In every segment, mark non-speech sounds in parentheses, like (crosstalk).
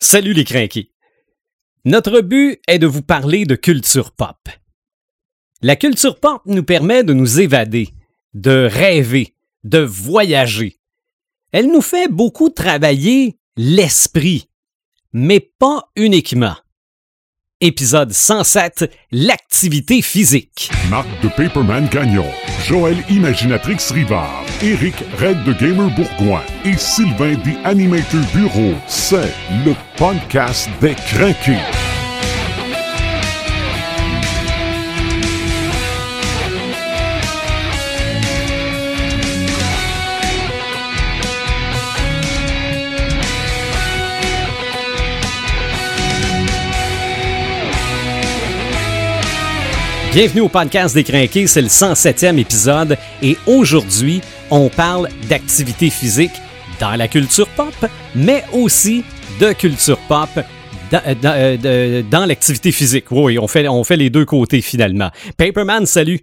Salut les crinqués. Notre but est de vous parler de culture pop. La culture pop nous permet de nous évader, de rêver, de voyager. Elle nous fait beaucoup travailler l'esprit, mais pas uniquement. Épisode 107, l'activité physique. Marc de Paperman Gagnon, Joël Imaginatrix Rivard, Eric Red de Gamer Bourgoin et Sylvain des Animator Bureau. C'est le podcast des craqués. Bienvenue au podcast des Crinqués, c'est le 107e épisode et aujourd'hui, on parle d'activité physique dans la culture pop, mais aussi de culture pop dans, euh, dans, euh, dans l'activité physique. Oui, on fait, on fait les deux côtés finalement. Paperman, salut.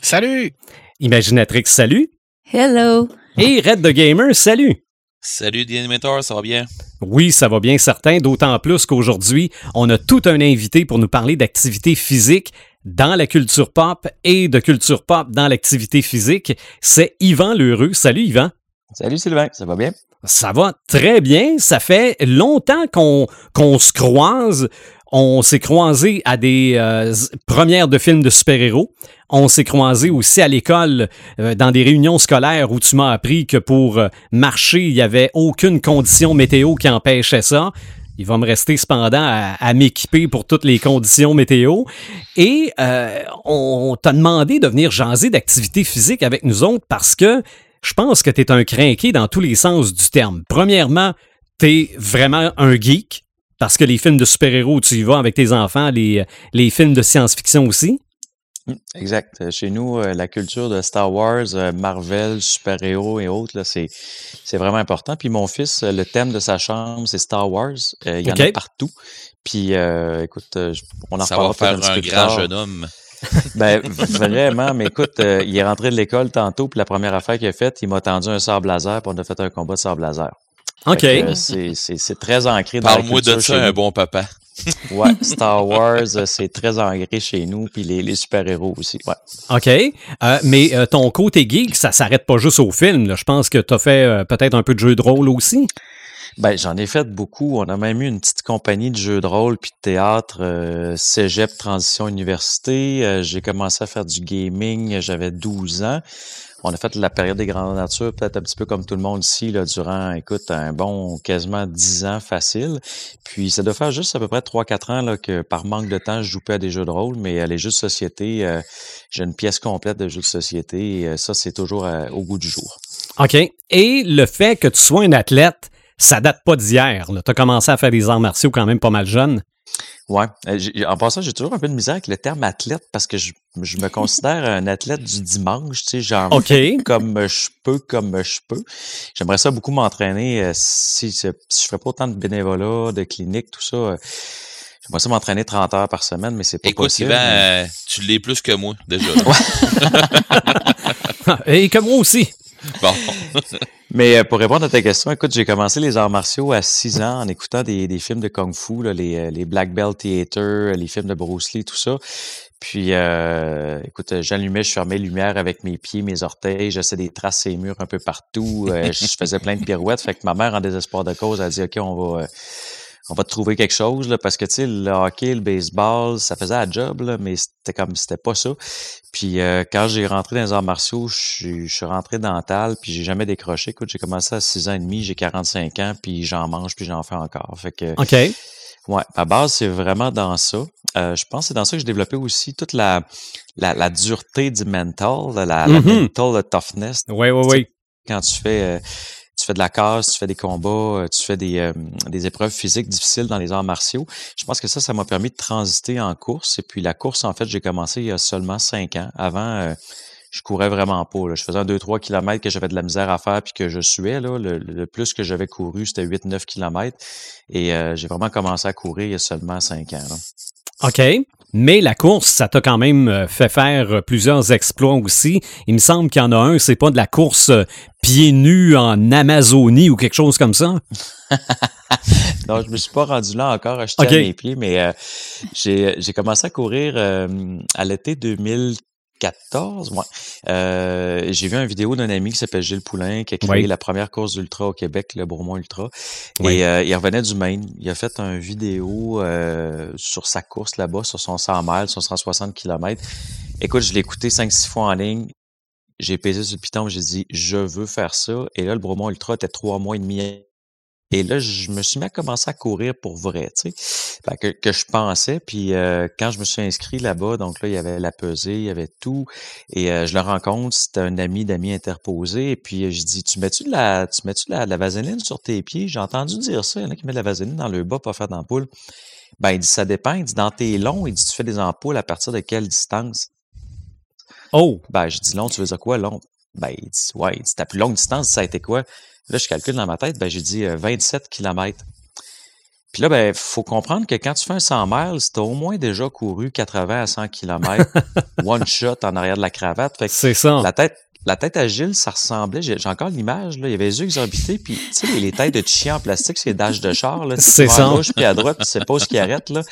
Salut! Imaginatrix, salut. Hello. Et Red the Gamer, salut. Salut, The Animator, ça va bien? Oui, ça va bien certain, d'autant plus qu'aujourd'hui, on a tout un invité pour nous parler d'activité physique dans la culture pop et de culture pop dans l'activité physique. C'est Yvan Lheureux. Salut Yvan. Salut Sylvain, ça va bien? Ça va très bien. Ça fait longtemps qu'on qu'on se croise. On s'est croisé à des euh, premières de films de super-héros. On s'est croisé aussi à l'école euh, dans des réunions scolaires où tu m'as appris que pour euh, marcher, il n'y avait aucune condition météo qui empêchait ça. Il va me rester cependant à, m'équiper pour toutes les conditions météo. Et euh, on t'a demandé de venir jaser d'activité physique avec nous autres parce que je pense que tu es un crinqué dans tous les sens du terme. Premièrement, tu vraiment un geek parce que les films de super-héros, tu y vas avec tes enfants, les, les films de science-fiction aussi. Exact. Chez nous, euh, la culture de Star Wars, euh, Marvel, super-héros et autres, là, c'est, c'est vraiment important. Puis mon fils, euh, le thème de sa chambre, c'est Star Wars. Euh, il y en a partout. Puis euh, écoute, euh, on en Ça va reparlera faire un un petit peu grand tard. jeune homme. (laughs) Ben, vraiment, mais écoute, euh, il est rentré de l'école tantôt, puis la première affaire qu'il a faite, il m'a tendu un sable laser, puis on a fait un combat de sable laser. OK. Euh, c'est, c'est, c'est très ancré dans la Parle-moi de ça, un bon papa. (laughs) Ouais, Star Wars, euh, c'est très ancré chez nous, puis les, les super-héros aussi. Ouais. OK. Euh, mais euh, ton côté geek, ça s'arrête pas juste au film. là. Je pense que tu as fait euh, peut-être un peu de jeu de rôle aussi. Ben, j'en ai fait beaucoup. On a même eu une petite compagnie de jeux de rôle puis de théâtre, euh, Cégep Transition Université. Euh, j'ai commencé à faire du gaming, j'avais 12 ans. On a fait la période des grandes natures, peut-être un petit peu comme tout le monde ici, là, durant, écoute, un bon quasiment 10 ans facile. Puis ça doit faire juste à peu près 3-4 ans là, que par manque de temps, je joue plus à des jeux de rôle, mais à les jeux de société, euh, j'ai une pièce complète de jeux de société. Et, euh, ça, c'est toujours euh, au goût du jour. OK. Et le fait que tu sois un athlète, ça date pas d'hier. Tu as commencé à faire des arts martiaux quand même pas mal jeune. Ouais. Euh, En passant, j'ai toujours un peu de misère avec le terme athlète parce que je, je me considère un athlète du dimanche, tu sais, genre OK. (laughs) comme je peux, comme je peux. J'aimerais ça beaucoup m'entraîner euh, si, si je ferais pas autant de bénévolat, de clinique, tout ça. euh, J'aimerais ça m'entraîner 30 heures par semaine, mais c'est pas Écoute, possible. Yvan, mais- euh, tu l'es plus que moi, déjà. (laughs) Et que moi aussi. (laughs) bon. Mais euh, pour répondre à ta question, écoute, j'ai commencé les arts martiaux à 6 ans en écoutant des, des films de Kung Fu, là, les, euh, les Black Belt Theater, les films de Bruce Lee, tout ça. Puis, euh, écoute, j'allumais, je fermais les lumières avec mes pieds, mes orteils, j'essayais des traces ces murs un peu partout. je faisais plein de pirouettes. Fait que ma mère, en désespoir de cause, a dit, OK, on va... on va te trouver quelque chose, là, parce que, tu sais, le hockey, le baseball, ça faisait la job, là, mais c'était comme, c'était pas ça. Puis euh, quand j'ai rentré dans les arts martiaux, je suis, rentré dans le tal, puis j'ai jamais décroché. Écoute, j'ai commencé à 6 ans et demi, j'ai 45 ans, puis j'en mange, puis j'en fais encore. Fait que, OK. ouais, ma base, c'est vraiment dans ça. Euh, je pense que c'est dans ça que j'ai développé aussi toute la, la, la dureté du mental, la, la Mhm. mental toughness. Oui, oui, oui. Quand tu fais, euh, tu fais de la casse, tu fais des combats, euh, tu fais des, euh, des épreuves physiques difficiles dans les arts martiaux. Je pense que ça, ça m'a permis de transiter en course. Et puis la course, en fait, j'ai commencé il y a seulement cinq ans. Avant, euh, je courais vraiment pas. Je faisais un 2-3 km que j'avais de la misère à faire puis que je suais. Là. Le, plus que j'avais couru, c'était 8-9 km. Et euh, j'ai vraiment commencé à courir il y a seulement cinq ans. OK. Mais la course, ça t'a quand même euh, fait faire plusieurs exploits aussi. Il me semble qu'il y en a un, c'est pas de la course euh, pieds nus en Amazonie ou quelque chose comme ça? (laughs) non, je me suis pas rendu là encore, à jeter mes pieds, mais euh, j'ai commencé à courir à l'été 2000 14, ouais. Euh, j'ai vu une vidéo d'un ami qui s'appelle Gilles Poulain, qui a créé la première course d'ultra au Québec, le Bourmont Ultra. Et euh, il revenait du Maine. Il a fait une vidéo euh, sur sa course là-bas, sur son 100 miles, sur 160 km. Écoute, je l'ai écouté 5-6 fois en ligne. J'ai pesé sur le piton, j'ai dit, je veux faire ça. Et là, le Bromont Ultra était trois mois et demi et là, je me suis mis à commencer à courir pour vrai, tu sais, que, que, je pensais. Puis euh, quand je me suis inscrit là-bas, donc là, il y avait la pesée, il y avait tout. Et euh, je le rencontre, c'était un ami d'amis interposé. Et puis je dis, tu mets-tu de la, tu mets-tu de la, vaseline sur tes pieds? J'ai entendu dire ça. Il y en a qui mettent de la vaseline dans le bas pour faire d'ampoule. Ben, il dit, ça dépend. Il dit, dans tes longs, il dit, tu fais des ampoules à partir de quelle distance? Oh! Ben, je dis long, tu veux dire quoi, long? Ben, il dit, ouais, il dit, ta plus longue distance, ça a été quoi? Là, je calcule dans ma tête, ben, j'ai dit 27 euh, km. Puis là, ben, faut comprendre que quand tu fais un 100 miles, tu as au moins déjà couru 80 à 100 km, (laughs) one shot en arrière de la cravate. C'est ça. La tête, la tête à Gilles, ça ressemblait, j'ai encore l'image, là, il y avait les yeux exorbités, puis tu sais, les têtes de chien en plastique, c'est dash de char, là, c'est ça. à gauche puis à droite, puis c'est pas ce qui arrête, là.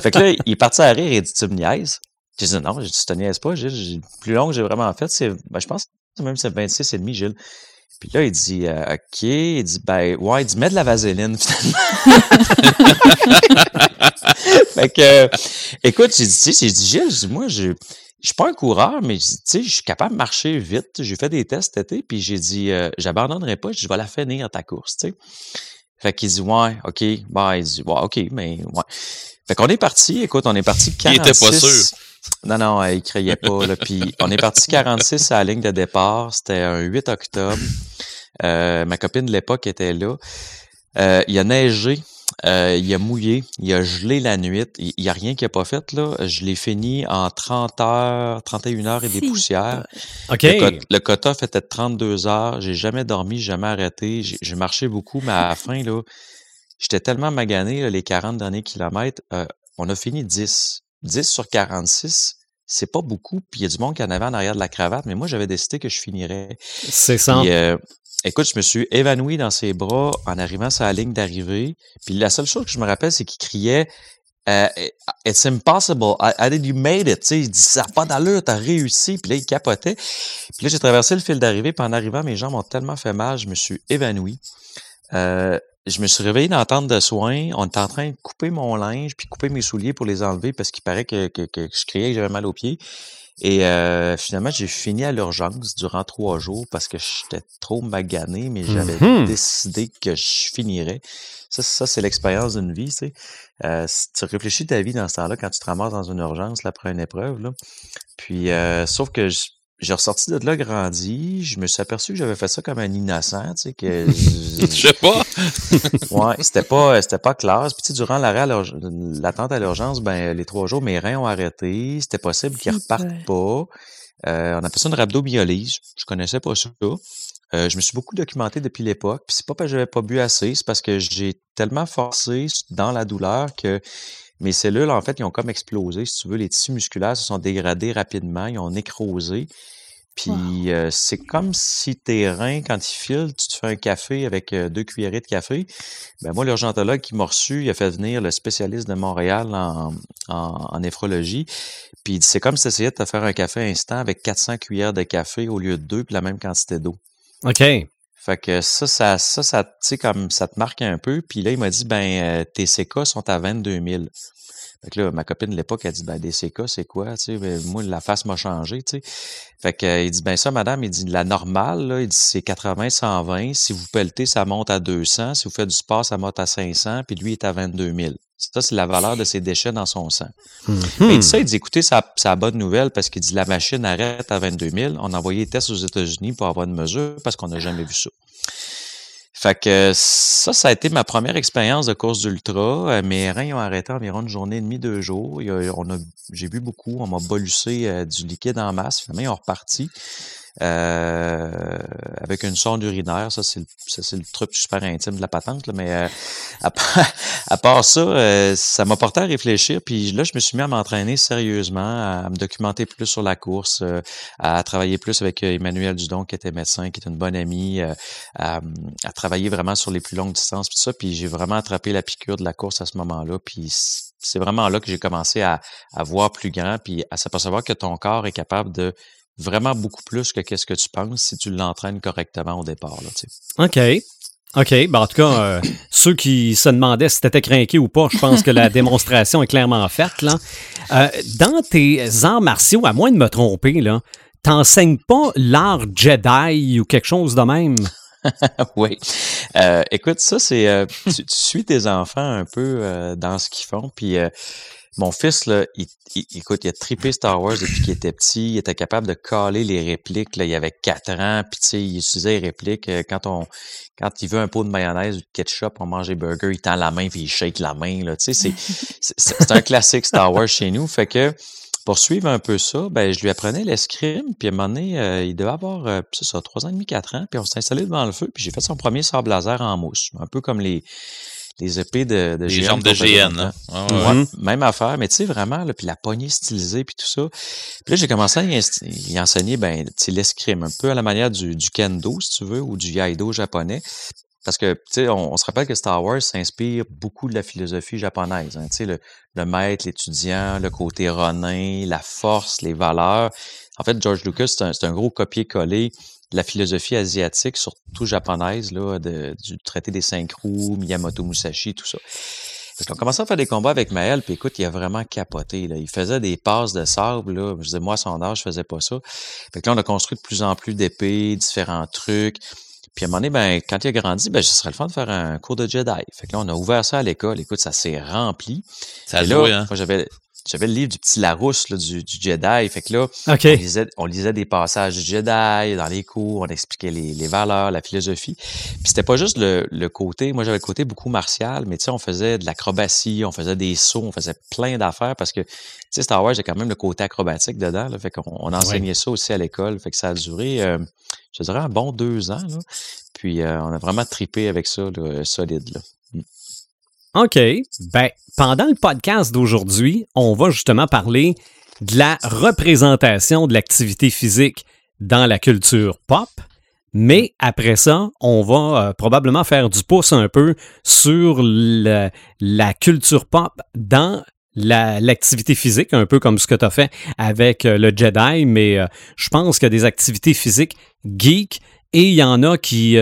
Fait que là, il est parti à rire et il dit, tu me niaises? J'ai dit, non, je te niaises pas, Gilles. Le plus long que j'ai vraiment fait, c'est, ben, je pense, même c'est 26 et demi, Gilles. Puis là, il dit euh, OK. Il dit Ben ouais, il dit mets de la vaseline (laughs) finalement. fait que écoute, j'ai dit, j'ai dit Gilles, dis, moi, je. Je suis pas un coureur, mais tu sais, je suis capable de marcher vite. J'ai fait des tests cet été, puis j'ai dit, euh, j'abandonnerai pas, je vais la finir ta course, tu sais. Fait qu'il dit, ouais, OK. Bah, il dit, ouais, OK, mais ouais. Fait qu'on est parti, écoute, on est parti 46. Il était pas sûr. Non, non, il criait pas. Là. Puis on est parti 46 à la ligne de départ. C'était un 8 octobre. Euh, ma copine de l'époque était là. Euh, il a neigé, euh, il a mouillé, il a gelé la nuit. Il n'y a rien qui n'a pas fait. là. Je l'ai fini en 30 heures, 31 heures et des poussières. OK. Le, cut-off était de 32 heures. J'ai jamais dormi, jamais arrêté. J'ai marché beaucoup, mais à la fin, là, j'étais tellement magané, les 40 derniers kilomètres. on a fini 10. 10 sur 46, c'est pas beaucoup. Puis il y a du monde qui en avait en arrière de la cravate, mais moi, j'avais décidé que je finirais. C'est ça. Euh, écoute, je me suis évanoui dans ses bras en arrivant sur la ligne d'arrivée. Puis la seule chose que je me rappelle, c'est qu'il criait euh, It's impossible. I, did you made it. il dit Ça n'a pas d'allure, t'as réussi. Puis là, il capotait. Puis là, j'ai traversé le fil d'arrivée. Puis en arrivant, mes jambes ont tellement fait mal, je me suis évanoui. Euh, je me suis réveillé dans la tente de soins. On était en train de couper mon linge puis couper mes souliers pour les enlever parce qu'il paraît que, que, que, je criais que j'avais mal aux pieds. Et euh, finalement, j'ai fini à l'urgence durant trois jours parce que j'étais trop magané, mais j'avais mm-hmm. décidé que je finirais. Ça, ça c'est l'expérience d'une vie. Tu, sais. euh, tu réfléchis ta vie dans ce temps-là quand tu te ramasses dans une urgence là, après une épreuve. Là. Puis, euh, sauf que j'ai ressorti de là grandi. Je me suis aperçu que j'avais fait ça comme un innocent, tu sais, que... (laughs) Je sais pas! (laughs) ouais, c'était pas, c'était pas classe. Puis, tu sais, durant l'arrêt l'attente à l'urgence, ben, les trois jours, mes reins ont arrêté. C'était possible qu'ils repartent pas. Euh, on appelle ça une rhabdomyolyse. Je connaissais pas ça. Euh, je me suis beaucoup documenté depuis l'époque. Puis c'est pas parce que j'avais pas bu assez, c'est parce que j'ai tellement forcé dans la douleur que mes cellules, en fait, ils ont comme explosé, si tu veux. Les tissus musculaires se sont dégradés rapidement, ils ont nécrosé. Puis euh, c'est comme si tes reins, quand ils filent, tu te fais un café avec euh, deux cuillerées de café. Ben moi, l'urgentologue qui m'a reçu, il a fait venir le spécialiste de Montréal en, en, néphrologie. Puis c'est comme si tu essayais de te faire un café instant avec 400 cuillères de café au lieu de deux, puis la même quantité d'eau. OK. Fait que ça, ça, ça, ça, tu sais, comme ça te marque un peu. Puis là, il m'a dit, ben, euh, tes CK sont à 22 000. Fait que là, ma copine de l'époque, a dit, ben, des CK, c'est quoi? Tu sais, ben, moi, la face m'a changé, tu sais. Fait que, il dit, ben, ça, madame, il dit, la normale, là, il dit, c'est 80, 120. Si vous pelletez, ça monte à 200. Si vous faites du sport, ça monte à 500. Puis lui, il est à 22 000. Ça, c'est la valeur de ses déchets dans son sang. Mm-hmm. il dit ça, il dit, écoutez, c'est la bonne nouvelle parce qu'il dit, la machine arrête à 22 000. On a envoyé des tests aux États-Unis pour avoir une mesure parce qu'on n'a jamais vu ça. Fait que ça, ça a été ma première expérience de course d'ultra. Euh, mes reins ont arrêté environ une journée et demie, deux jours. on a, j'ai bu beaucoup. On m'a bollussé euh, du liquide en masse. Finalement, ils ont reparti. Euh, avec une sonde urinaire. Ça, c'est le, le truc super intime de la patente. Là, mais euh, à, part, (laughs) à, part, ça, euh, ça m'a porté à réfléchir. Puis là, je me suis mis à m'entraîner sérieusement, à me documenter plus sur la course, à travailler plus avec Emmanuel Dudon, qui était médecin, qui est une bonne amie, à, à, travailler vraiment sur les plus longues distances. Puis ça, puis j'ai vraiment attrapé la piqûre de la course à ce moment-là. Puis c'est vraiment là que j'ai commencé à, à, voir plus grand, puis à s'apercevoir que ton corps est capable de vraiment beaucoup plus que qu'est-ce que tu penses si tu l'entraînes correctement au départ. Là, tu sais. OK. OK. Ben, en tout cas, euh, (clears throat) ceux qui se demandaient si t'étais craqué ou pas, je pense que la démonstration est clairement faite. Là. Euh, dans tes arts martiaux, à moins de me tromper, là, t'enseignes pas l'art Jedi ou quelque chose de même? (laughs) oui. Euh, écoute, ça, c'est. Euh, tu, suis tes enfants un peu dans ce qu'ils font. Puis mon fils, là, il, écoute, il a trippé Star Wars depuis qu'il était petit. Il était capable de caler les répliques. Là, il avait quatre ans. Puis tu sais, il utilisait les répliques. Quand on quand il veut un pot de mayonnaise ou de ketchup, on mange des burgers, il tend la main puis il shake la main. Là. Tu sais, (laughs) c'est un classique Star Wars chez nous. Fait que pour suivre un peu ça, ben, je lui apprenais l'escrime, puis à un moment donné, euh, il devait avoir, euh, ça, trois ans et demi, quatre ans, puis on s'est installé devant le feu, puis j'ai fait son premier sable laser en mousse, un peu comme les, les épées de, de Les jambes de GN, hein? ouais, Même affaire, mais tu sais, vraiment, là, puis la poignée stylisée, puis tout ça. Puis là, j'ai commencé à y, enseigner, ben, tu sais, l'escrime, un peu à la manière du, du kendo, si tu veux, ou du yaido japonais. Parce que, tu sais, on, se rappelle que Star Wars s'inspire beaucoup de la philosophie japonaise. Hein, tu sais, le, le maître, l'étudiant, le côté ronin, la force, les valeurs. En fait, George Lucas, c'est un, un, gros copier-coller de la philosophie asiatique, surtout japonaise, là, du traité des cinq roues, Miyamoto Musashi, tout ça. Parce qu'on commençait à faire des combats avec Maël, puis écoute, il a vraiment capoté. Là. Il faisait des passes de sable. Là. Je disais, moi, à son âge, je faisais pas ça. Fait que là, on a construit de plus en plus d'épées, différents trucs. Puis à un moment donné, ben, quand il a grandi, ben, ce serait le fun de faire un cours de Jedi. Fait que là, on a ouvert ça à l'école. Écoute, ça s'est rempli. Ça a joué, hein? J'avais, j'avais le livre du petit Larousse là, du, du, Jedi. Fait que là, on, lisait, on, lisait, des passages du Jedi dans les cours, on expliquait les, les valeurs, la philosophie. Puis c'était pas juste le, le, côté, moi j'avais le côté beaucoup martial, mais tu sais, on faisait de l'acrobatie, on faisait des sauts, on faisait plein d'affaires parce que tu sais, Star Wars, j'ai quand même le côté acrobatique dedans. Là, fait qu'on on enseignait ça aussi à l'école. Fait que ça a duré, euh, je dirais, un bon deux ans. Là. Puis euh, on a vraiment tripé avec ça, là, solide. Là. OK. Ben, pendant le podcast d'aujourd'hui, on va justement parler de la représentation de l'activité physique dans la culture pop. Mais après ça, on va euh, probablement faire du pouce un peu sur la culture pop dans l'activité physique, un peu comme ce que tu as fait avec euh, le Jedi, mais euh, je pense qu'il y a des activités physiques geek et il y en a qui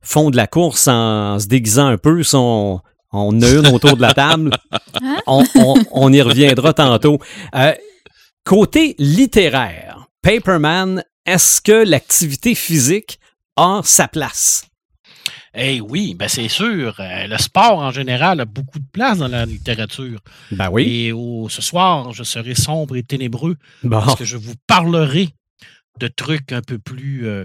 font de la course en se déguisant un peu, sont on a une autour de la table. Hein? On, y reviendra tantôt. Euh, côté littéraire, Paperman, est-ce que l'activité physique a sa place? Eh oui, ben c'est sûr. Euh, le sport en général a beaucoup de place dans la littérature. Ben oui. Et ce soir, je serai sombre et ténébreux parce que je vous parlerai de trucs un peu plus euh,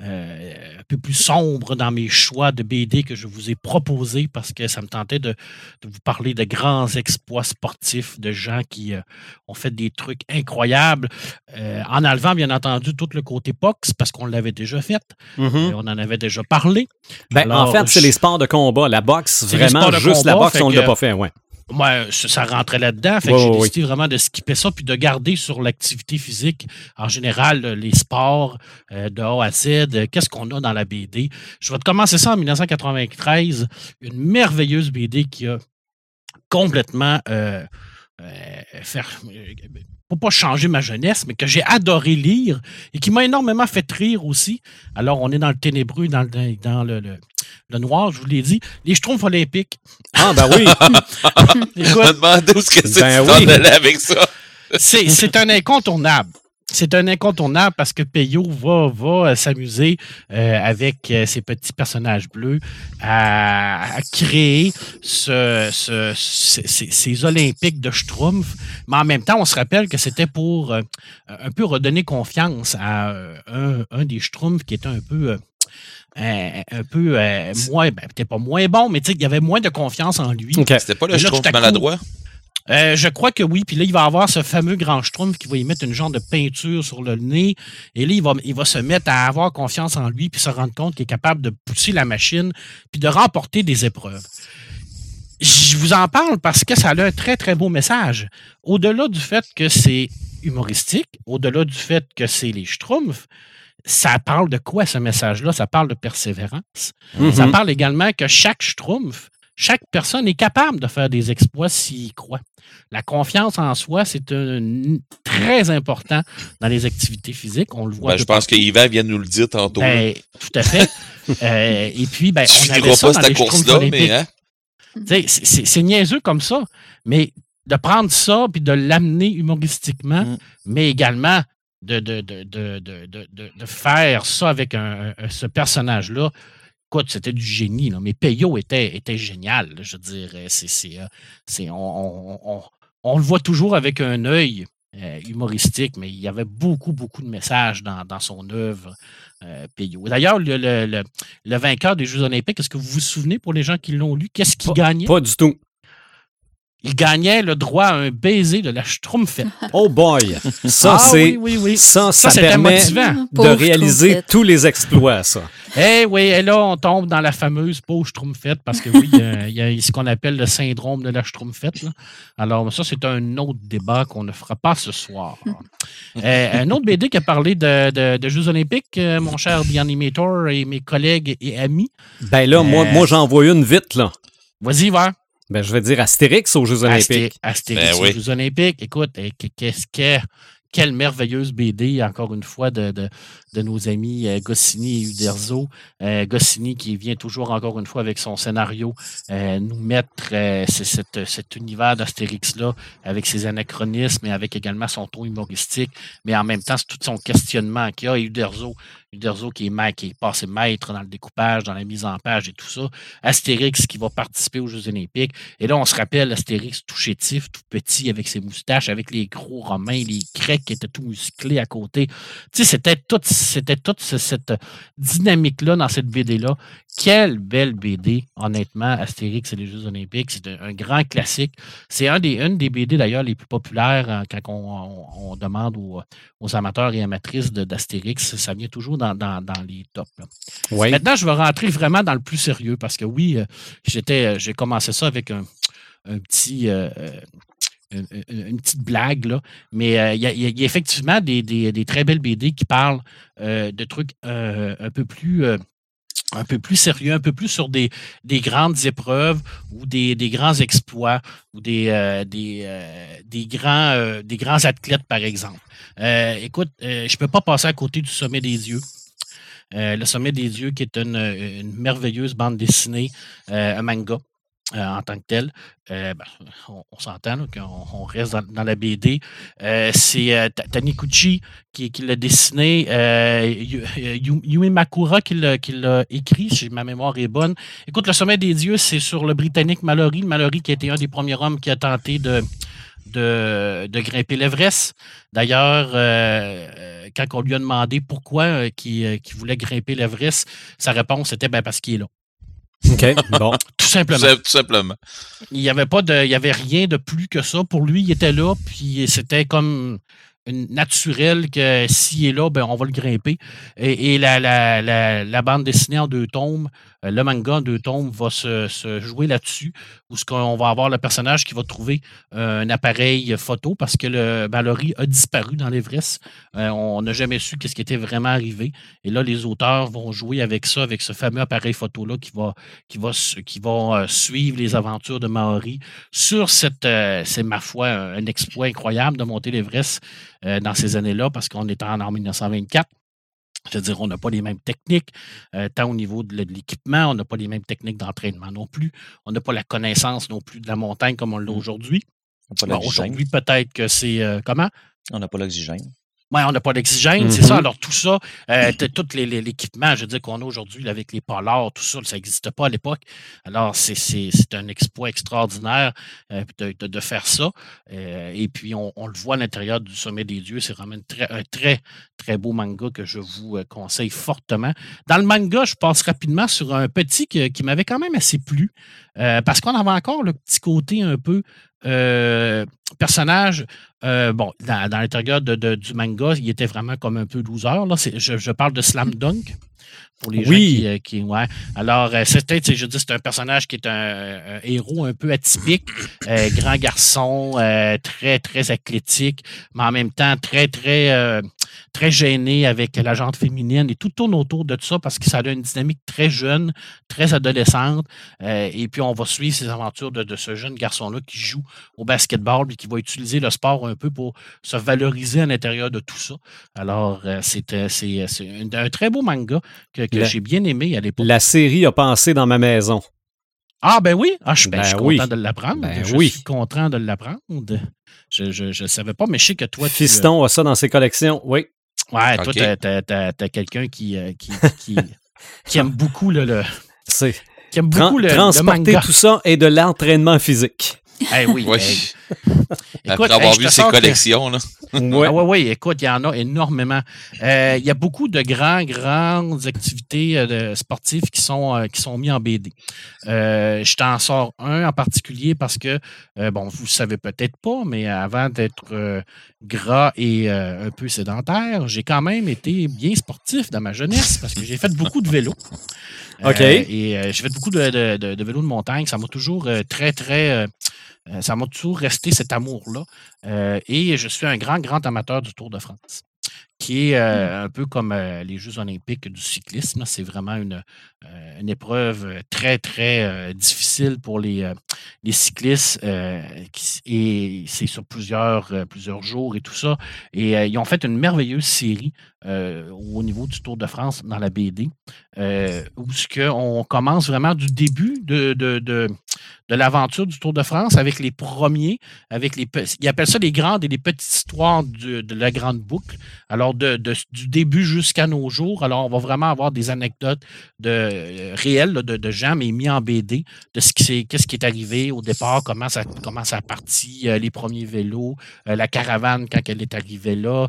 euh, un peu plus sombre dans mes choix de BD que je vous ai proposés parce que ça me tentait de, vous parler de grands exploits sportifs, de gens qui euh, ont fait des trucs incroyables, euh, en enlevant bien entendu tout le côté box parce qu'on l'avait déjà fait, mm-hmm. on en avait déjà parlé. Ben, en fait, c'est les sports de combat, la boxe, vraiment juste la boxe, on ne l'a pas fait, ouais. Moi, ça rentrait là-dedans. Fait que j'ai décidé vraiment de skipper ça puis de garder sur l'activité physique, en général, les sports euh, de A à Z. Qu'est-ce qu'on a dans la BD? Je vais te commencer ça en 1993. Une merveilleuse BD qui a complètement euh, euh, faire, pour pas changer ma jeunesse, mais que j'ai adoré lire et qui m'a énormément fait rire aussi. Alors, on est dans le ténébreux, dans le, dans le, le, noir, je vous l'ai dit. Les Schtroumpfs olympiques. Ah, ben oui! (laughs) Écoute, me où ce que c'est ben oui. avec ça. c'est un incontournable c'est un incontournable parce que Peyo va, va euh, s'amuser euh, avec euh, ses petits personnages bleus à, créer ce, ces, Olympiques de Schtroumpf. Mais en même temps, on se rappelle que c'était pour un peu redonner confiance à un, des Schtroumpfs qui était un peu. Un peu moins, ben, peut-être pas moins bon, mais il y avait moins de confiance en lui. C'était pas le Schtroumpf maladroit? Euh, je crois que oui. Puis là, il va avoir ce fameux grand Schtroumpf qui va y mettre une genre de peinture sur le nez. Et là, il va, il va se mettre à avoir confiance en lui puis se rendre compte qu'il est capable de pousser la machine puis de remporter des épreuves. Je vous en parle parce que ça a un très, très beau message. Au-delà du fait que c'est humoristique, au-delà du fait que c'est les Schtroumpfs, ça parle de quoi ce message-là? Ça parle de persévérance. Mhm. Ça parle également que chaque Schtroumpf, chaque personne est capable de faire des exploits s'il y croit. La confiance en soi, c'est très important dans les activités physiques. On le voit. Ben, je pense que Yvan vient de nous le dire tantôt. ben, tout à fait. (laughs) Euh, et puis, ben, je on avait ça pas dans cette course-là, mais hein? Tu c'est niaiseux comme ça, mais de prendre ça puis de l'amener humoristiquement, Mm. mais également de, de, de, de, faire ça avec un, ce personnage-là. Écoute, c'était du génie, là. mais Peyo était, était génial. là, je veux dire, euh, c'est, euh, on, on- on- on le voit toujours avec un œil euh, humoristique, mais il y avait beaucoup, beaucoup de messages dans, dans son œuvre, euh, Peyo. D'ailleurs, le, le- le- le vainqueur des Jeux Olympiques, est-ce que vous vous souvenez pour les gens qui l'ont lu, qu'est-ce qu'il gagnait? Pas du tout. Il gagnait le droit à un baiser de la Schtroumpfette. (laughs) Oh boy! Ça, Ah c'est. oui, oui, oui. Ça, ça, permet motivant. de Pauvre réaliser tous les exploits, ça. Eh oui, et là, on tombe dans la fameuse pauvre Schtroumpfette parce que oui, il y a- il y, a ce qu'on appelle le syndrome de la Schtroumpfette. là. Alors, ça, c'est un autre débat qu'on ne fera pas ce soir. (laughs) Euh, un autre BD qui a parlé de, de- de Jeux Olympiques, euh, mon cher The Animator et mes collègues et amis. Ben là, moi, Euh. moi j'en vois une vite, là. Vas-y, va. Ben, je vais dire Astérix aux Jeux Olympiques. Astérix Ben aux oui. Jeux Olympiques. Écoute, eh, que- qu'est-ce que. Quelle merveilleuse BD, encore une fois, de, de, de nos amis euh, Goscinny et Uderzo. Euh, Goscinny qui vient toujours, encore une fois, avec son scénario, euh, nous mettre euh, c'est cette- cet univers d'Astérix-là, avec ses anachronismes et avec également son ton humoristique, mais en même temps, c'est tout son questionnement qu'il y a. Et Uderzo, Uderzo qui est, passé maître dans le découpage, dans la mise en page et tout ça. Astérix qui va participer aux Jeux Olympiques. Et là, on se rappelle Astérix tout chétif, tout petit, avec ses moustaches, avec les gros romains, les grecs qui étaient tout musclés à côté. Tu sais, c'était toute, c'était cette dynamique-là dans cette BD-là. Quelle belle BD, honnêtement, Astérix et les Jeux Olympiques. C'est un, grand classique. C'est une des BD, d'ailleurs, les plus populaires euh, quand on, demande aux, aux amateurs et amatrices d'Astérix. Ça vient toujours dans, dans- dans les tops. là. Oui. Maintenant, je vais rentrer vraiment dans le plus sérieux parce que oui, euh, j'étais, euh, j'ai commencé ça avec un, un petit. euh, une, petite blague, là. mais il y, a- y y effectivement des, des- des très belles BD qui parlent euh, de trucs euh, un peu plus un peu plus sérieux, un peu plus sur des, des grandes épreuves ou des, grands exploits ou des, grands, des grands athlètes, par exemple. Euh, écoute, euh, je ne peux pas passer à côté du Sommet des Dieux. Euh, le Sommet des Dieux, qui est une, merveilleuse bande dessinée, un manga. en tant que tel, ben, on, on s'entend qu'on on reste dans, la BD. C'est Ta- Taniguchi qui, qui l'a dessiné, Yu- Yu- Yumi Makura qui l'a écrit, si ma mémoire est bonne. Écoute, Le Sommet des Dieux, c'est sur le Britannique Mallory. Mallory qui a été un des premiers hommes qui a tenté de, de, de grimper l'Everest. D'ailleurs, euh, euh, quand on lui a demandé pourquoi euh, qu'il qu'il voulait grimper l'Everest, sa réponse était ben, parce qu'il est là. OK. Bon. (laughs) Tout simplement. sim- tout simplement. Il n'y avait pas de. Il y avait rien de plus que ça. Pour lui, il était là, puis c'était comme naturel que s'il est là, ben, on va le grimper. Et, et la, la, la, la bande dessinée en deux tomes, euh, le manga deux tomes va se, jouer là-dessus, où ce va avoir le personnage qui va trouver euh, un appareil photo parce que le Mallory a disparu dans l'Everest. Euh, on n'a jamais su qu'est-ce qui était vraiment arrivé. Et là, les auteurs vont jouer avec ça, avec ce fameux appareil photo-là qui va, qui va, qui va euh, suivre les aventures de Maori sur cette, euh, c'est ma foi, un, exploit incroyable de monter l'Everest euh, dans ces années-là parce qu'on en, en 1924. C'est-à-dire, on n'a pas les mêmes techniques, euh, tant au niveau de, l'équipement, on n'a pas les mêmes techniques d'entraînement non plus, on n'a pas la connaissance non plus de la montagne comme on l'a aujourd'hui. On n'a pas Bon, l'oxygène. aujourd'hui, peut-être que c'est euh, comment? On n'a pas l'oxygène. Ouais, on n'a pas d'oxygène, c'est ça. Alors, tout ça, euh, tout l'équipement, je veux dire, qu'on a aujourd'hui avec les polars, tout ça, ça n'existait pas à l'époque. Alors, c'est- c'est c'est un exploit extraordinaire euh, de, de- de faire ça. Euh, et puis, on, on le voit à l'intérieur du Sommet des Dieux. C'est vraiment une très- un très, très beau manga que je vous euh, conseille fortement. Dans le manga, je passe rapidement sur un petit que- qui m'avait quand même assez plu, euh, parce qu'on avait encore le petit côté un peu personnage, bon, dans, l'intérieur de, du manga, il était vraiment comme un peu loser. Là. Je, je, parle de Slam Dunk pour les oui. gens qui, euh, ouais. Alors, euh, c'est je dis, c'est un personnage qui est un, héros un peu atypique, euh, grand garçon, très, très athlétique, mais en même temps très, très, très gêné avec la jante féminine et tout tourne autour de ça parce que ça a une dynamique très jeune, très adolescente. et puis, on va suivre ces aventures de, ce jeune garçon-là qui joue au basketball et qui va utiliser le sport un peu pour se valoriser à l'intérieur de tout ça. Alors, c'est un très beau manga que, j'ai bien aimé à l'époque. La série a pensé dans ma maison. Ah, ben oui. Ah, je, ben, ben suis content de l'apprendre. Je suis content de l'apprendre. Je ne savais pas, mais je sais que toi. Fiston a ça dans ses collections, oui. Ouais, toi, tu as, quelqu'un qui, euh, (laughs) qui, qui, aime beaucoup le. le qui aime beaucoup le, Transporter tout ça et de l'entraînement physique. Eh oui. Après avoir vu ses collections. Là. (laughs) oui, oui, écoute, il y en a énormément. Euh, il y a beaucoup de grands, grandes activités euh, sportives qui sont, euh, qui sont mises en BD. je t'en sors un en particulier parce que, bon, vous ne savez peut-être pas, mais avant d'être gras et un peu sédentaire, j'ai quand même été bien sportif dans ma jeunesse parce que j'ai fait beaucoup de vélo. (laughs) OK. et j'ai fait beaucoup de, de, de, vélo de montagne. Ça m'a toujours très, très euh, ça m'a toujours resté cet amour-là. Euh, et je suis un grand, grand amateur du Tour de France qui est euh, mmh. un peu comme les Jeux olympiques du cyclisme. C'est vraiment une, une, épreuve très, très difficile pour les, les cyclistes et c'est sur plusieurs, plusieurs jours et tout ça. Et ils ont fait une merveilleuse série au niveau du Tour de France dans la BD où ce on commence vraiment du début de, l'aventure du Tour de France avec les premiers, avec les ils appellent ça les grandes et les petites histoires de, la grande boucle. Alors, du début jusqu'à nos jours. Alors, on va vraiment avoir des anecdotes de, euh, réelles de, gens, mais mis en BD, de ce qui qu'est-ce qui est arrivé au départ, comment ça, comment ça a parti, euh, les premiers vélos, euh, la caravane quand elle est arrivée là,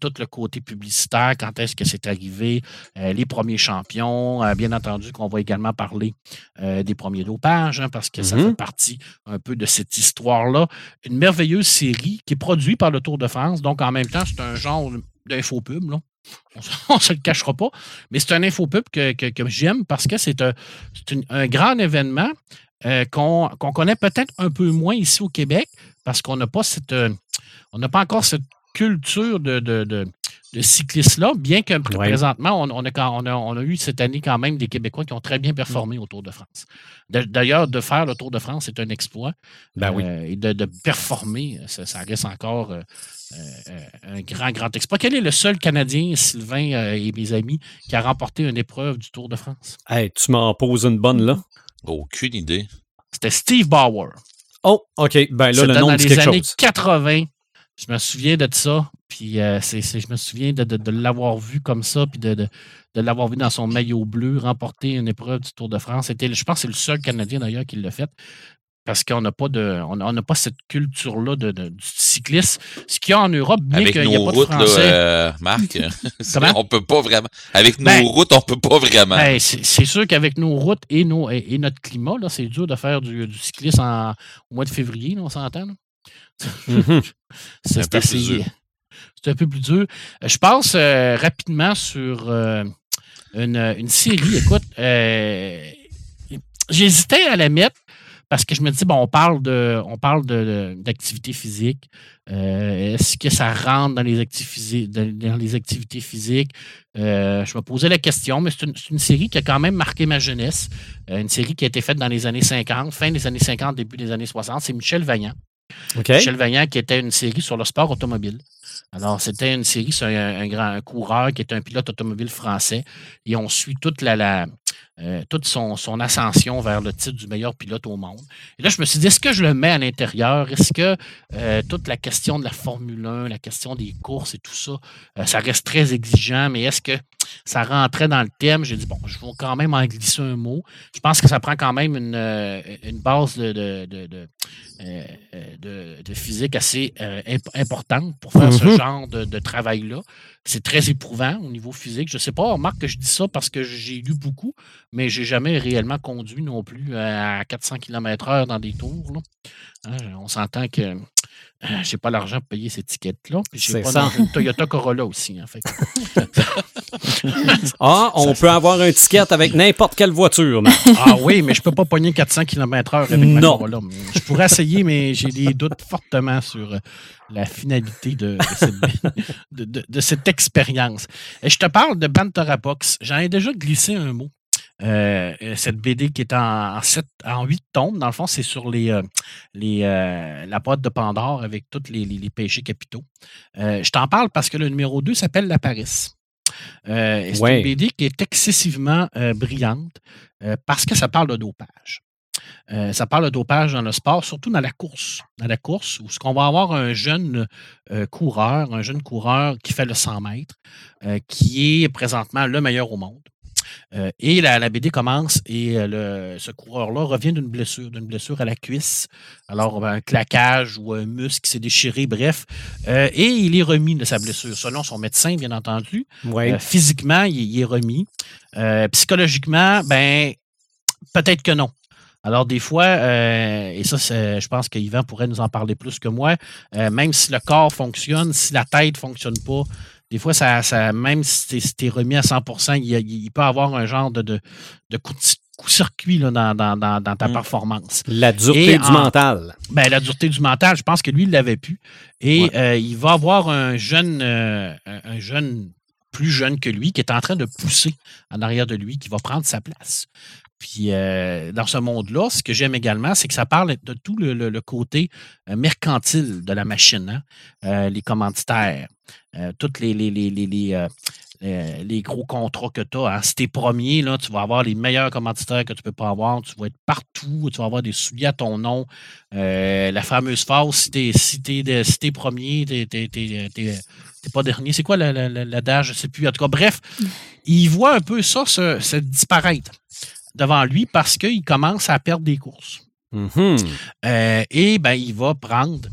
tout le côté publicitaire, quand est-ce que c'est arrivé, les premiers champions. bien entendu qu'on va également parler des premiers dopages, hein, parce que ça fait mhm. partie un peu de cette histoire-là. Une merveilleuse série qui est produite par le Tour de France. Donc, en même temps, c'est un genre d'infopub, là. On ne (laughs) se le cachera pas. Mais c'est un infopub que, que, j'aime parce que c'est un, un, grand événement euh, qu'on connaît peut-être un peu moins ici au Québec parce qu'on n'a pas cette. Euh, on n'a pas encore cette culture de, de cyclistes-là, bien que présentement, on, on, a, on, a, eu cette année quand même des Québécois qui ont très bien performé au Tour de France. D'ailleurs, de faire le Tour de France, c'est un exploit. Ben oui. Euh, et de, performer, ça, reste encore euh, euh, un grand, grand exploit. Quel est le seul Canadien, Sylvain et mes amis, qui a remporté une épreuve du Tour de France? Hey, tu m'en poses une bonne, là? Aucune idée. C'était Steve Bauer. Oh, OK. Ben là, le nom dans les années 80. Je me souviens de ça. Puis euh, je me souviens de, l'avoir vu comme ça, puis de, l'avoir vu dans son maillot bleu remporter une épreuve du Tour de France. C'était, je pense que c'est le seul Canadien d'ailleurs qui l'a fait. Parce qu'on n'a pas de, on n'a pas cette culture-là de, du cyclisme. Ce qu'il y a en Europe, bien qu'il n'y a pas de français. Là, euh, Marc, (laughs) on peut pas vraiment. Avec nos ben, routes, on peut pas vraiment. Ben, c'est sûr qu'avec nos routes et, nos, et, notre climat, là, c'est dur de faire du, cyclisme au mois de février, on s'entend. Mhm. (laughs) c'est dur. C'est un peu plus dur. Je passe euh, rapidement sur euh, une, série. Écoute, euh, j'hésitais à la mettre parce que je me dis, bon, on parle de, on parle d'activité physique. Est-ce que ça rentre dans les, activités, dans les activités physiques? je me posais la question, mais c'est une, une, série qui a quand même marqué ma jeunesse. une série qui a été faite dans les années 50, fin des années 50, début des années 60. C'est Michel Vaillant. Michel Vaillant, qui était une série sur le sport automobile. Alors, c'était une série sur un, grand coureur qui était un pilote automobile français. Et on suit toute la, euh, toute son, ascension vers le titre du meilleur pilote au monde. Et là, je me suis dit, est-ce que je le mets à l'intérieur? Est-ce que euh, toute la question de la Formule 1, la question des courses et tout ça, euh, ça reste très exigeant, mais est-ce que ça rentrait dans le thème? J'ai dit, bon, je vais quand même en glisser un mot. Je pense que ça prend quand même une, base de, de, physique assez importante pour faire ce mm-hmm. genre de, travail-là. C'est très éprouvant au niveau physique. Je ne sais pas, remarque que je dis ça parce que j'ai lu beaucoup, mais j'ai jamais réellement conduit non plus à 400 km/h dans des tours. Hein, on s'entend que j'ai pas l'argent pour payer cette étiquette-là. J'ai pas une Toyota Corolla aussi, en fait. (laughs) ah, on peut avoir un ticket avec n'importe quelle voiture. (laughs) ah oui, mais je peux pas pogner 400 km/h avec ma Corolla. Je pourrais essayer, mais j'ai des doutes fortement sur euh, la finalité de, cette, expérience. Et je te parle de Bantara Box. J'en ai déjà glissé un mot. Euh, euh, cette BD qui est en, en, 8 tomes, dans le fond, c'est sur les, euh, les la boîte de Pandore avec tous les, péchés capitaux. je t'en parle parce que le numéro 2 s'appelle La Paris. c'est une BD qui est excessivement brillante parce que ça parle de dopage. ça parle de dopage dans le sport, surtout dans la course. Dans la course, où ce qu'on va avoir un jeune coureur, un jeune coureur qui fait le 100 mètres, qui est présentement le meilleur au monde. Euh, et la, BD commence et euh, ce coureur-là revient d'une blessure, d'une blessure à la cuisse. Alors, un claquage ou un muscle qui s'est déchiré, bref. Euh, et il est remis de sa blessure, selon son médecin, bien entendu. physiquement, il, est remis. psychologiquement, ben, peut-être que non. Alors, des fois, et ça, je pense qu'Yvan pourrait nous en parler plus que moi, même si le corps fonctionne, si la tête ne fonctionne pas, des fois, ça, ça même si tu es, remis à 100% il, peut avoir un genre de, de, coup de circuit là, dans, dans, ta mm. performance. La dureté du mental. Ben, la dureté du mental, je pense que lui, il l'avait pu. Et euh, il va avoir un jeune, euh, un jeune, plus jeune que lui, qui est en train de pousser en arrière de lui, qui va prendre sa place. Puis euh, dans ce monde-là, ce que j'aime également, c'est que ça parle de tout le, côté mercantile de la machine, hein. les commanditaires, euh, tous les, les, les, euh, euh, les, gros contrats que tu as. Hein. Si tu es premier, là, tu vas avoir les meilleurs commanditaires que tu peux pas avoir. Tu vas être partout. Tu vas avoir des souliers à ton nom. la fameuse phase, si tu es, si premier, tu n'es pas dernier. C'est quoi l'adage? Je ne sais plus. En tout cas, bref, il voit un peu ça se, disparaître devant lui parce qu'il commence à perdre des courses. Mm-hmm. et ben, il va prendre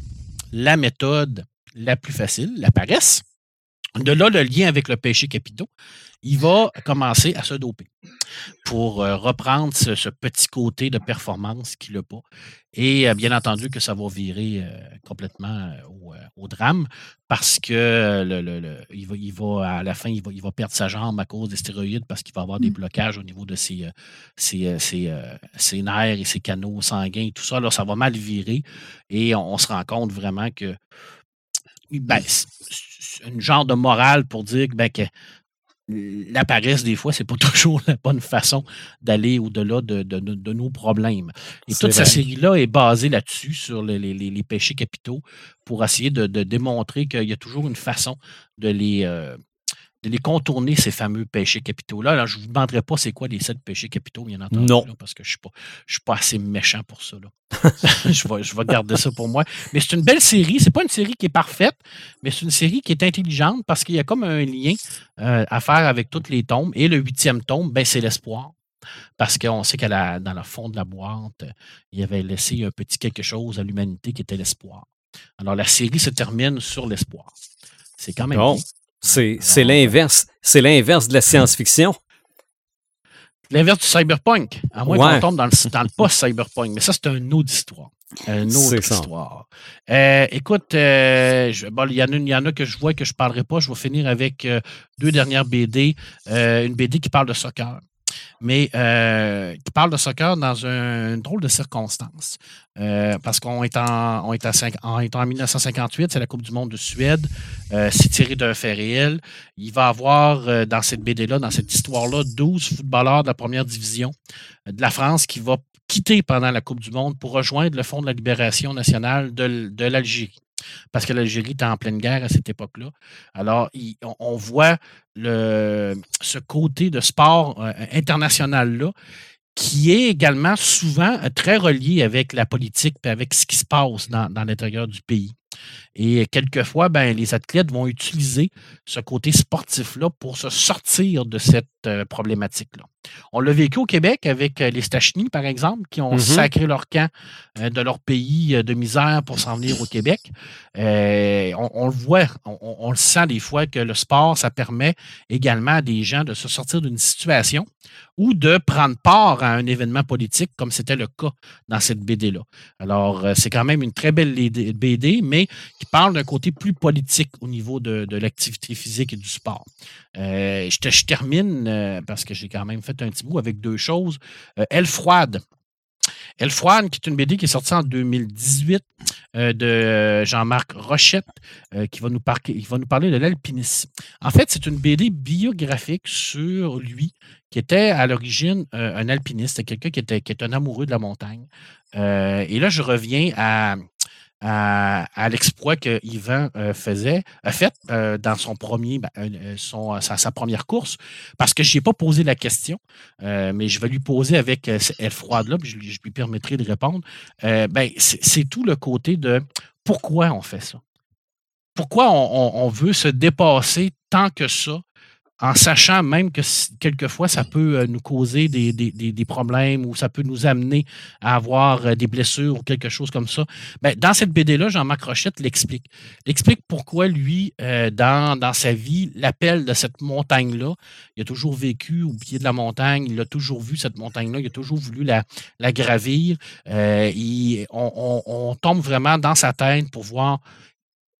la méthode la plus facile, la paresse. De là, le lien avec le péché capitaux, il va commencer à se doper pour euh, reprendre ce, petit côté de performance qu'il n'a pas. Et euh, bien entendu que ça va virer euh, complètement au, drame parce que le, il, va, il, va, à la fin, il va, il va, perdre sa jambe à cause des stéroïdes parce qu'il va avoir des mmh. blocages au niveau de ses, ses, ses, nerfs et ses canaux sanguins et tout ça. Alors, ça va mal virer et on se rend compte vraiment que ben, un genre de morale pour dire ben, que la paresse, des fois, c'est pas (laughs) toujours la bonne façon d'aller au-delà de, nos problèmes. Et toute cette série-là est basée là-dessus, sur les, péchés capitaux, pour essayer de, démontrer qu'il y a toujours une façon de les, euh, de les contourner, ces fameux péchés capitaux-là. Alors, je ne vous demanderai pas c'est quoi les sept péchés capitaux, bien entendu. Non. parce que je ne suis, suis, pas assez méchant pour ça. (laughs) je, vais, je vais garder ça pour moi. Mais c'est une belle série. C'est pas une série qui est parfaite, mais c'est une série qui est intelligente parce qu'il y a comme un lien euh, à faire avec toutes les tombes. Et le huitième tombe, ben, c'est l'espoir. Parce qu'on sait qu'à dans le fond de la boîte, il avait laissé un petit quelque chose à l'humanité qui était l'espoir. Alors, la série se termine sur l'espoir. C'est quand même. C'est l'inverse. C'est l'inverse de la science-fiction. L'inverse du cyberpunk. À moins qu'on tombe dans le, dans le post-cyberpunk. Mais ça, c'est une autre histoire. Une autre histoire. Euh, écoute, euh, il y, y, en a que je vois que je ne parlerai pas. Je vais finir avec euh, deux dernières BD. une BD qui parle de soccer mais euh, qui parle de soccer dans un, une drôle de circonstance. Euh, parce qu'on est, en, on est, en, 1958, c'est la Coupe du Monde de Suède. Euh, c'est tiré d'un fait réel. Il va avoir dans cette BD-là, dans cette histoire-là, 12 footballeurs de la première division de la France qui vont quitter pendant la Coupe du Monde pour rejoindre le Fonds de la libération nationale de l'Algérie parce que l'Algérie était en pleine guerre à cette époque-là. Alors, on, voit ce côté de sport euh, international-là qui est également souvent euh, très relié avec la politique et avec ce qui se passe dans, l'intérieur du pays. Et quelquefois, ben, les athlètes vont utiliser ce côté sportif-là pour se sortir de cette euh, problématique-là. On l'a vécu au Québec avec les Stachny, par exemple, qui ont mm-hmm. sacré leur camp de leur pays de misère pour s'en venir au Québec. On, le voit, on, le sent des fois que le sport, ça permet également à des gens de se sortir d'une situation ou de prendre part à un événement politique, comme c'était le cas dans cette BD-là. Alors, c'est quand même une très belle BD, mais qui parle d'un côté plus politique au niveau de, l'activité physique et du sport. Euh, je, termine euh, parce que j'ai quand même fait un petit bout avec deux choses. Euh, Elle froide. Elle froide, qui est une BD qui est sortie en 2018 de Jean-Marc Rochette, qui, va nous va nous parler de l'alpinisme. En fait, c'est une BD biographique sur lui, qui était à l'origine un alpiniste, quelqu'un qui était, qui est un amoureux de la montagne. et là, je reviens à à, l'exploit que Yvan euh, faisait, a fait euh, dans son premier, ben, euh, son, sa, première course, parce que je n'ai pas posé la question, mais je vais lui poser avec elle froide-là, puis je, lui permettrai de répondre. ben, c'est tout le côté de pourquoi on fait ça? Pourquoi on veut se dépasser tant que ça en sachant même que quelquefois ça peut euh, nous causer des, des, problèmes ou ça peut nous amener à avoir euh, des blessures ou quelque chose comme ça. Ben, dans cette BD-là, Jean-Marc Rochette l'explique. Il explique pourquoi lui, euh, dans, dans sa vie, l'appel de cette montagne-là, il a toujours vécu au pied de la montagne, il a toujours vu cette montagne-là, il a toujours voulu la, gravir. on, on, on tombe vraiment dans sa tête pour voir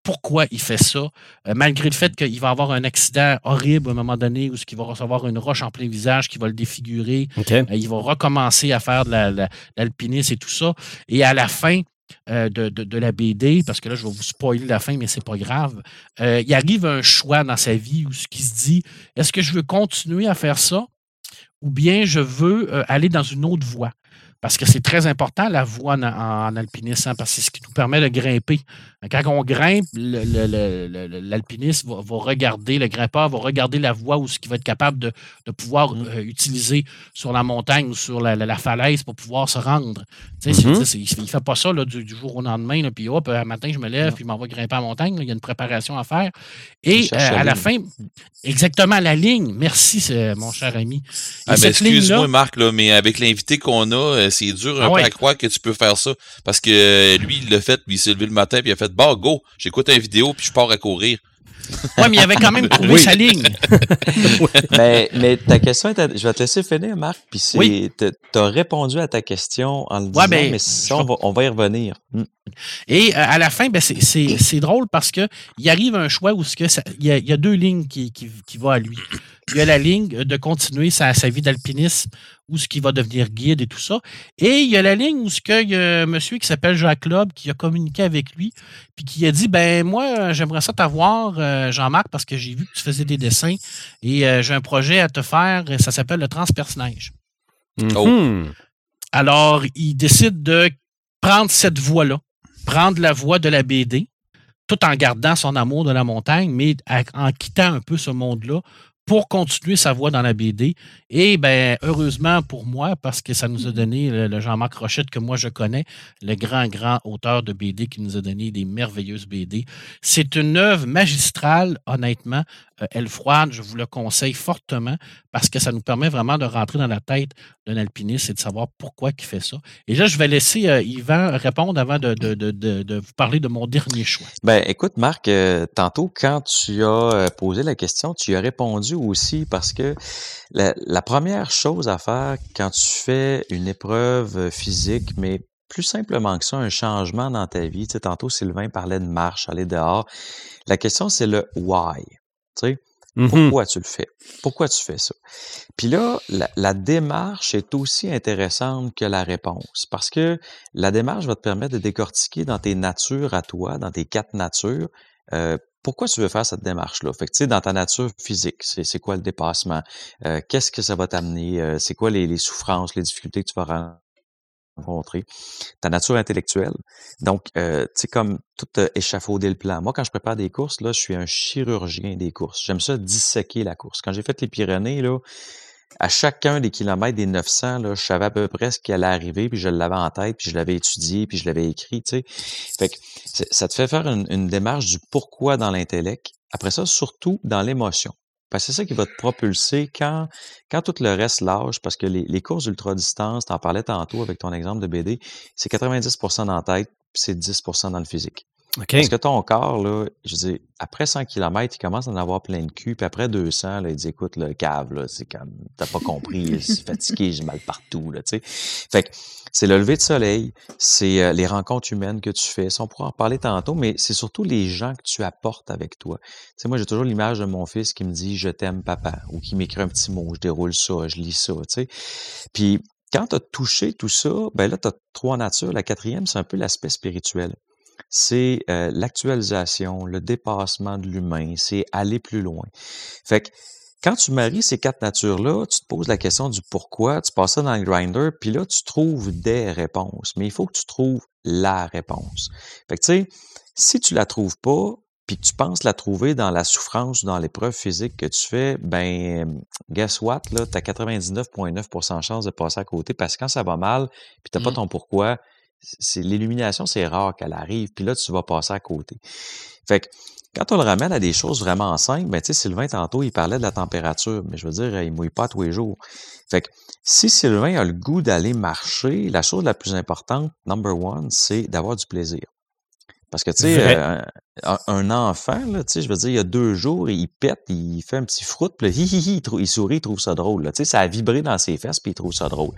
pourquoi il fait ça, euh, malgré le fait qu'il va avoir un accident horrible à un moment donné où il va recevoir une roche en plein visage qui va le défigurer. Euh, il va recommencer à faire de l'alpinisme et tout ça. Et à la fin, euh, de, la BD, parce que là, je vais vous spoiler la fin, mais c'est pas grave. il arrive un choix dans sa vie où ce qui se dit est-ce que je veux continuer à faire ça ou bien je veux aller dans une autre voie? Parce que c'est très important la voie en, alpinisme, hein, parce que c'est ce qui nous permet de grimper. Quand on grimpe, l'alpiniste va, regarder, le grimpeur va regarder la voie ou ce qu'il va être capable de, pouvoir mm. euh, utiliser sur la montagne ou sur la, falaise pour pouvoir se rendre. Mm-hmm. il ne fait pas ça du, jour au lendemain, puis hop, un matin, je me lève, puis m'en vais grimper à la montagne. il y a une préparation à faire. Et euh, à la fin, exactement la ligne. Merci, mon cher ami. Ah, excuse-moi, Marc, mais avec l'invité qu'on a, euh, c'est dur un ah peu à croire que tu peux faire ça. Parce que lui, il l'a fait, puis il s'est levé le matin, puis il a fait Bah, go, j'écoute une vidéo, puis je pars à courir. Oui, mais il avait quand même (laughs) trouvé sa ligne. (laughs) mais, mais ta question, je vais te laisser finir, Marc, puis oui. tu as répondu à ta question en le disant, ben, mais ça, on va, y revenir. Hmm. Et euh, à la fin, ben, c'est drôle parce qu'il arrive un choix où il y, y, a deux lignes qui, qui, qui vont à lui. Il y a la ligne de continuer sa, sa vie d'alpinisme où ce qui va devenir guide et tout ça. Et il y a la ligne où ce que, il y a un monsieur qui s'appelle Jacques Loeb qui a communiqué avec lui, puis qui a dit ben moi, j'aimerais ça t'avoir, euh, Jean-Marc, parce que j'ai vu que tu faisais des dessins et euh, j'ai un projet à te faire, ça s'appelle le transpersonnage. Mm-hmm. Oh. Alors, il décide de prendre cette voie-là, prendre la voie de la BD, tout en gardant son amour de la montagne, mais en quittant un peu ce monde-là pour continuer sa voie dans la BD. Et ben, heureusement pour moi, parce que ça nous a donné le, Jean-Marc Rochette que moi je connais, le grand, grand auteur de BD qui nous a donné des merveilleuses BD. C'est une œuvre magistrale, honnêtement. Euh, Elle froide, je vous le conseille fortement parce que ça nous permet vraiment de rentrer dans la tête d'un alpiniste et de savoir pourquoi il fait ça. Et là, je vais laisser euh, Yvan répondre avant de, vous parler de mon dernier choix. Ben, écoute, Marc, euh, tantôt, quand tu as posé la question, tu as répondu aussi parce que la, première chose à faire quand tu fais une épreuve physique, mais plus simplement que ça, un changement dans ta vie. Tu sais, tantôt, Sylvain parlait de marche, aller dehors. La question, c'est le why. Tu sais, mmh pourquoi tu le fais? Pourquoi tu fais ça? Puis là, la, démarche est aussi intéressante que la réponse parce que la démarche va te permettre de décortiquer dans tes natures à toi, dans tes quatre natures, euh, pourquoi tu veux faire cette démarche-là? Fait que, tu sais, dans ta nature physique, c'est quoi le dépassement? Euh, qu'est-ce que ça va t'amener? Euh, c'est quoi les, souffrances, les difficultés que tu vas rencontrer? Ta nature intellectuelle. Donc, euh, tu sais, comme tout échafauder le plan. Moi, quand je prépare des courses, là, je suis un chirurgien des courses. J'aime ça disséquer la course. Quand j'ai fait les Pyrénées, là, à chacun des kilomètres des 900, là, je savais à peu près ce qui allait arriver, puis je l'avais en tête, puis je l'avais étudié, puis je l'avais écrit, tu sais. Fait que ça te fait faire une, démarche du pourquoi dans l'intellect. Après ça, surtout dans l'émotion. Parce c'est ça qui va te propulser quand, quand tout le reste lâche, parce que les, les courses ultra-distance, tu en parlais tantôt avec ton exemple de BD, c'est 90% dans la tête, puis c'est 10% dans le physique. Parce que ton corps, là, je dis, après 100 km, il commence à en avoir plein de cul, puis après 200, là, il dit, écoute, le cave, là, c'est comme, t'as pas compris, je suis fatigué, j'ai mal partout, là, tu sais. Fait que c'est le lever de soleil, c'est euh, les rencontres humaines que tu fais. Ça, on pourra en parler tantôt, mais c'est surtout les gens que tu apportes avec toi. Tu sais, moi, j'ai toujours l'image de mon fils qui me dit, je t'aime, papa, ou qui m'écrit un petit mot, je déroule ça, je lis ça, tu sais. Puis, quand tu as touché tout ça, ben là, tu as trois natures. La quatrième, c'est un peu l'aspect spirituel c'est euh, l'actualisation, le dépassement de l'humain, c'est aller plus loin. Fait que quand tu maries ces quatre natures-là, tu te poses la question du pourquoi, tu passes ça dans le grinder, puis là, tu trouves des réponses. Mais il faut que tu trouves la réponse. Fait que tu sais, si tu la trouves pas, puis que tu penses la trouver dans la souffrance ou dans l'épreuve physique que tu fais, ben, guess what, là, tu as 99,9% de chance de passer à côté parce que quand ça va mal, puis tu n'as pas mmh. ton pourquoi, c'est l'illumination, c'est rare qu'elle arrive, puis là, tu vas passer à côté. Fait que quand on le ramène à des choses vraiment simples, ben, tu sais, Sylvain, tantôt, il parlait de la température, mais je veux dire, il mouille pas tous les jours. Fait que si Sylvain a le goût d'aller marcher, la chose la plus importante, number one, c'est d'avoir du plaisir. Parce que, tu sais, euh, un, enfant, là, tu sais, je veux dire, il y a deux jours, il pète, il fait un petit fruit, puis hi, hi, hi, il, sourit, il trouve ça drôle. Là. Tu sais, ça a vibré dans ses fesses, puis il trouve ça drôle.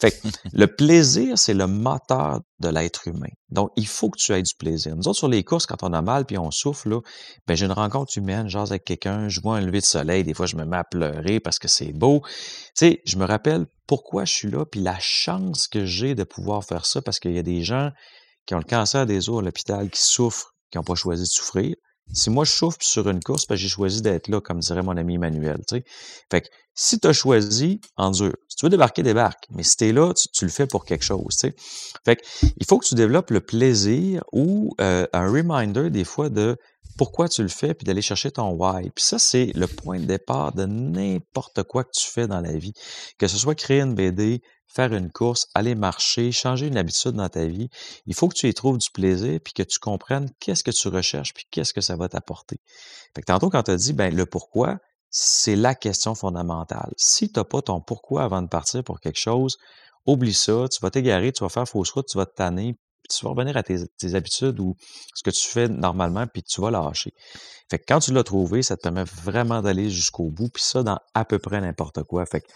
Fait que (laughs) le plaisir, c'est le moteur de l'être humain. Donc, il faut que tu aies du plaisir. Nous autres, sur les courses, quand on a mal puis on souffle, là, ben, j'ai une rencontre humaine, genre avec quelqu'un, je vois un lever de soleil, des fois, je me mets à pleurer parce que c'est beau. Tu sais, je me rappelle pourquoi je suis là, puis la chance que j'ai de pouvoir faire ça, parce qu'il y a des gens qui ont le cancer des os à l'hôpital, qui souffrent, qui n'ont pas choisi de souffrir. Si moi je souffre sur une course, ben, j'ai choisi d'être là, comme dirait mon ami Emmanuel. Tu sais. Fait que si tu as choisi, endure. Si tu veux débarquer, débarque. Mais si tu es là, tu, le fais pour quelque chose. Tu sais. Fait que, il faut que tu développes le plaisir ou euh, un reminder des fois de pourquoi tu le fais, puis d'aller chercher ton why. Puis ça, c'est le point de départ de n'importe quoi que tu fais dans la vie. Que ce soit créer une BD, faire une course, aller marcher, changer une habitude dans ta vie, il faut que tu y trouves du plaisir puis que tu comprennes qu'est-ce que tu recherches puis qu'est-ce que ça va t'apporter. Fait tantôt, quand tu as dit, ben, le pourquoi, c'est la question fondamentale. Si tu n'as pas ton pourquoi avant de partir pour quelque chose, oublie ça, tu vas t'égarer, tu vas faire fausse route, tu vas te tanner, tu vas revenir à tes, habitudes ou ce que tu fais normalement, puis tu vas lâcher. Fait que quand tu l'as trouvé, ça te permet vraiment d'aller jusqu'au bout, puis ça dans à peu près n'importe quoi. Fait que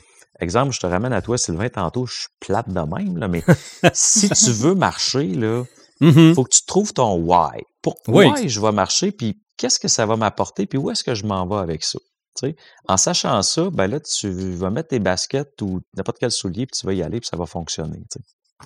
Exemple, je te ramène à toi, Sylvain, tantôt, je suis plate de même, là, mais (laughs) si tu veux marcher, là, il mm-hmm. faut que tu trouves ton why. Pourquoi je vais marcher, puis qu'est-ce que ça va m'apporter, puis où est-ce que je m'en vais avec ça? En sachant ça, ben là, tu vas mettre tes baskets ou n'importe quel soulier, puis tu vas y aller, puis ça va fonctionner.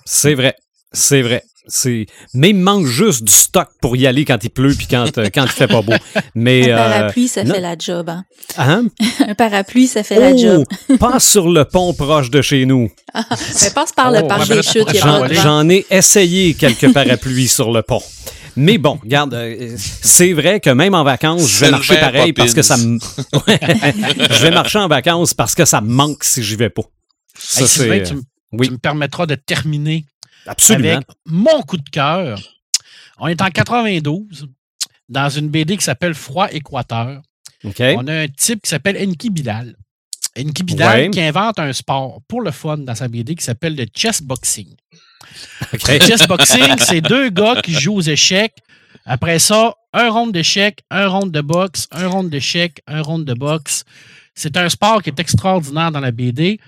C'est vrai. C'est vrai. C'est mais il manque juste du stock pour y aller quand il pleut puis quand euh, quand il fait pas beau. Mais un parapluie ça fait la job hein. hein? (laughs) un parapluie ça fait la job. (laughs) passe sur le pont proche de chez nous. mais passe par le oh, parc des chutes, J'en ai essayé quelques parapluies sur le pont. Mais bon, regarde, euh, c'est vrai que même en vacances, je vais marcher pareil parce que ça me. (laughs) je vais marcher en vacances parce que ça me manque si j'y vais pas. Ça, c'est. tu, oui. tu me permettras de terminer Absolument. Avec mon coup de cœur. On est en 92 dans une BD qui s'appelle Froid Équateur. On a un type qui s'appelle Enki Bilal. Enki Bilal qui invente un sport pour le fun dans sa BD qui s'appelle le chess boxing. Le chess boxing, c'est deux gars qui jouent aux échecs. Après ça, un round d'échecs, un round de boxe, un round d'échecs, un round de boxe. C'est un sport qui est extraordinaire dans la BD.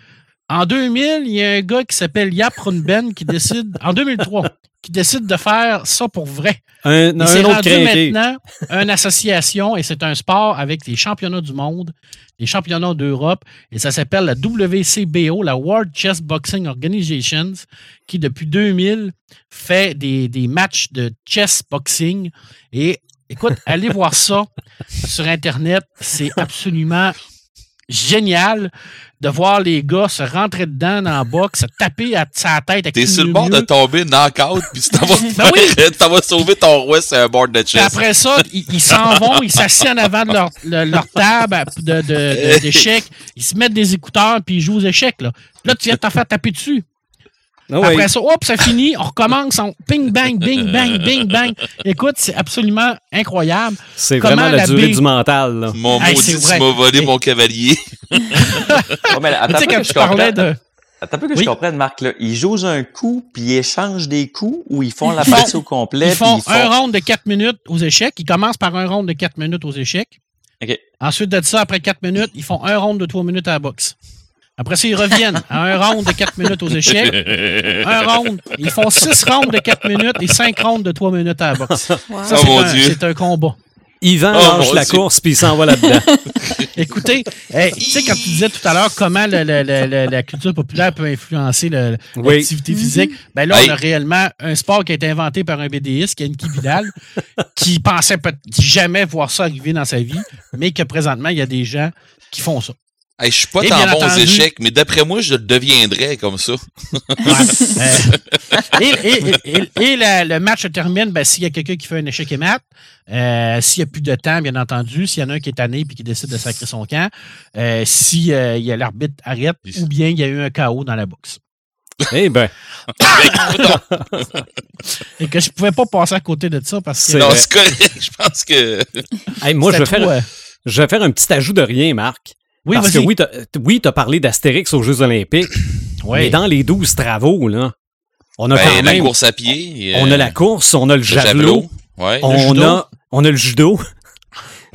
En 2000, il y a un gars qui s'appelle Yap Ben qui décide, en 2003, qui décide de faire ça pour vrai. Un, il s'est rendu maintenant une association et c'est un sport avec les championnats du monde, les championnats d'Europe et ça s'appelle la WCBO, la World Chess Boxing Organization, qui depuis 2000 fait des, des matchs de chess boxing et écoute, allez voir ça sur Internet, c'est absolument génial de voir les gars se rentrer dedans dans la boxe, se taper à sa tête avec T'es sur le bord de tomber knock-out, puis tu t'en vas, ben (laughs) sauver ton roi sur un board de chess. après ça, ils s'en (laughs) vont, ils s'assiedent en avant de leur, leur table d'échecs, de, de, ils se mettent des écouteurs, puis ils jouent aux échecs. Là, là tu viens de t'en faire taper dessus. Ah Après ça, hop, ça finit, on recommence, on ping, bang, bing, bang, bing, bang. Écoute, c'est absolument incroyable. C'est vraiment la, durée du mental. Mon hey, maudit, tu m'as volé mon cavalier. (laughs) tu sais, quand tu parlais de... Attends un peu que je comprenne, Marc. Là. Ils jouent un coup, puis ils échangent des coups, ou ils font la partie au complet? Ils font, un round de 4 minutes aux échecs. Ils commencent par un round de 4 minutes aux échecs. Ensuite de ça, après 4 minutes, ils font un round de 3 minutes à la boxe. Après ça, ils reviennent à un round de 4 minutes aux échecs. Un round. Ils font 6 rounds de 4 minutes et 5 rounds de 3 minutes à la boxe. Ça, oh c'est un, combat. Yvan oh, lâche la course puis il s'en va là-dedans. (laughs) Écoutez, tu sais, quand tu disais tout à l'heure comment la culture populaire peut influencer l'activité physique, ben là, on a réellement un sport qui a été inventé par un BDiste, Kenki Vidal, qui pensait peut jamais voir ça arriver dans sa vie, mais que présentement, il y a des gens qui font ça. Je je suis pas tant bon aux échecs, mais d'après moi, je le deviendrais comme ça. (laughs) et, le match se termine ben, s'il y a quelqu'un qui fait un échec et mat. Euh, s'il n'y a plus de temps, bien entendu. S'il y en a un qui est tanné et qui décide de sacrer son camp. Euh, si euh, y a l'arbitre arrête ou bien il y a eu un chaos dans la boxe. Eh ben. (laughs) (laughs) et que je pouvais pas passer à côté de ça parce que. Non, c'est correct. Je pense que. moi, je vais, faire, je vais faire un petit ajout de rien, Marc. Oui, Parce que oui, tu as, parlé d'Astérix aux Jeux Olympiques. (clears throat) Mais dans les 12 travaux, là, on a ben, quand même. la course à pied. On a la course, on a le, javelot. on, a, on a le judo. (laughs)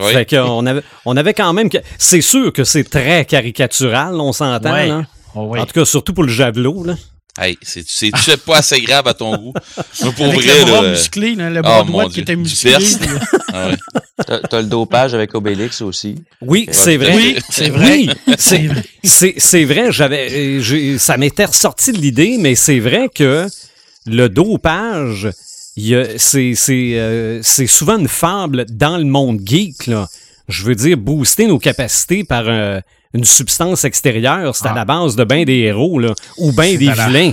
Fait qu'on avait, on avait quand même. C'est sûr que c'est très caricatural, on s'entend. Là. Oh, en tout cas, surtout pour le javelot. Là. Hey, c'est pas assez grave à ton goût. (laughs) pour Avec vrai, le bras musclé, le bras oh, droit qui était musclé. (laughs) ah T'as le dopage avec Obélix aussi? Oui, c'est vrai. Oui, c'est vrai. c'est vrai. J'avais, ça m'était ressorti de l'idée, mais c'est vrai que le dopage, c'est souvent une fable dans le monde geek. Là. Je veux dire, booster nos capacités par un une substance extérieure, c'est à la ah. base de bien des héros, là, ou bien des vilains.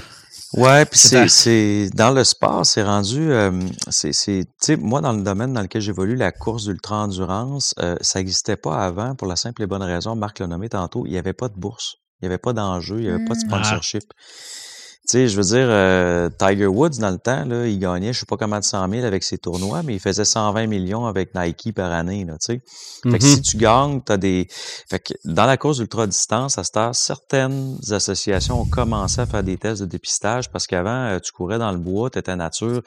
Ouais, puis c'est dans le sport, c'est rendu, euh, c'est tu sais, moi dans le domaine dans lequel j'évolue, la course d'ultra endurance, euh, ça n'existait pas avant pour la simple et bonne raison, Marc l'a nommé tantôt, il n'y avait pas de bourse, il n'y avait pas d'enjeu, il n'y avait pas de mmh. sponsorship. Tu sais, je veux dire, euh, Tiger Woods, dans le temps, là, il gagnait, je sais pas comment de 100 000 avec ses tournois, mais il faisait 120 millions avec Nike par année, là, tu sais. Fait que si mm-hmm. tu gagnes, t'as des... Fait que dans la course d'ultra-distance, à cette heure, certaines associations ont commencé à faire des tests de dépistage parce qu'avant, euh, tu courais dans le bois, tu étais nature,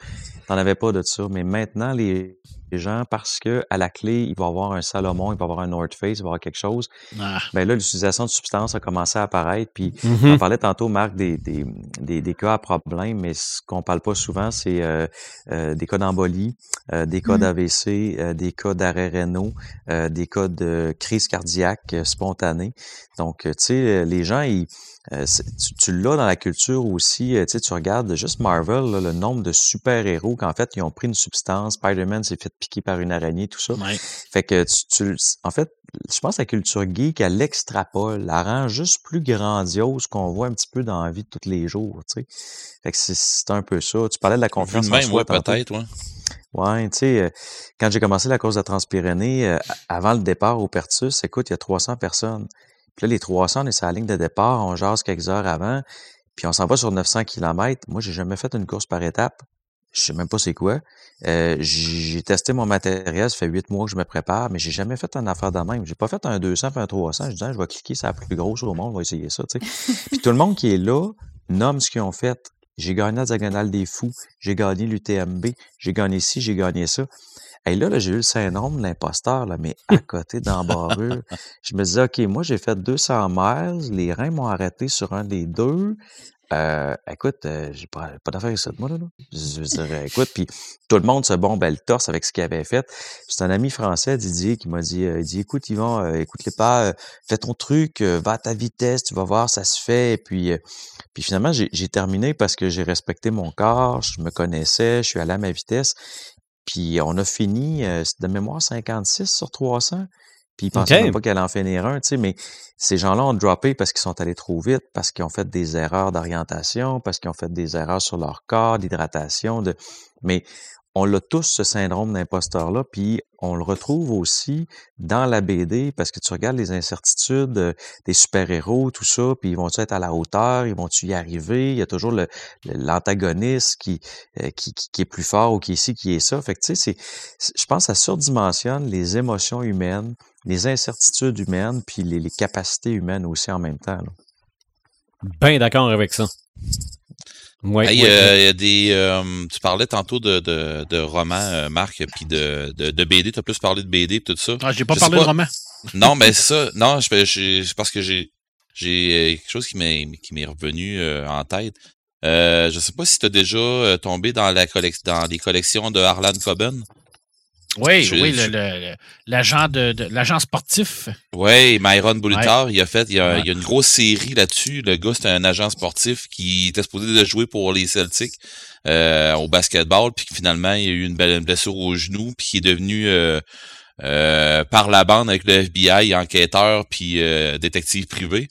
t'en avais pas de ça. Mais maintenant, les gens parce que à la clé, il va y avoir un Salomon, il va y avoir un North Face, il va y avoir quelque chose. Ah. Ben là, l'utilisation de substances a commencé à apparaître. Puis mm-hmm. on parlait tantôt, Marc, des, des, des, des, cas à problème, mais ce qu'on parle pas souvent, c'est euh, euh, des cas d'embolie, euh, des cas mm-hmm. d'AVC, des cas d'arrêt rénaux, des cas de crise cardiaque spontanée. Donc, tu sais, les gens, ils euh, tu, l'as dans la culture aussi. Euh, tu regardes juste Marvel, le nombre de super-héros qu'en fait, ils ont pris une substance. Spider-Man s'est fait piquer par une araignée, tout ça. Fait que tu, en fait, je pense que la culture geek, elle l'extrapole, elle rend juste plus grandiose qu'on voit un petit peu dans la vie de tous les jours. Tu sais. Fait que c'est un peu ça. Tu parlais de la confiance en soi. peut-être, ouais. Ouais, tu sais, euh, quand j'ai commencé la course de Transpyrénées, avant le départ au Pertus, écoute, il y a 300 personnes. Puis là, les 300, on est sur la ligne de départ, on jase quelques heures avant, puis on s'en va sur 900 km. Moi, j'ai jamais fait une course par étape. Je sais même pas c'est quoi. Euh, j'ai testé mon matériel, ça fait huit mois que je me prépare, mais j'ai jamais fait une affaire de même. J'ai pas fait un 200 puis un 300. Je dis, je vais cliquer sur la plus grosse au monde, on va essayer ça, tu sais. puis tout le monde qui est là nomme ce qu'ils ont fait. J'ai gagné la Diagonale des Fous, j'ai gagné l'UTMB, j'ai gagné ci, j'ai gagné ça. Et là, là j'ai eu le syndrome de l'imposteur, mais à côté d'embarrure. (laughs) je me disais, OK, moi, j'ai fait 200 miles, les reins m'ont arrêté sur un des deux. Euh, écoute, euh, j'ai pas, pas d'affaire avec ça de moi, là. Je, dirais, écoute, puis tout le monde se bombe le torse avec ce qu'il avait fait. C'est un ami français, Didier, qui m'a dit, euh, il dit, écoute, Yvan, écoute les pas, fais ton truc, va à ta vitesse, tu vas voir, ça se fait. Et puis, puis finalement, j'ai terminé parce que j'ai respecté mon corps, je me connaissais, je suis allé à ma vitesse. Puis on a fini, euh, de mémoire, 56 sur 300. Puis ils pensaient pas qu'elle en finir un, tu sais, mais ces gens-là ont droppé parce qu'ils sont allés trop vite, parce qu'ils ont fait des erreurs d'orientation, parce qu'ils ont fait des erreurs sur leur corps, d'hydratation, de... mais on l'a tous, ce syndrome d'imposteur-là, puis on le retrouve aussi dans la BD parce que tu regardes les incertitudes euh, des super-héros, tout ça, puis ils vont-tu être à la hauteur, ils vont-tu y arriver, il y a toujours l'antagoniste euh, qui, est plus fort ou qui est ci, qui est ça. Fait que, tu sais, je pense que ça surdimensionne les émotions humaines, les incertitudes humaines, puis les, capacités humaines aussi en même temps. Bien d'accord avec ça. Ouais, il y a des. Euh, tu parlais tantôt de, de, de romans, euh, Marc, puis de, de, de BD. Tu as plus parlé de BD et tout ça. Ah, j'ai pas parlé de romans. Non, mais c'est ça. Non, je, parce que j'ai j'ai quelque chose qui m'est qui m'est revenu euh, en tête. Euh, je sais pas si tu as déjà tombé dans la dans les collections de Harlan Coben. Oui, oui, l'agent de, l'agent sportif. Oui, Myron Boulitar, il a fait, il y a, une grosse série là-dessus. Le gars, c'est un agent sportif qui était supposé de jouer pour les Celtics euh, au basketball, puis finalement, il a eu une, belle, blessure au genou, puis il est devenu euh, euh, par la bande avec le FBI, enquêteur, puis détective privé.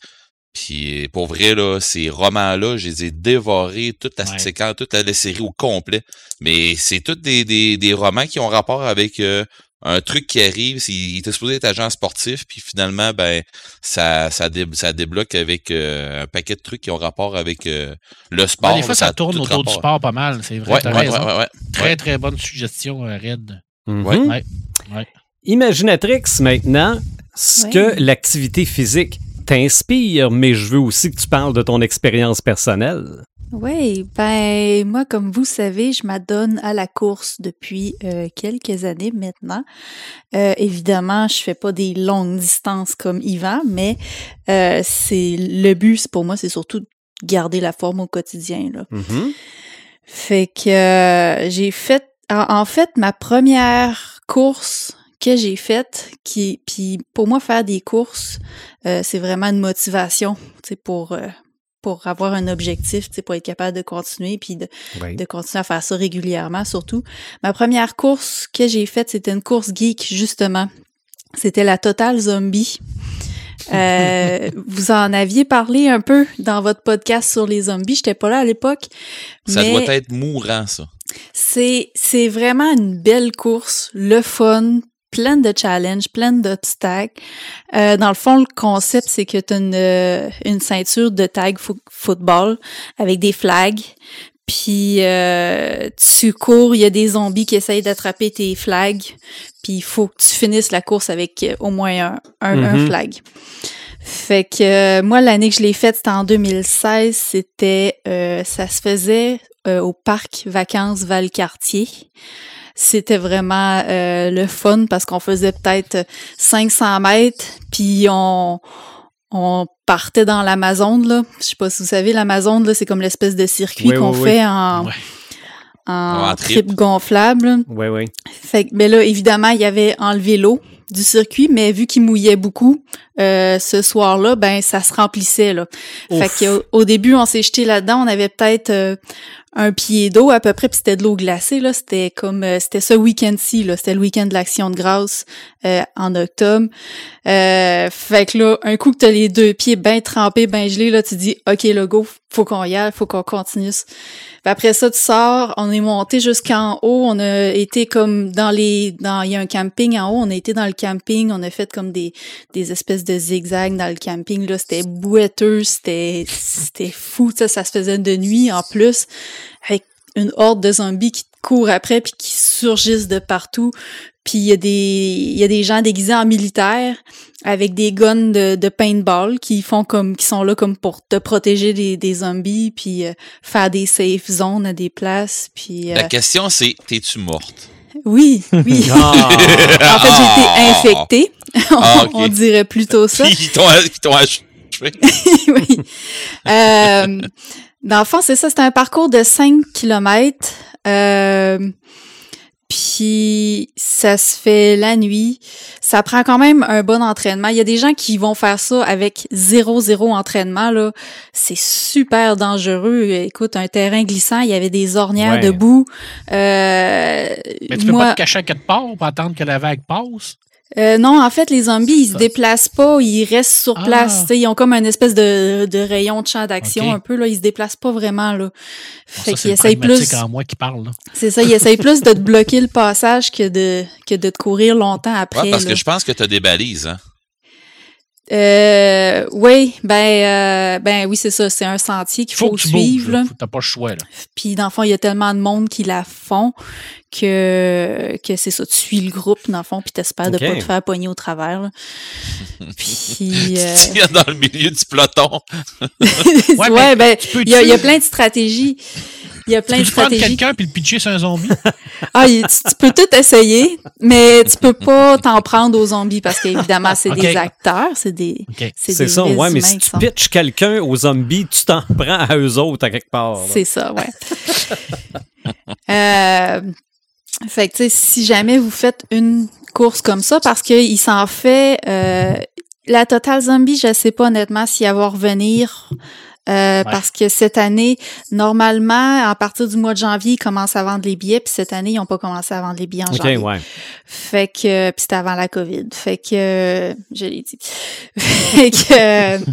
Puis pour vrai, là, ces romans-là, je les ai dévorés, toute la séquence, toute la, série au complet. Mais c'est tous des, des, des, romans qui ont rapport avec euh, un truc qui arrive. Il était supposé être agent sportif, puis finalement, ben, ça, ça, ça débloque avec euh, un paquet de trucs qui ont rapport avec euh, le sport. des fois, ça, tourne autour du sport pas mal, c'est vrai. Ouais, très, très bonne suggestion, Red. Mm-hmm. Imaginatrix, maintenant, ce que l'activité physique t'inspire, mais je veux aussi que tu parles de ton expérience personnelle. Oui, ben moi, comme vous savez, je m'adonne à la course depuis euh, quelques années maintenant. Euh, évidemment, je fais pas des longues distances comme Yvan, mais euh, c'est le but pour moi, c'est surtout garder la forme au quotidien. Là. Mm-hmm. Fait que j'ai fait, en, fait, ma première course que j'ai faite, qui, puis pour moi faire des courses, euh, c'est vraiment une motivation, tu pour euh, pour avoir un objectif, tu pour être capable de continuer puis de, de continuer à faire ça régulièrement surtout. Ma première course que j'ai faite, c'était une course geek justement. C'était la Total Zombie. Euh, (laughs) vous en aviez parlé un peu dans votre podcast sur les zombies. J'étais pas là à l'époque. Ça doit être mourant, ça. C'est, c'est vraiment une belle course, le fun, plein de challenges, plein d'obstacles. Euh, dans le fond, le concept, c'est que tu as une, euh, une, ceinture de tag football avec des flags. Puis euh, tu cours, il y a des zombies qui essayent d'attraper tes flags. Puis il faut que tu finisses la course avec au moins un, un, mm-hmm. flag. Fait que moi, l'année que je l'ai faite, c'était en 2016. C'était, ça se faisait au parc Vacances Valcartier. C'était vraiment euh, le fun parce qu'on faisait peut-être 500 mètres, puis on, on partait dans l'Amazon. Là. Je sais pas si vous savez, l'Amazon, c'est comme l'espèce de circuit qu'on fait en, en, trip. gonflable. Oui, oui. Fait que, ben là, évidemment, il y avait enlevé l'eau du circuit, mais vu qu'il mouillait beaucoup, euh, ce soir-là, ben ça se remplissait là. Fait que au, début, on s'est jeté là-dedans, on avait peut-être euh, un pied d'eau à peu près, puis c'était de l'eau glacée là. C'était comme euh, c'était ce week-end-ci là, c'était le week-end de l'Action de grâce en octobre. Fait que là, un coup que t'as les deux pieds bien trempés, bien gelés là, tu dis ok le go, faut qu'on y aille, faut qu'on continue. après ça, tu sors, on est monté jusqu'en haut, on a été comme dans les, dans, il y a un camping en haut, on a été dans le camping, on a fait comme des, des espèces de zigzags dans le camping, là, c'était bouetteux, c'était, c'était fou, ça, ça se faisait de nuit en plus, avec une horde de zombies qui courent après puis qui surgissent de partout. Puis il y a des il y a des gens déguisés en militaires avec des guns de, de, paintball qui font comme qui sont là comme pour te protéger des, des zombies puis euh, faire des safe zones à des places puis euh, La question c'est t'es-tu morte? Oui, oui. (laughs) Ah. en fait, j'ai été infectée. (laughs) Ah, on, dirait plutôt ça. (laughs) Ils t'ont achevé. oui. Euh, dans le fond, c'est ça, c'est un parcours de 5 km. Euh, puis ça se fait la nuit. Ça prend quand même un bon entraînement. Il y a des gens qui vont faire ça avec zéro zéro entraînement là. C'est super dangereux. Écoute, un terrain glissant, il y avait des ornières debout. Euh, Mais tu peux pas te cacher à quelque part pour attendre que la vague passe? Euh, non, en fait, les zombies, ils se déplacent pas, ils restent sur Ah. place. T'sais, Ils ont comme une espèce de, de rayon de champ d'action un peu. Là. Ils se déplacent pas vraiment. Là. Bon, Fait ça, c'est qu'ils le essayent plus. en moi qui parle. là. C'est ça, ils essayent plus de te bloquer le passage que de, que de te courir longtemps après. Ouais, parce là. que je pense que tu as des balises. Hein? Euh, oui, ben, euh, ben oui, c'est ça. C'est un sentier qu'il Faut, faut, que suivre. T'as pas le choix. Là. Puis dans le fond, il y a tellement de monde qui la font que, que c'est ça, tu suis le groupe dans le fond, puis t'espères Ok. de pas te faire pogner au travers. là. (laughs) puis euh, Tu tiens dans le milieu du peloton. (laughs) ouais, ben il y, a- y plein de stratégies. Il y a plein de Tu peux prendre stratégies. quelqu'un puis le pitcher sur un zombie? (laughs) Ah, tu, tu peux tout essayer, mais tu peux pas t'en prendre aux zombies parce qu'évidemment, c'est (laughs) des acteurs, c'est des OK. c'est ça, ouais, mais si tu pitches quelqu'un aux zombies, tu t'en (laughs) prends à eux autres à quelque part. C'est ça, ouais. euh, fait que, tu sais, si jamais vous faites une course comme ça, parce qu'il s'en fait... euh, la Total Zombie, je sais pas honnêtement s'il va revenir... euh, Parce que cette année, normalement, à partir du mois de janvier, ils commencent à vendre les billets, puis cette année, ils n'ont pas commencé à vendre les billets en janvier. ouais. Fait que puis c'était avant la COVID. Fait que je l'ai dit. (laughs) fait que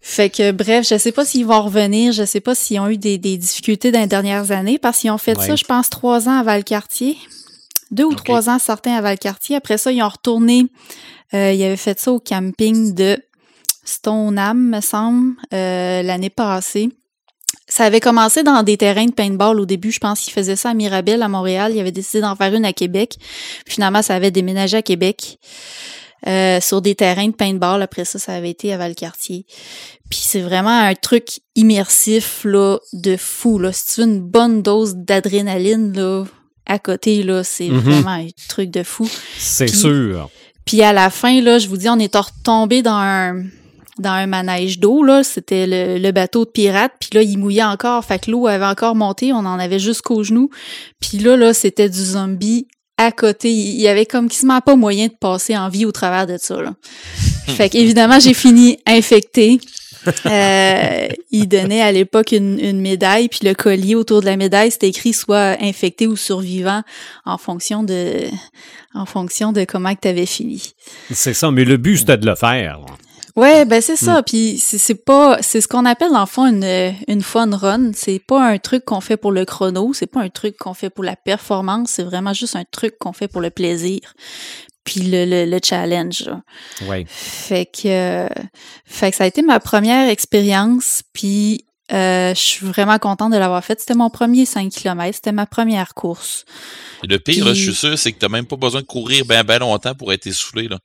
fait que bref, je sais pas s'ils vont revenir, je sais pas s'ils ont eu des, des difficultés dans les dernières années parce qu'ils ont fait Ouais. ça, je pense, trois ans à Valcartier. Deux ou trois ans certains à Valcartier. Après ça, ils ont retourné. Euh, ils avaient fait ça au camping de Stoneham, me semble, euh, l'année passée. Ça avait commencé dans des terrains de paintball au début. Je pense qu'ils faisaient ça à Mirabel, à Montréal. Ils avaient décidé d'en faire une à Québec. Puis finalement, ça avait déménagé à Québec euh, sur des terrains de paintball. Après ça, ça avait été à Valcartier. Puis c'est vraiment un truc immersif là, de fou. Là. Si tu veux une bonne dose d'adrénaline là, à côté, là, c'est Mhm. vraiment un truc de fou. C'est sûr. Puis à la fin, là, je vous dis, on est retombé dans un dans un manège d'eau, là. C'était le, le bateau de pirate. Puis là, il mouillait encore. Fait que l'eau avait encore monté. On en avait jusqu'aux genoux. Puis là, là, c'était du zombie à côté. Il y avait comme quasiment pas moyen de passer en vie au travers de ça, là. (laughs) Fait qu'évidemment, j'ai fini infectée. Euh, il donnait à l'époque une, une médaille, puis le collier autour de la médaille, c'était écrit soit infecté ou survivant en fonction de en fonction de comment que tu avais fini. C'est ça, mais le but, c'était de le faire. Ouais, ben c'est ça. Puis c'est c'est pas, c'est ce qu'on appelle le fond une une fun run. C'est pas un truc qu'on fait pour le chrono. C'est pas un truc qu'on fait pour la performance. C'est vraiment juste un truc qu'on fait pour le plaisir. Puis le le, le challenge. Ouais. Fait que, euh, fait que ça a été ma première expérience. Puis euh, je suis vraiment contente de l'avoir faite. C'était mon premier 5 km. C'était ma première course. Et le pire, là, je suis sûr, c'est que t'as même pas besoin de courir bien ben longtemps pour être essoufflé. Là.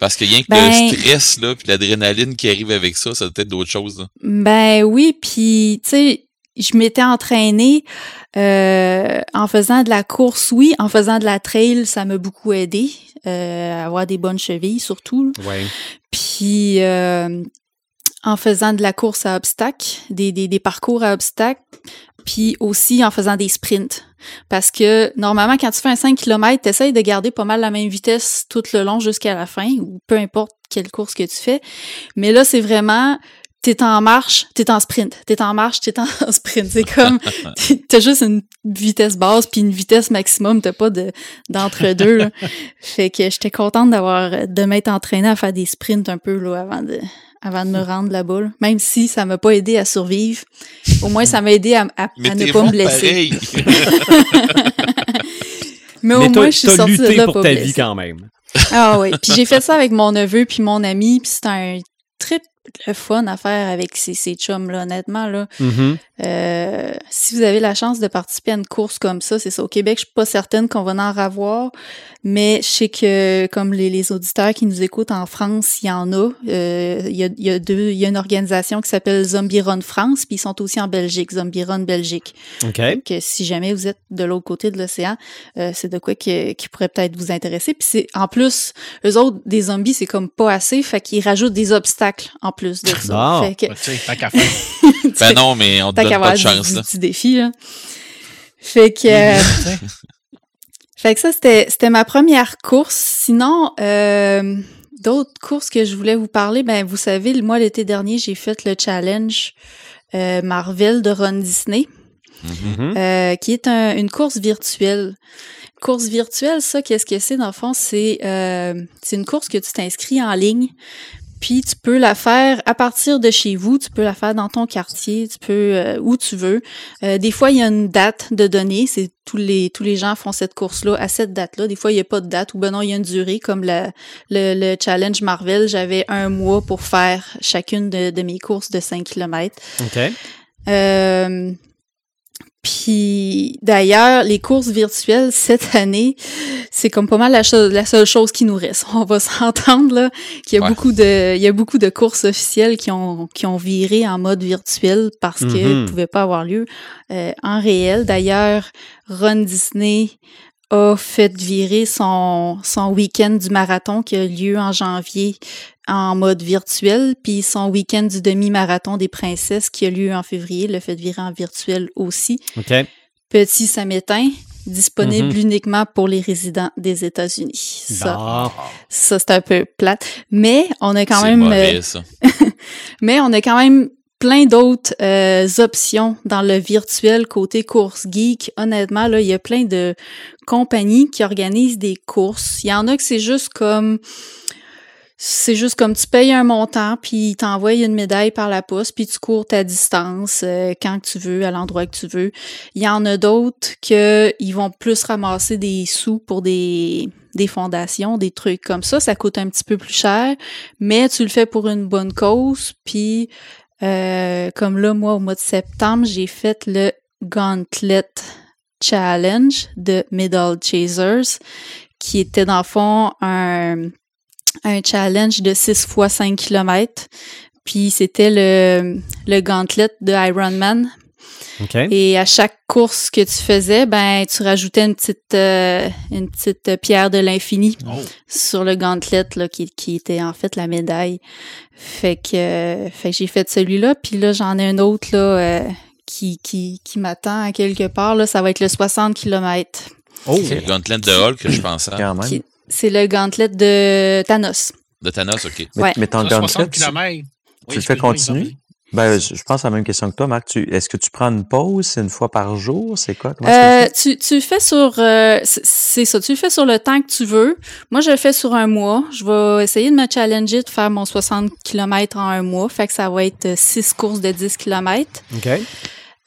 Parce que rien que Ben- le stress, là, puis l'adrénaline qui arrive avec ça, ça doit être d'autres choses. Là. Ben oui, puis tu sais, je m'étais entraînée euh, en faisant de la course, oui, en faisant de la trail, ça m'a beaucoup aidé euh, à avoir des bonnes chevilles surtout. Ouais. Puis euh, en faisant de la course à obstacles, des, des, des parcours à obstacles, puis aussi en faisant des sprints. Parce que normalement, quand tu fais un 5 km, tu essayes de garder pas mal la même vitesse tout le long jusqu'à la fin, ou peu importe quelle course que tu fais. Mais là, c'est vraiment, t'es en marche, t'es en sprint. T'es en marche, t'es en (laughs) sprint. C'est comme, (laughs) t'as juste une vitesse basse puis une vitesse maximum, t'as pas de d'entre-deux. là. (laughs) fait que j'étais contente d'avoir, de m'être entraînée à faire des sprints un peu, là, avant de, avant de me rendre là-bas. là. Même si ça m'a pas aidé à survivre. Au moins, ça m'a aidé à, à- Mais à ne pas me blesser. pareil. (laughs) Mais au Mais moins, je suis sortie de là pour pas ta blessée. vie quand même. Ah oui. Puis j'ai fait ça avec mon neveu puis mon ami, puis c'était un trip le fun à faire avec ces, ces chums-là, honnêtement. Là. Mhm. Euh, si vous avez la chance de participer à une course comme ça, c'est ça. Au Québec, je suis pas certaine qu'on va en avoir, mais je sais que comme les, les auditeurs qui nous écoutent en France, il y en a. Euh, Il y, a, il y a deux, il y a une organisation qui s'appelle Zombie Run France, puis ils sont aussi en Belgique, Zombie Run Belgique. OK. Que si jamais vous êtes de l'autre côté de l'océan, euh, c'est de quoi qui, qui pourrait peut-être vous intéresser. Puis c'est en plus, eux autres, des zombies, c'est comme pas assez, fait qu'ils rajoutent des obstacles en plus de ça. Bon. Fait que, Ben, tu sais, tant qu'à faire. (laughs) ben non, mais on te donne pas avoir de du, chance. du Là. petit défi, là. Fait que, euh. Fait que ça, c'était, c'était ma première course. Sinon, euh, d'autres courses que je voulais vous parler, ben, vous savez, moi, l'été dernier, j'ai fait le challenge euh, Marvel de Ron Disney. mm-hmm. qui est une course virtuelle. Course virtuelle, ça, qu'est-ce que c'est dans le fond? C'est c'est une course que tu t'inscris en ligne, puis tu peux la faire à partir de chez vous, tu peux la faire dans ton quartier, tu peux euh, où tu veux. Euh, des fois, il y a une date de données, c'est tous les tous les gens font cette course-là à cette date-là. Des fois, il n'y a pas de date ou ben non, il y a une durée comme le, le challenge Marvel, j'avais un mois pour faire chacune de, de mes courses de 5 km. OK. Euh, puis d'ailleurs, les courses virtuelles cette année, c'est comme pas mal la, la, seule chose qui nous reste. On va (laughs) s'entendre là qu'il y a beaucoup de, il y a beaucoup de courses officielles qui ont qui ont viré en mode virtuel parce qu'elles ne pouvaient pas avoir lieu euh, en réel. D'ailleurs, Ron Disney a fait virer son, son week-end du marathon qui a lieu en janvier en mode virtuel, puis son week-end du demi-marathon des princesses qui a lieu en février, le fait virer en virtuel aussi. Petit samétain, disponible mm-hmm. uniquement pour les résidents des États-Unis. Ça, ça c'est un peu plate, mais on a quand même mauvais, ça. (laughs) mais on a quand même plein d'autres euh, options dans le virtuel côté course geek. Honnêtement, là, il y a plein de compagnies qui organisent des courses. Il y en a que c'est juste comme c'est juste comme tu payes un montant, puis ils t'envoient une médaille par la poste, puis tu cours ta distance euh, quand tu veux, à l'endroit que tu veux. Il y en a d'autres que ils vont plus ramasser des sous pour des, des fondations, des trucs comme ça. Ça coûte un petit peu plus cher, mais tu le fais pour une bonne cause, puis euh, comme là, moi, au mois de septembre, j'ai fait le Gauntlet Challenge de Middle Chasers, qui était dans le fond un, challenge de 6 fois 5 km. Puis c'était le, le gauntlet de Ironman. Et à chaque course que tu faisais, ben tu rajoutais une petite euh, une petite pierre de l'infini oh. sur le gauntlet là, qui, qui était en fait la médaille. Fait que, fait que j'ai fait celui-là, puis là j'en ai un autre là euh, qui qui, qui m'attend à quelque part là, ça va être le 60 km. Oh, c'est le gauntlet de Hulk, je pense. Hein. C'est le gauntlet de Thanos. De Thanos, OK. Mais, mais ton gauntlet, tu, tu le fais continuer? Ben, je pense à la même question que toi, Marc. Est-ce que tu prends une pause une fois par jour? C'est quoi? Euh, tu, tu, fais sur... Euh, c'est ça, tu le fais sur le temps que tu veux. Moi, je le fais sur un mois. Je vais essayer de me challenger de faire mon 60 km en un mois. Fait que ça va être six courses de 10 km. OK.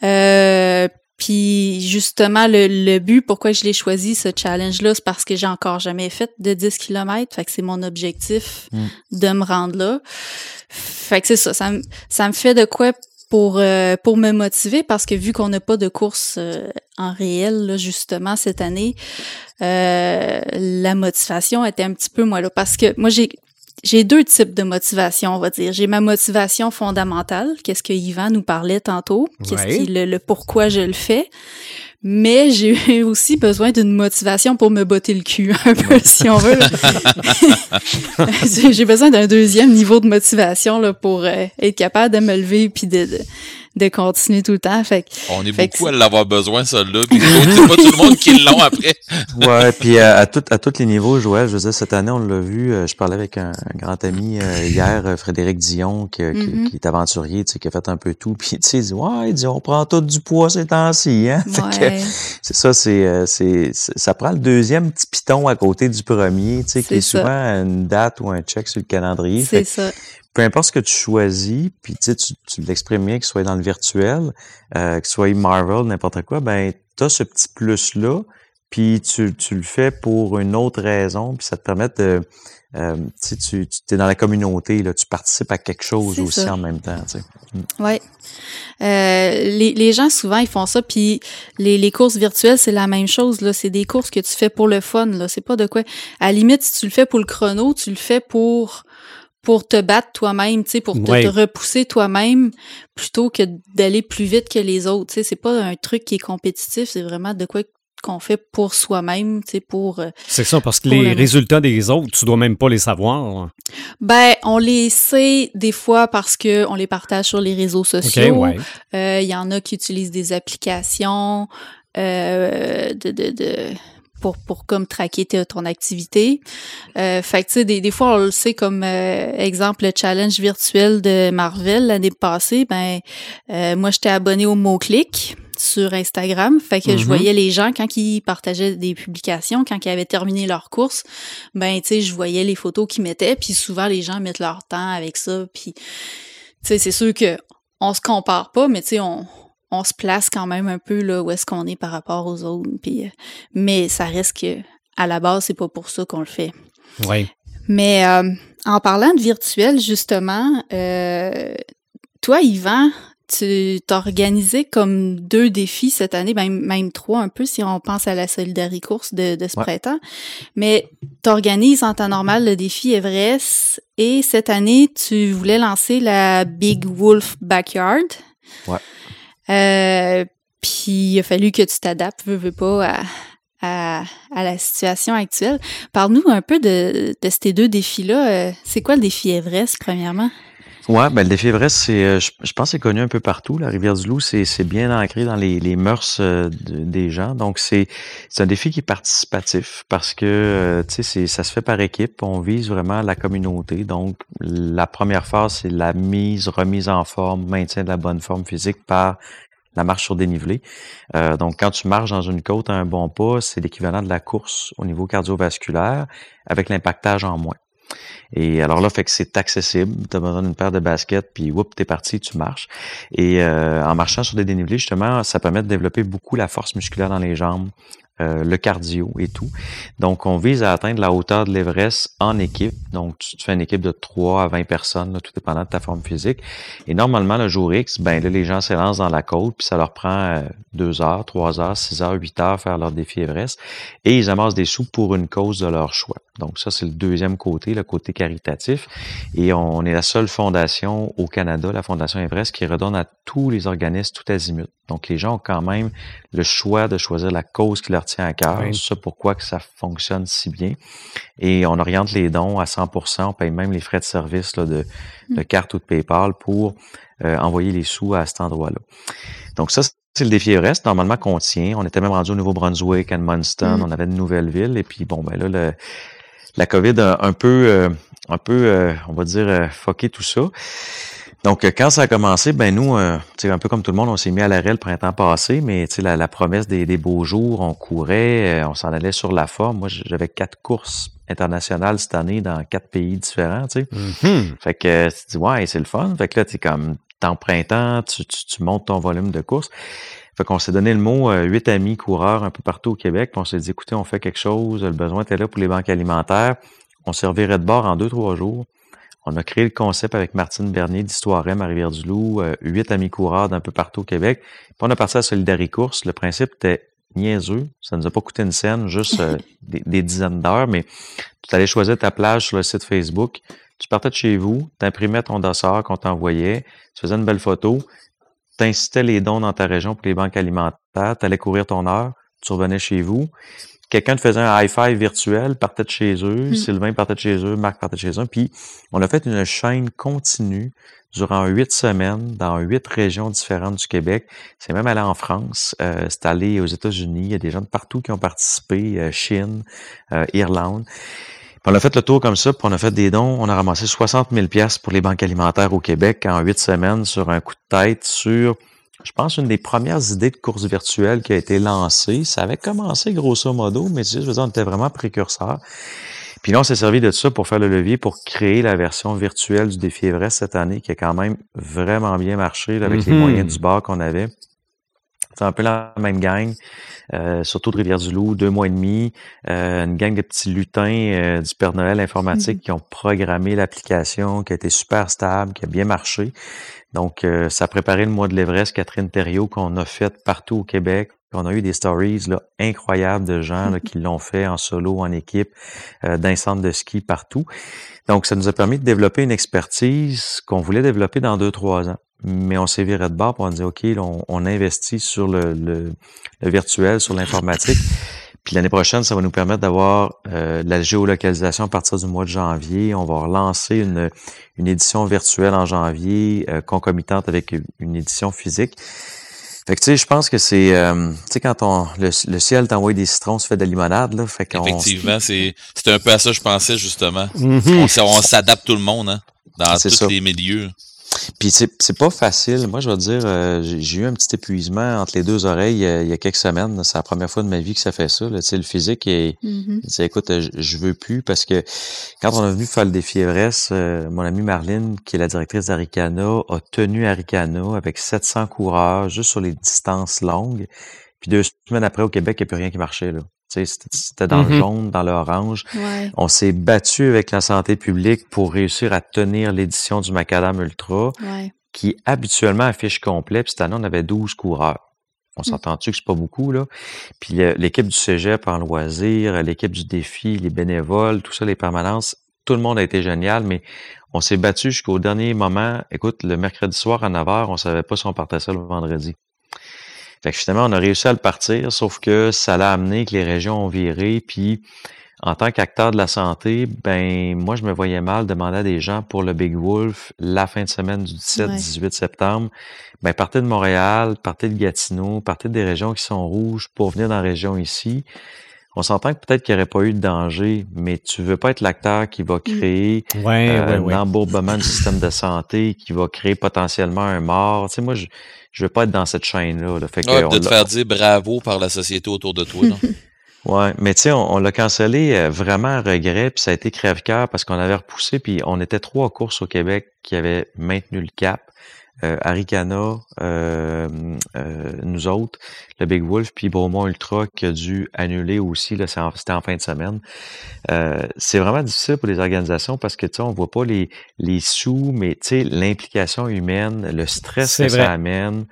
Euh, puis justement, le, le, but, pourquoi je l'ai choisi, ce challenge-là, c'est parce que j'ai encore jamais fait de 10 km. Fait que c'est mon objectif mm. de me rendre là. Fait que c'est ça, ça me, ça me fait de quoi pour euh, pour me motiver parce que vu qu'on n'a pas de course euh, en réel là, justement cette année, euh, la motivation était un petit peu moi là parce que moi j'ai j'ai deux types de motivation, on va dire. J'ai ma motivation fondamentale, qu'est-ce que Yvan nous parlait tantôt, qu'est-ce qui le, le pourquoi je le fais. Mais j'ai aussi besoin d'une motivation pour me botter le cul, (laughs) un peu, si on veut. (laughs) (laughs) j'ai besoin d'un deuxième niveau de motivation là, pour euh, être capable de me lever puis de, de continuer tout le temps. Fait, On est beaucoup à l'avoir besoin, celle-là. Puis c'est pas tout le monde qui l'ont après. (laughs) ouais, puis euh, à, tout, à tous les niveaux, Joël, je veux dire, cette année, on l'a vu. Euh, je parlais avec un, grand ami euh, hier, Frédéric Dion, qui, mm-hmm. qui, est aventurier, tu sais, qui a fait un peu tout. Puis, tu sais, il dit, ouais, il dit, on prend tout du poids ces temps-ci. Hein? (laughs) c'est ça, c'est, c'est, ça prend le deuxième petit piton à côté du premier, tu sais, qui est souvent une date ou un check sur le calendrier. C'est ça peu importe ce que tu choisis, puis tu, tu l'exprimes bien, que ce soit dans le virtuel, euh, que ce soit Marvel, n'importe quoi, ben tu as ce petit plus-là, puis tu, tu le fais pour une autre raison, puis ça te permet de... Euh, tu, tu es dans la communauté, là, tu participes à quelque chose aussi en même temps. Tu sais. Mm. Oui. Euh, les, les gens, souvent, ils font ça, puis les, les courses virtuelles, c'est la même chose. là. C'est des courses que tu fais pour le fun. là. C'est pas de quoi... À la limite, si tu le fais pour le chrono, tu le fais pour pour te battre toi-même, tu sais, pour te, repousser toi-même plutôt que d'aller plus vite que les autres. Tu sais, c'est pas un truc qui est compétitif, c'est vraiment de quoi qu'on fait pour soi-même, tu sais, pour. Euh, c'est ça, parce que les résultats des autres, tu dois même pas les savoir. Ben, on les sait des fois parce que on les partage sur les réseaux sociaux. Euh, il y en a qui utilisent des applications euh, de, de, de pour, pour comme traquer ton activité. Euh, fait que tu sais, des, des fois, on le sait comme euh, exemple le challenge virtuel de Marvel l'année passée, ben euh, moi j'étais abonné au mot-clic. sur Instagram. Fait que je Mhm. voyais les gens quand ils partageaient des publications, quand ils avaient terminé leur course, ben tu sais, je voyais les photos qu'ils mettaient, puis souvent les gens mettent leur temps avec ça, puis tu sais, c'est sûr que on se compare pas, mais tu sais, on on se place quand même un peu là où est-ce qu'on est par rapport aux autres, puis euh, mais ça reste que à la base c'est pas pour ça qu'on le fait. Oui. Mais euh, en parlant de virtuel, justement, euh, toi, Yvan, tu t'as organisé comme deux défis cette année, même, même trois un peu si on pense à la Solidaricourse de, de ce Ouais. printemps. Mais tu organises en temps normal le défi Everest et cette année, tu voulais lancer la Big Wolf Backyard. Ouais. Euh, puis il a fallu que tu t'adaptes, veux, veux pas, à, à, à la situation actuelle. Parle-nous un peu de, de ces deux défis-là. Euh, C'est quoi le défi Everest, premièrement? Ouais, ben le défi Everest, c'est, euh, je, je pense, c'est connu un peu partout. La rivière du Loup, c'est, c'est bien ancré dans les, les mœurs euh, de- des gens. Donc c'est, c'est un défi qui est participatif parce que euh, tu sais, ça se fait par équipe. On vise vraiment la communauté. Donc la première phase, c'est la mise, remise en forme, maintien de la bonne forme physique par la marche sur dénivelé. Euh, donc, quand tu marches dans une côte à un bon pas, c'est l'équivalent de la course au niveau cardiovasculaire avec l'impactage en moins. Et alors là, fait que c'est accessible. Tu as besoin d'une paire de baskets, puis whoop, t'es parti, tu marches. Et euh, en marchant sur des dénivelés, justement, ça permet de développer beaucoup la force musculaire dans les jambes, euh, le cardio et tout. Donc, on vise à atteindre la hauteur de l'Everest en équipe. Donc, tu, fais une équipe de 3 à 20 personnes, tout dépendant de ta forme physique. Et normalement, le jour X, ben là, les gens s'élancent dans la côte, puis ça leur prend 2 heures, 3 heures, 6 heures, 8 heures faire leur défi Everest. Et ils amassent des sous pour une cause de leur choix. Donc, ça, c'est le deuxième côté, le côté caritatif. Et on est la seule fondation au Canada, la Fondation Everest, qui redonne à tous les organismes tout azimut. Donc, les gens ont quand même le choix de choisir la cause qui leur tient à cœur. Oui. C'est ça pourquoi que ça fonctionne si bien. Et on oriente les dons à 100% On paye même les frais de service là, de, de carte ou de PayPal pour euh, envoyer les sous à cet endroit-là. Donc, ça, c'est le défi Everest, normalement qu'on tient. On était même rendu au Nouveau-Brunswick, à Edmundston, Mm. on avait de nouvelles villes. Et puis, bon, ben là, le, la COVID a un peu, euh, un peu, euh, on va dire, euh, fucké tout ça. Donc, quand ça a commencé, ben nous, euh, tu sais, un peu comme tout le monde, on s'est mis à l'arrêt le printemps passé, mais tu sais, la, la promesse des, des beaux jours, on courait, euh, on s'en allait sur la forme. Moi, j'avais quatre courses internationales cette année dans quatre pays différents, tu sais. Mhm. Fait que euh, tu te dis, ouais, c'est le fun. Fait que là, tu comme, t'es en printemps, tu, tu, tu montes ton volume de course. Fait qu'on s'est donné le mot, euh, huit amis coureurs un peu partout au Québec. Puis on s'est dit, écoutez, on fait quelque chose, le besoin était là pour les banques alimentaires. On servirait de bord en deux, trois jours. On a créé le concept avec Martine Bernier d'Histoire M à Rivière-du-Loup, euh, huit amis coureurs d'un peu partout au Québec. Puis on a parti à Solidaricourse. Le principe était niaiseux. Ça nous a pas coûté une scène, juste euh, (laughs) des, des dizaines d'heures, mais tu allais choisir ta plage sur le site Facebook. Tu partais de chez vous, tu imprimais ton dossard qu'on t'envoyait, tu faisais une belle photo, tu incitais les dons dans ta région pour les banques alimentaires, tu allais courir ton heure, tu revenais chez vous. Quelqu'un te faisait un high five virtuel, partait de chez eux, Mm. Sylvain partait de chez eux, Marc partait de chez eux, puis on a fait une chaîne continue durant huit semaines dans huit régions différentes du Québec. C'est même allé en France, euh, c'est allé aux États-Unis, il y a des gens de partout qui ont participé, euh, Chine, euh, Irlande. On a fait le tour comme ça, puis on a fait des dons. On a ramassé 60 000 pièces pour les banques alimentaires au Québec en huit semaines sur un coup de tête sur, je pense, une des premières idées de course virtuelle qui a été lancée. Ça avait commencé grosso modo, mais tu sais, je veux dire, on était vraiment précurseurs. Puis là, on s'est servi de ça pour faire le levier pour créer la version virtuelle du défi Everest cette année, qui a quand même vraiment bien marché là, avec les Mhm. moyens du bord qu'on avait. C'est un peu la même gang, euh, surtout de Rivière-du-Loup, deux mois et demi, euh, une gang de petits lutins euh, du Père Noël informatique Mhm. qui ont programmé l'application, qui a été super stable, qui a bien marché. Donc, euh, ça a préparé le mois de l'Everest, Catherine Thériault, qu'on a fait partout au Québec. On a eu des stories là, incroyables de gens là, (laughs) qui l'ont fait en solo, en équipe, euh, d'un centre de ski partout. Donc, ça nous a permis de développer une expertise qu'on voulait développer dans deux, trois ans. Mais on s'est viré de bord pour on dit, OK, là, on, on investit sur le, le, le virtuel, sur l'informatique. Puis l'année prochaine, ça va nous permettre d'avoir euh, de la géolocalisation à partir du mois de janvier. On va relancer une, une édition virtuelle en janvier, euh, concomitante avec une édition physique. Fait que tu sais, je pense que c'est, euh, tu sais, quand on, le, le ciel t'envoie des citrons, se fait de la limonade, là. Fait qu'on Effectivement, c'est c'était un peu à ça que je pensais, justement. Mhm. On, s'adapte tout le monde, hein, dans tous ça. les milieux. Puis c'est pas facile. Moi, je vais dire, euh, j'ai eu un petit épuisement entre les deux oreilles euh, il y a quelques semaines. C'est la première fois de ma vie que ça fait ça. Là. Le physique, et, mm écoute, je, veux plus parce que quand on a venu faire le défi Everest, mon amie Marlene, qui est la directrice d'Aricana, a tenu Aricana avec 700 coureurs juste sur les distances longues. Puis deux semaines après, au Québec, il n'y a plus rien qui marchait. Là. C'était dans le mm-hmm. jaune, dans l'orange. On s'est battu avec la santé publique pour réussir à tenir l'édition du Macadam Ultra, qui habituellement affiche complet. Puis cette année, on avait 12 coureurs. On mm. s'entend-tu que c'est pas beaucoup, là? Puis l'équipe du Cégep en loisir, l'équipe du défi, les bénévoles, tout ça, les permanences, tout le monde a été génial, mais on s'est battu jusqu'au dernier moment. Écoute, le mercredi soir à 9h, on savait pas si on partait ça le vendredi. Fait que finalement, on a réussi à le partir, sauf que ça l'a amené que les régions ont viré, puis en tant qu'acteur de la santé, ben moi je me voyais mal demander à des gens pour le Big Wolf la fin de semaine du 17-18 septembre, ben partez de Montréal, partez de Gatineau, partez des régions qui sont rouges pour venir dans la région ici. On s'entend que peut-être qu'il n'y aurait pas eu de danger, mais tu veux pas être l'acteur qui va mm. créer euh, un embourbement du système de santé, qui va créer potentiellement un mort. Tu sais, moi, je, je veux pas être dans cette chaîne-là. Fait que de te faire dire bravo par la société autour de toi. Non? (laughs) ouais, mais tu sais, on, l'a cancellé euh, vraiment à regret, puis ça a été crève-cœur parce qu'on avait repoussé, puis on était trois courses au Québec qui avaient maintenu le cap euh, Aricana, euh, euh, nous autres, le Big Wolf, puis Beaumont Ultra qui a dû annuler aussi, là, c'était en fin de semaine. Euh, c'est vraiment difficile pour les organisations parce que tu sais, on voit pas les, les sous, mais tu sais, l'implication humaine, le stress que ça amène,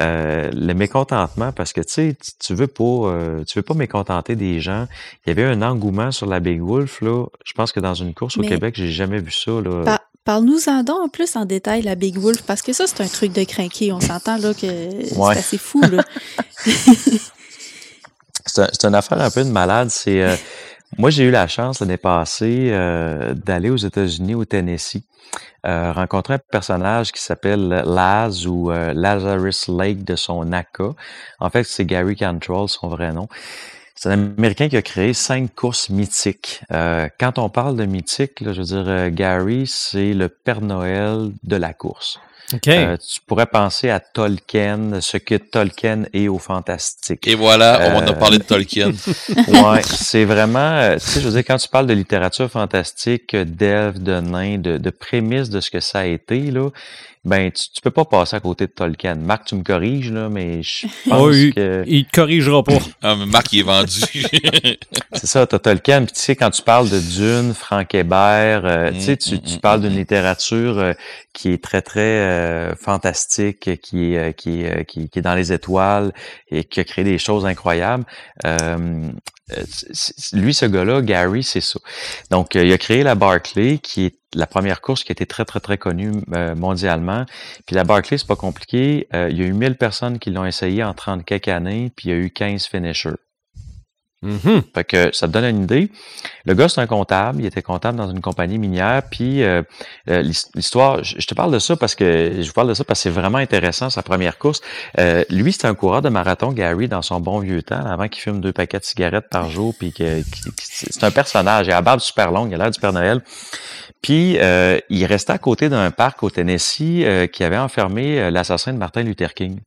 euh, le mécontentement, parce que tu sais, tu veux pas tu veux pas mécontenter des gens. Il y avait un engouement sur la Big Wolf, là. Je pense que dans une course au Québec, j'ai jamais vu ça. Là. Parle-nous-en donc en plus en détail la Big Wolf, parce que ça, c'est un truc de crinqué. On s'entend là que c'est assez fou. Là. (laughs) c'est, une affaire un peu de malade. C'est euh, Moi, j'ai eu la chance l'année passée euh, d'aller aux États-Unis, au Tennessee, euh, rencontrer un personnage qui s'appelle Laz ou Lazarus Lake de son NACA. En fait, c'est Gary Cantrell, son vrai nom. C'est un Américain qui a créé cinq courses mythiques. Euh, quand on parle de mythique, je veux dire, euh, Gary, c'est le Père Noël de la course. Euh, tu pourrais penser à Tolkien, ce que Tolkien est au fantastique. Et voilà, on a parlé de Tolkien. (laughs) ouais, c'est vraiment, tu sais, je veux dire, quand tu parles de littérature fantastique, d'elfes, de nains, de, de prémices de ce que ça a été, là, ben tu, tu peux pas passer à côté de Tolkien. Marc, tu me corriges, là, mais je (laughs) pense oh, il, que... Il te corrigera pas. (laughs) ah, mais Marc, il est vendu. (laughs) c'est ça, t'as Tolkien. Puis tu sais, quand tu parles de Dune, Frank Hébert, euh, tu sais, tu, mm, tu mm, parles mm, d'une littérature euh, qui est très, très euh, fantastique, qui est, qui, est, qui, qui, est dans les étoiles et qui a créé des choses incroyables. lui, ce gars-là, Gary, c'est ça. Donc, il a créé la Barclay, qui est la première course qui a été très, très, très connue euh, mondialement. Puis la Barclay, c'est pas compliqué. Euh, il y a eu 1000 personnes qui l'ont essayé en 30 quelques années, puis il y a eu 15 finishers. Mm-hmm. Fait que ça te donne une idée. Le gars, c'est un comptable. Il était comptable dans une compagnie minière. Puis euh, l'histoire, je te parle de ça parce que je vous parle de ça parce que c'est vraiment intéressant sa première course. Euh, lui, c'était un coureur de marathon, Gary, dans son bon vieux temps, avant qu'il fume deux paquets de cigarettes par jour. Puis que, c'est un personnage. Il a la barbe super longue. Il a l'air du Père Noël. Puis euh, il restait à côté d'un parc au Tennessee qui avait enfermé l'assassin de Martin Luther King.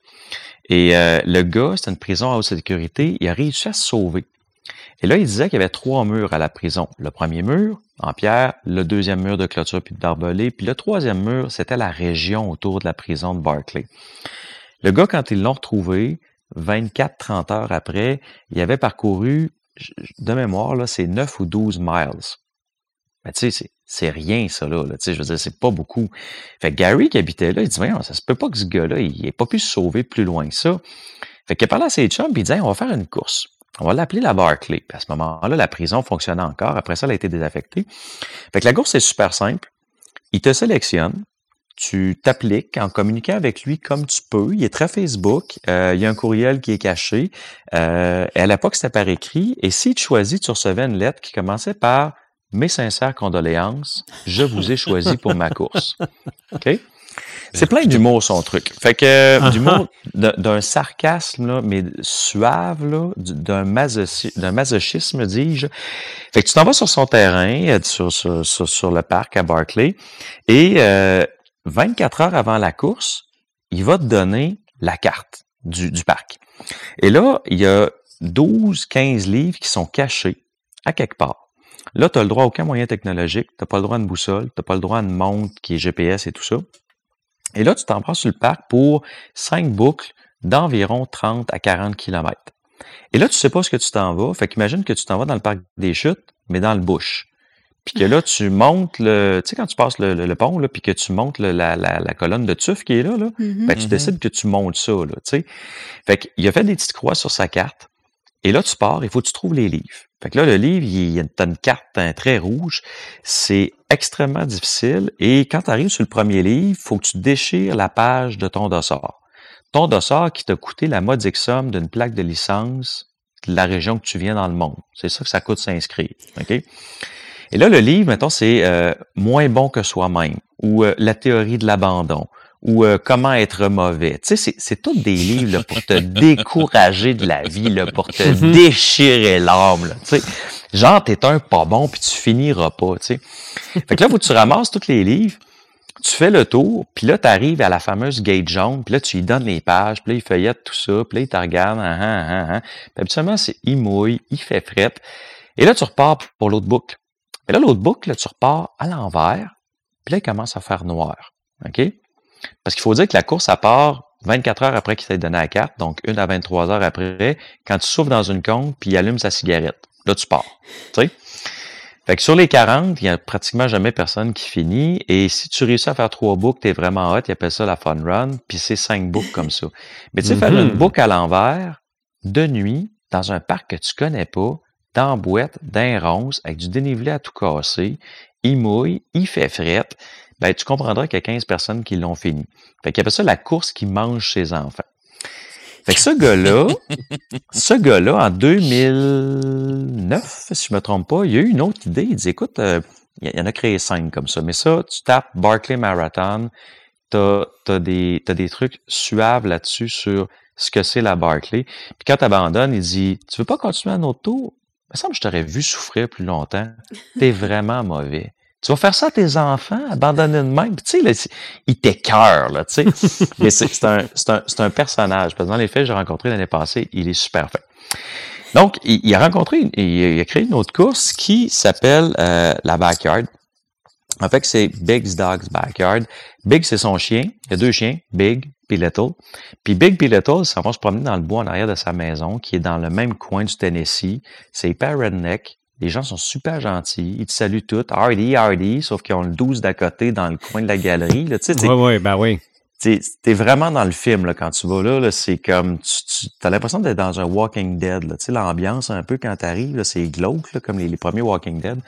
Et le gars, c'était une prison à haute sécurité. Il a réussi à se sauver. Et là, il disait qu'il y avait trois murs à la prison. Le premier mur, en pierre, le deuxième mur de clôture puis de barbelé, puis le troisième mur, c'était la région autour de la prison de Barclay. Le gars, quand ils l'ont retrouvé, 24-30 heures après, il avait parcouru, de mémoire, là, c'est 9 ou 12 miles. Mais tu sais, c'est rien, ça, là. Tu sais, je veux dire, c'est pas beaucoup. Fait que Gary, qui habitait là, il dit, voyons, ça se peut pas que ce gars-là, il n'ait pas pu se sauver plus loin que ça. Fait qu'il parlé à ses chums, puis il dit, on va faire une course. On va l'appeler la Barclay. à ce moment-là, la prison fonctionnait encore. Après ça, elle a été désaffectée. Fait que la course est super simple. Il te sélectionne. Tu t'appliques en communiquant avec lui comme tu peux. Il est très Facebook. Euh, il y a un courriel qui est caché. Euh, à l'époque, c'était par écrit. Et si tu choisis, tu recevais une lettre qui commençait par Mes sincères condoléances, je vous ai choisi pour ma course. (laughs) OK? C'est plein d'humour, son truc. Fait que, uh-huh. (laughs) d'humour, d'un sarcasme, là, mais suave, là, d'un masochisme, dis-je. Fait que tu t'en vas sur son terrain, euh, sur, sur, sur, le parc à Barclay, et euh, 24 heures avant la course, il va te donner la carte du, du parc. Et là, il y a 12, 15 livres qui sont cachés à quelque part. Là, tu n'as le droit à aucun moyen technologique, tu n'as pas le droit à une boussole, tu n'as pas le droit à une montre qui est GPS et tout ça. Et là, tu t'en prends sur le parc pour 5 boucles d'environ 30 à 40 km. Et là, tu sais pas ce que tu t'en vas. Fait qu'imagine que tu t'en vas dans le parc des chutes, mais dans le bush. Puis que là, (laughs) tu montes le. Tu sais, quand tu passes le, pont, là, puis que tu montes la, la, colonne de tuf qui est là, là Mm-hmm. ben, tu décides que tu montes ça, là, tu sais. Fait qu'il a fait des petites croix sur sa carte. Et là, tu pars, il faut que tu trouves les livres. Fait que là, le livre, il y a une carte, un trait rouge. C'est extrêmement difficile. Et quand tu arrives sur le premier livre, faut que tu déchires la page de ton dossard. Ton dossard qui t'a coûté la modique somme d'une plaque de licence de la région que tu viens dans le monde. C'est ça que ça coûte s'inscrire. OK? Et là, le livre, mettons, c'est euh, Moins bon que soi-même ou euh, La théorie de l'abandon ou euh, Comment être mauvais. Tu sais, c'est, c'est tous des livres là, pour te décourager de la vie, là, pour te déchirer l'âme. Tu sais. Genre, t'es un pas bon, puis tu finiras pas. Tu sais. Fait que là, faut que tu ramasses tous les livres, tu fais le tour, puis là, tu arrives à la fameuse gate jaune, puis là, tu lui donnes les pages, puis là, il feuillette tout ça, puis là, il te regarde, ah, ah, ah, ah. Puis habituellement, c'est il mouille, il fait frette. Et là, tu repars pour l'autre boucle. Et là, l'autre boucle, là, tu repars à l'envers, puis là, il commence à faire noir. OK? Parce qu'il faut dire que la course, à part 24 heures après qu'il t'ait donné la carte, donc une à 23 heures après, quand tu souffles dans une compte, puis il allume sa cigarette. Là, tu pars. Tu sais? Fait que sur les 40, il n'y a pratiquement jamais personne qui finit. Et si tu réussis à faire trois boucles, t'es vraiment hot, ils appellent ça la fun run, puis c'est cinq boucles comme ça. Mais tu sais, faire une boucle à l'envers, de nuit, dans un parc que tu connais pas, dans boîte, d'un ronce, avec du dénivelé à tout casser, il mouille, il fait frette, ben, tu comprendras qu'il y a 15 personnes qui l'ont fini. Fait qu'il appelle ça la course qui mange ses enfants. Fait que ce gars-là, (laughs) ce gars-là, en 2009, si je me trompe pas, il a eu une autre idée. Il dit, écoute, euh, il y en a créé cinq comme ça, mais ça, tu tapes Barclay Marathon, t'as as des, t'as des trucs suaves là-dessus sur ce que c'est la Barclay. Puis quand tu abandonnes, il dit, tu veux pas continuer un autre tour? Il me semble que je t'aurais vu souffrir plus longtemps. T'es vraiment mauvais. Tu vas faire ça à tes enfants, abandonner de même. Tu sais, là, il t'écœure, là, tu sais. (laughs) Mais c'est un, un, un personnage. Parce que dans les faits, j'ai rencontré l'année passée, il est super fin. Donc, il, il a rencontré, il, il, a créé une autre course qui s'appelle euh, la Backyard. En fait, c'est Big's Dog's Backyard. Big, c'est son chien. Il y a deux chiens, Big puis Little. Puis Big puis Little, ça va se promener dans le bois en arrière de sa maison, qui est dans le même coin du Tennessee. C'est hyper redneck. Les gens sont super gentils. Ils te saluent tous. Hardy, Hardy, sauf qu'ils ont le 12 d'à côté dans le coin de la galerie. Là, oui, oui, ben oui. T'es es vraiment dans le film là, quand tu vas là. là c'est comme tu, tu as l'impression d'être dans un Walking Dead. Tu sais, l'ambiance un peu quand tu arrives, c'est glauque, là, comme les, les, premiers Walking Dead.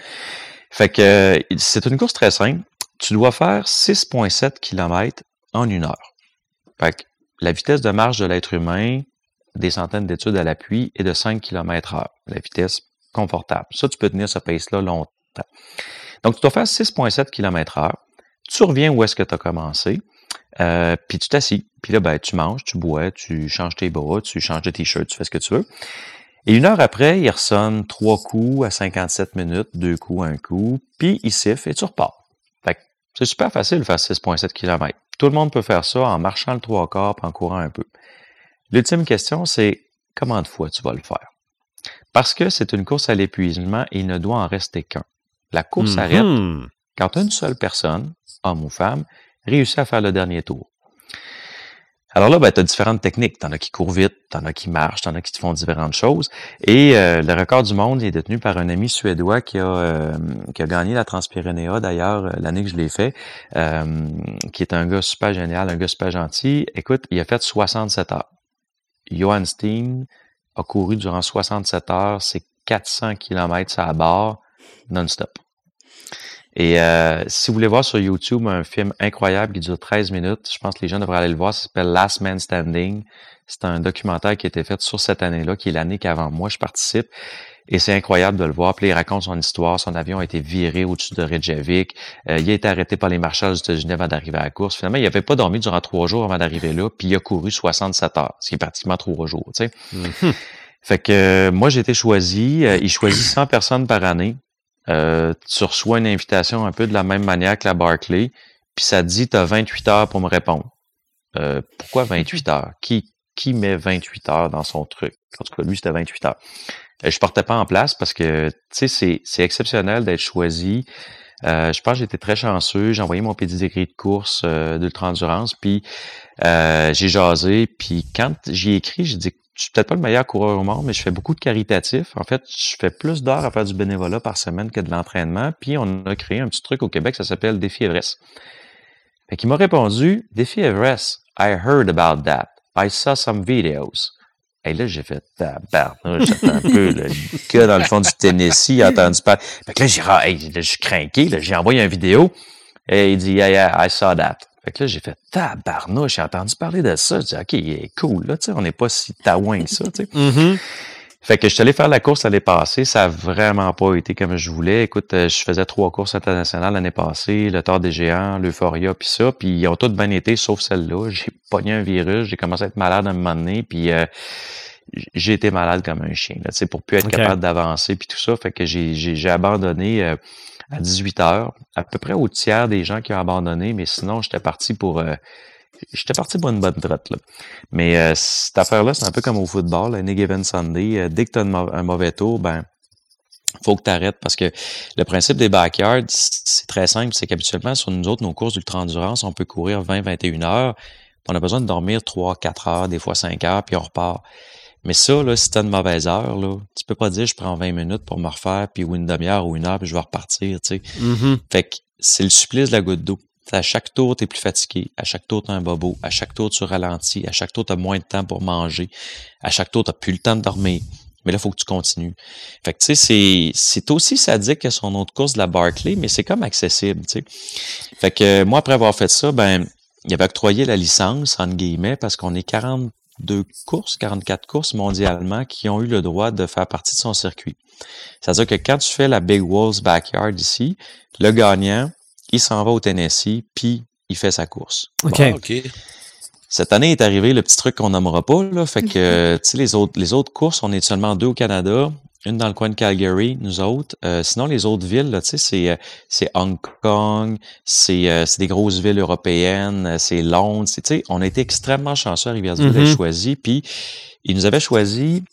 Fait que c'est une course très simple. Tu dois faire 6,7 km en une heure. Fait que la vitesse de marche de l'être humain, des centaines d'études à l'appui, est de 5 km heure. La vitesse confortable. Ça, tu peux tenir ce pace-là longtemps. Donc, tu dois faire 6,7 km heure. Tu reviens où est-ce que tu as commencé, euh, puis tu t'assis. Puis là, ben, tu manges, tu bois, tu changes tes bras, tu changes de t-shirt, tu fais ce que tu veux. Et une heure après, il ressonne trois coups à 57 minutes, deux coups, un coup, puis il siffle et tu repars. C'est super facile de faire 6,7 km. Tout le monde peut faire ça en marchant le trois quarts en courant un peu. L'ultime question, c'est comment de fois tu vas le faire? Parce que c'est une course à l'épuisement et il ne doit en rester qu'un. La course Mhm. arrête quand une seule personne, homme ou femme, réussit à faire le dernier tour. Alors là, ben, tu as différentes techniques. Tu en as qui courent vite, tu en as qui marchent, tu en as qui te font différentes choses. Et euh, le record du monde est détenu par un ami suédois qui a, euh, qui a gagné la Transpyrénéa, d'ailleurs, euh, l'année que je l'ai fait, euh, qui est un gars super génial, un gars super gentil. Écoute, il a fait 67 heures. Johan Steen a couru durant 67 heures, c'est 400 km à barre, non-stop. Et euh, si vous voulez voir sur YouTube un film incroyable qui dure 13 minutes, je pense que les gens devraient aller le voir, ça s'appelle Last Man Standing. C'est un documentaire qui a été fait sur cette année-là, qui est l'année qu'avant moi je participe. Et c'est incroyable de le voir. Puis il raconte son histoire. Son avion a été viré au-dessus de Reykjavik. Euh, il a été arrêté par les marshals des États-Unis avant d'arriver à la course. Finalement, il n'avait pas dormi durant trois jours avant d'arriver là. Puis il a couru 67 heures, ce qui est pratiquement trois jours. Tu sais. Mhm. Fait que euh, moi, j'ai été choisi. Euh, il choisit 100 personnes par année. Euh, tu reçois une invitation un peu de la même manière que la Barclay. puis ça dit, tu as 28 heures pour me répondre. Euh, pourquoi 28 heures? Qui, qui met 28 heures dans son truc? En tout cas, lui, c'était 28 heures. Euh, je portais pas en place parce que, tu sais, c'est exceptionnel d'être choisi. Euh, je pense que j'étais très chanceux. J'ai envoyé mon pédigré de course euh, d'ultra-endurance, puis euh, j'ai jasé. Puis quand j'ai écrit, j'ai dit je suis peut-être pas le meilleur coureur au monde, mais je fais beaucoup de caritatif. En fait, je fais plus d'heures à faire du bénévolat par semaine que de l'entraînement. Puis on a créé un petit truc au Québec, ça s'appelle Défi Everest. Fait qu'il m'a répondu, Défi Everest, I heard about that. I saw some videos. Et là, j'ai fait tabarnouche, un peu le (laughs) gars dans le fond du Tennessee a entendu parler. Fait que là, j'ai hey, je suis craqué, j'ai envoyé une vidéo et il dit Yeah, yeah, I saw that. Fait que là, j'ai fait tabarnouche, j'ai entendu parler de ça. J'ai dit OK, il est cool, là, tu sais, on n'est pas si taouin que ça, tu sais. Mm-hmm. Fait que je suis allé faire la course l'année passée, ça a vraiment pas été comme je voulais. Écoute, euh, je faisais trois courses internationales l'année passée, le Tour des Géants, l'Euphoria, puis ça, puis ils ont toutes bien été, sauf celle-là. (laughs) J'ai pogné un virus, j'ai commencé à être malade à un moment donné, puis euh, j'ai été malade comme un chien, là, pour plus être capable d'avancer, puis tout ça. Fait que j'ai abandonné euh, à 18 heures, à peu près au tiers des gens qui ont abandonné, mais sinon, j'étais parti pour j'étais parti pour une bonne traite. Là. Mais euh, cette affaire-là, c'est un peu comme au football, any given Sunday. Euh, dès que tu as un mauvais tour, ben faut que tu arrêtes parce que le principe des backyards, c'est très simple. C'est qu'habituellement, sur nous autres, nos courses d'ultra-endurance, on peut courir 20-21 heures. On a besoin de dormir 3-4 heures, des fois 5 heures, puis on repart. Mais ça, là, si t'as une mauvaise heure, là, tu peux pas dire je prends 20 minutes pour me refaire, puis ou une demi-heure ou une heure, puis je vais repartir, tu sais. Mm-hmm. Fait que c'est le supplice de la goutte d'eau à chaque tour, tu es plus fatigué. À chaque tour, tu as un bobo. À chaque tour, tu ralentis. À chaque tour, tu as moins de temps pour manger. À chaque tour, tu plus le temps de dormir. Mais là, il faut que tu continues. Fait que, tu sais, c'est aussi sadique que son autre course de la Barclay, mais c'est comme accessible, tu sais. Fait que, moi, après avoir fait ça, ben, il avait octroyé la licence, entre guillemets, parce qu'on est 42 courses, 44 courses mondialement qui ont eu le droit de faire partie de son circuit. C'est-à-dire que quand tu fais la Big Walls Backyard ici, le gagnant, il s'en va au Tennessee, puis il fait sa course. OK. Cette année est arrivé le petit truc qu'on nommera pas, là. Fait que, (laughs) tu sais, les autres, les autres courses, on est seulement deux au Canada, une dans le coin de Calgary, nous autres. Euh, sinon, les autres villes, tu sais, c'est, euh, Hong Kong, c'est, euh, c'est des grosses villes européennes, c'est Londres. Tu sais, on a été extrêmement chanceux à Rivière-du-Loup mm choisi. Puis, ils nous avaient choisi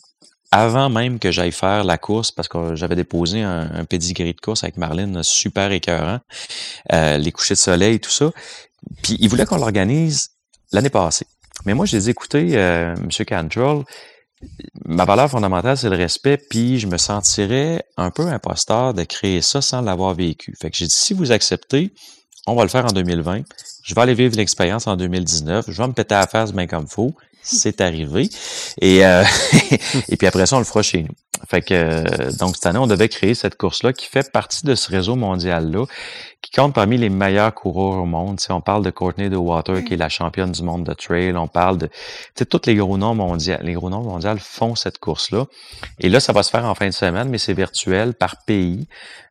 avant même que j'aille faire la course, parce que j'avais déposé un, un pedigree de course avec Marlène, super écœurant, euh, les couchers de soleil, tout ça. Puis il voulait qu'on l'organise l'année passée. Mais moi, je les ai écoutés, M. Cantrell, ma valeur fondamentale, c'est le respect, puis je me sentirais un peu imposteur de créer ça sans l'avoir vécu. Fait que j'ai dit, si vous acceptez, on va le faire en 2020. Je vais aller vivre l'expérience en 2019. Je vais me péter à la face bien comme faut c'est arrivé. Et, euh, (laughs) et puis après ça, on le fera chez nous. Fait que euh, donc cette année, on devait créer cette course-là qui fait partie de ce réseau mondial-là, compte parmi les meilleurs coureurs au monde. on parle de Courtney de Water, qui est la championne du monde de trail. On parle de tous les gros noms mondiaux. Les gros noms mondiaux font cette course-là. Et là, ça va se faire en fin de semaine, mais c'est virtuel par pays.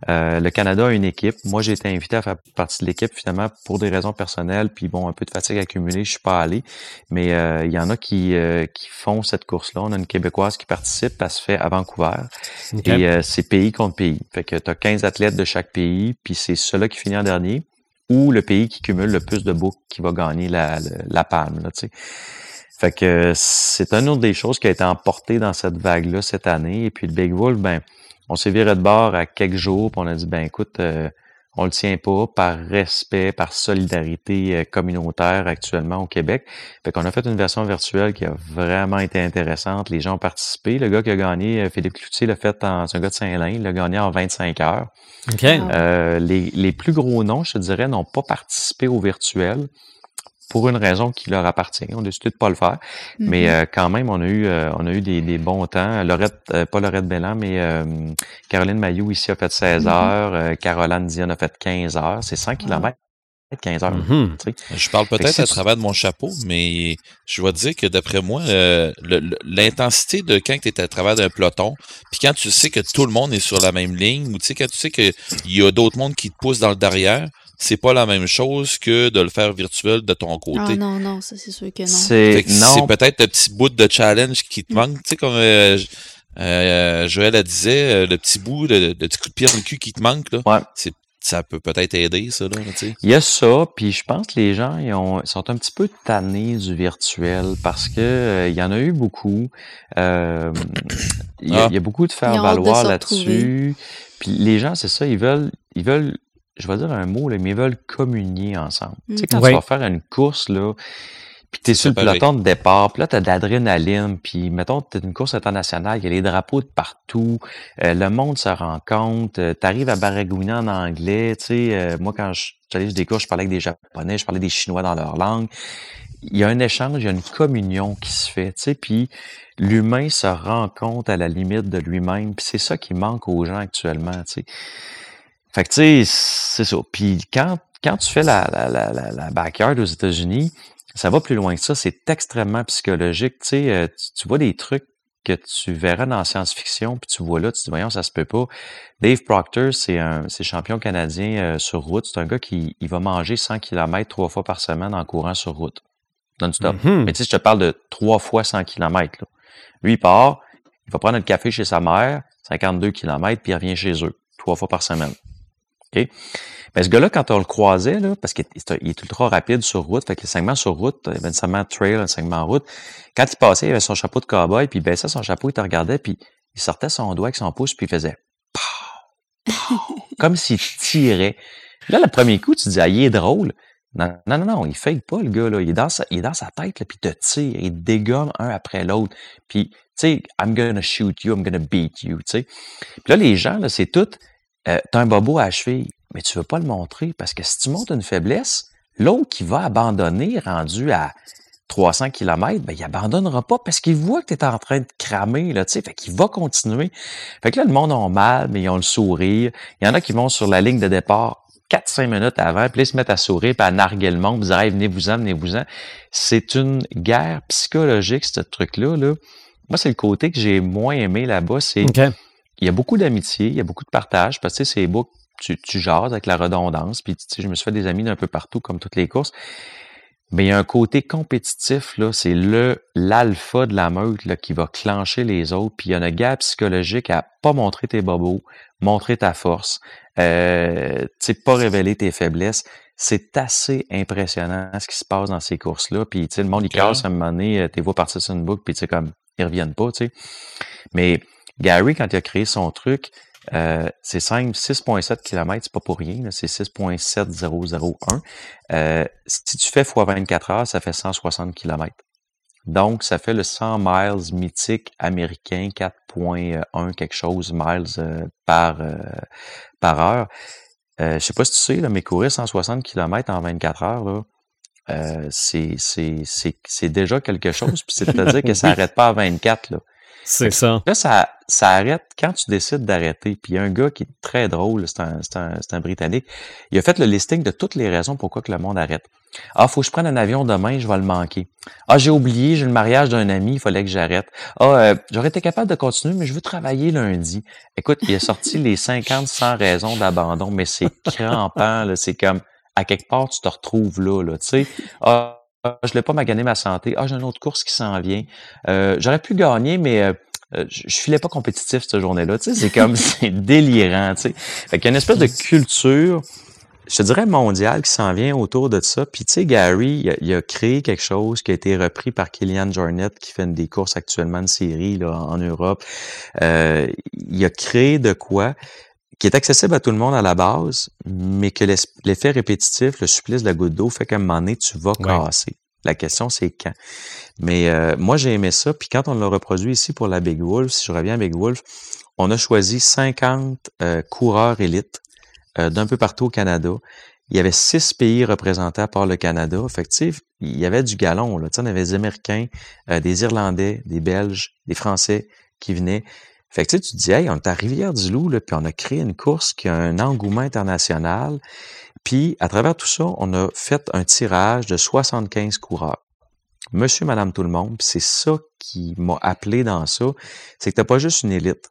Euh, le Canada a une équipe. Moi, j'ai été invité à faire partie de l'équipe finalement pour des raisons personnelles, puis bon, un peu de fatigue accumulée, je suis pas allé. Mais euh, il y en a qui, euh, qui font cette course-là. On a une Québécoise qui participe, elle se fait à Vancouver. Et c'est pays contre pays. Fait que tu as 15 athlètes de chaque pays, puis c'est ceux-là qui finit dernier, ou le pays qui cumule le plus de boucles qui va gagner la, la, palme. Là, fait que c'est une autre des choses qui a été emportée dans cette vague-là cette année. Et puis le Big Wolf, ben, on s'est viré de bord à quelques jours, puis on a dit, ben écoute, euh, on le tient pas par respect, par solidarité euh, communautaire actuellement au Québec. Fait qu'on a fait une version virtuelle qui a vraiment été intéressante. Les gens ont participé. Le gars qui a gagné, euh, Philippe Cloutier, l'a fait en, c'est un gars de Saint-Lin, il l'a gagné en 25 heures. Euh, les, les plus gros noms, je te dirais, n'ont pas participé au virtuel pour une raison qui leur appartient. On a décidé de pas le faire. Mais mm-hmm. euh, quand même, on a eu euh, on a eu des, des bons temps. Lorette, euh, pas Lorette Bellan, mais Caroline Mayou ici a fait 16 mm-hmm. heures. Caroline Dion a fait 15 heures. C'est 100 km. 15 heures. Mm-hmm. Je parle peut-être à travers de mon chapeau, mais je dois dire que d'après moi, l'intensité de quand tu es à travers d'un peloton, puis quand tu sais que tout le monde est sur la même ligne, ou tu sais quand tu sais qu'il y a d'autres mondes qui te poussent dans le derrière, c'est pas la même chose que de le faire virtuel de ton côté. Ah non, non, ça c'est sûr que non. C'est peut-être le petit bout de challenge qui te manque, tu sais, comme euh, euh, Joël a disait, euh, le petit bout, le, petit coup de pied dans le cul qui te manque, là. Ouais. C'est ça peut peut-être aider, ça, là, Il y a ça, puis je pense que les gens ils ont, sont un petit peu tannés du virtuel parce que euh, il y en a eu beaucoup. Euh, il, y a, ah. beaucoup de faire-valoir là-dessus. Puis les gens, c'est ça, ils veulent, ils veulent, je vais dire un mot, là, mais ils veulent communier ensemble. Tu sais, quand tu vas faire une course, là, puis t'es sur le peloton de départ, puis là, t'as de l'adrénaline, puis mettons, t'es une course internationale, il y a les drapeaux de partout, euh, le monde se rencontre, euh, t'arrives à baragouiner en anglais, tu sais, euh, moi, quand j'allais sur des courses, je parlais avec des Japonais, je parlais des Chinois dans leur langue. Il y a un échange, il y a une communion qui se fait, tu sais, puis l'humain se rend compte à la limite de lui-même, puis c'est ça qui manque aux gens actuellement, tu sais. Fait que, tu sais, c'est ça. Puis quand, quand tu fais la, la, la, la backyard aux États-Unis, ça va plus loin que ça. C'est extrêmement psychologique. Tu sais, euh, tu, vois des trucs que tu verras dans la science-fiction, puis tu vois là, tu te dis, voyons, ça se peut pas. Dave Proctor, c'est un c'est champion canadien euh, sur route. C'est un gars qui il va manger 100 km trois fois par semaine en courant sur route. Non-stop. Mm-hmm. Mais tu sais, je te parle de trois fois 100 km. Là. Lui, il part, il va prendre un café chez sa mère, 52 km, puis il revient chez eux, trois fois par semaine. OK? Mais ce gars-là, quand on le croisait, là, parce qu'il est, ultra rapide sur route, fait que le segment sur route, il y avait un segment trail, un segment en route, quand il passait, il avait son chapeau de cowboy, puis il baissait son chapeau, il te regardait, puis il sortait son doigt avec son pouce, puis il faisait comme s'il tirait. Là, le premier coup, tu te dis, ah, il est drôle. Non, non, non, non, il fait pas, le gars, là. Il est dans sa, il est dans sa tête, là, puis il te tire, il dégomme un après l'autre. Puis, tu sais, I'm gonna shoot you, I'm gonna beat you, tu sais. Puis là, les gens, là, c'est tout, euh, t'as un bobo à cheville mais tu veux pas le montrer parce que si tu montres une faiblesse, l'autre qui va abandonner rendu à 300 km, ben, il abandonnera pas parce qu'il voit que tu es en train de cramer, là, tu sais, fait qu'il va continuer. Fait que là, le monde a mal, mais ils ont le sourire. Il y en a qui vont sur la ligne de départ 4-5 minutes avant, puis ils se mettent à sourire, puis à narguer le monde, venez-vous-en, venez-vous-en. C'est une guerre psychologique, ce truc-là, là. Moi, c'est le côté que j'ai moins aimé là-bas, c'est... Il y a beaucoup d'amitié, il y a beaucoup de partage, parce que c'est beau tu, tu jases avec la redondance. Puis, tu sais, je me suis fait des amis d'un peu partout, comme toutes les courses. Mais il y a un côté compétitif, là, c'est le l'alpha de la meute là, qui va clencher les autres. Puis il y a une guerre psychologique à pas montrer tes bobos, montrer ta force, euh, pas révéler tes faiblesses. C'est assez impressionnant ce qui se passe dans ces courses-là. Puis le monde, il casse à un moment donné, euh, t'es vois partir sur une boucle, puis comme ils reviennent pas, tu sais. Mais Gary, quand il a créé son truc, euh, c'est 6,7 km, c'est pas pour rien, c'est 6,7001. Euh, si tu fais x 24 heures, ça fait 160 km. Donc, ça fait le 100 miles mythique américain, 4.1 quelque chose miles euh, par, par heure. Je sais pas si tu sais, là, mais courir 160 km en 24 heures, là, euh, c'est déjà quelque chose. Puis c'est-à-dire que ça (laughs) n'arrête pas à 24. Là. C'est ça. Là, ça, ça arrête quand tu décides d'arrêter. Puis il y a un gars qui est très drôle, c'est un, un, un, Britannique. Il a fait le listing de toutes les raisons pourquoi que le monde arrête. Ah, faut que je prenne un avion demain, je vais le manquer. Ah, j'ai oublié, j'ai le mariage d'un ami, il fallait que j'arrête. Ah, euh, j'aurais été capable de continuer, mais je veux travailler lundi. Écoute, il a sorti les 50, 100 raisons d'abandon, mais c'est crampant, là. C'est comme, à quelque part, tu te retrouves là, là, tu sais. Ah, ah, je l'ai pas magané ma santé. Ah, j'ai une autre course qui s'en vient. Euh, j'aurais pu gagner, mais euh, euh, je, filais pas compétitif cette journée-là. Tu sais, c'est comme (laughs) c'est délirant. Tu sais, fait qu'il y a une espèce de culture, je te dirais mondiale, qui s'en vient autour de ça. Puis tu sais, Gary, il a, créé quelque chose qui a été repris par Kylian Jornet, qui fait des courses actuellement de série là, en Europe. il a créé de quoi? Qui est accessible à tout le monde à la base, mais que l'effet répétitif, le supplice de la goutte d'eau fait qu'à un moment donné, tu vas casser. La question, c'est quand. Mais euh, moi, j'ai aimé ça. Puis quand on l'a reproduit ici pour la Big Wolf, si je reviens à Big Wolf, on a choisi 50 euh, coureurs élites euh, d'un peu partout au Canada. Il y avait six pays représentés par le Canada. Fait il y avait du galon. Là. on avait des Américains, des Irlandais, des Belges, des Français qui venaient. Fait que tu, te dis, hey, on est à Rivière-du-Loup, puis on a créé une course qui a un engouement international. Puis, à travers tout ça, on a fait un tirage de 75 coureurs. Monsieur, madame, tout le monde, puis c'est ça qui m'a appelé dans ça, c'est que t'as pas juste une élite.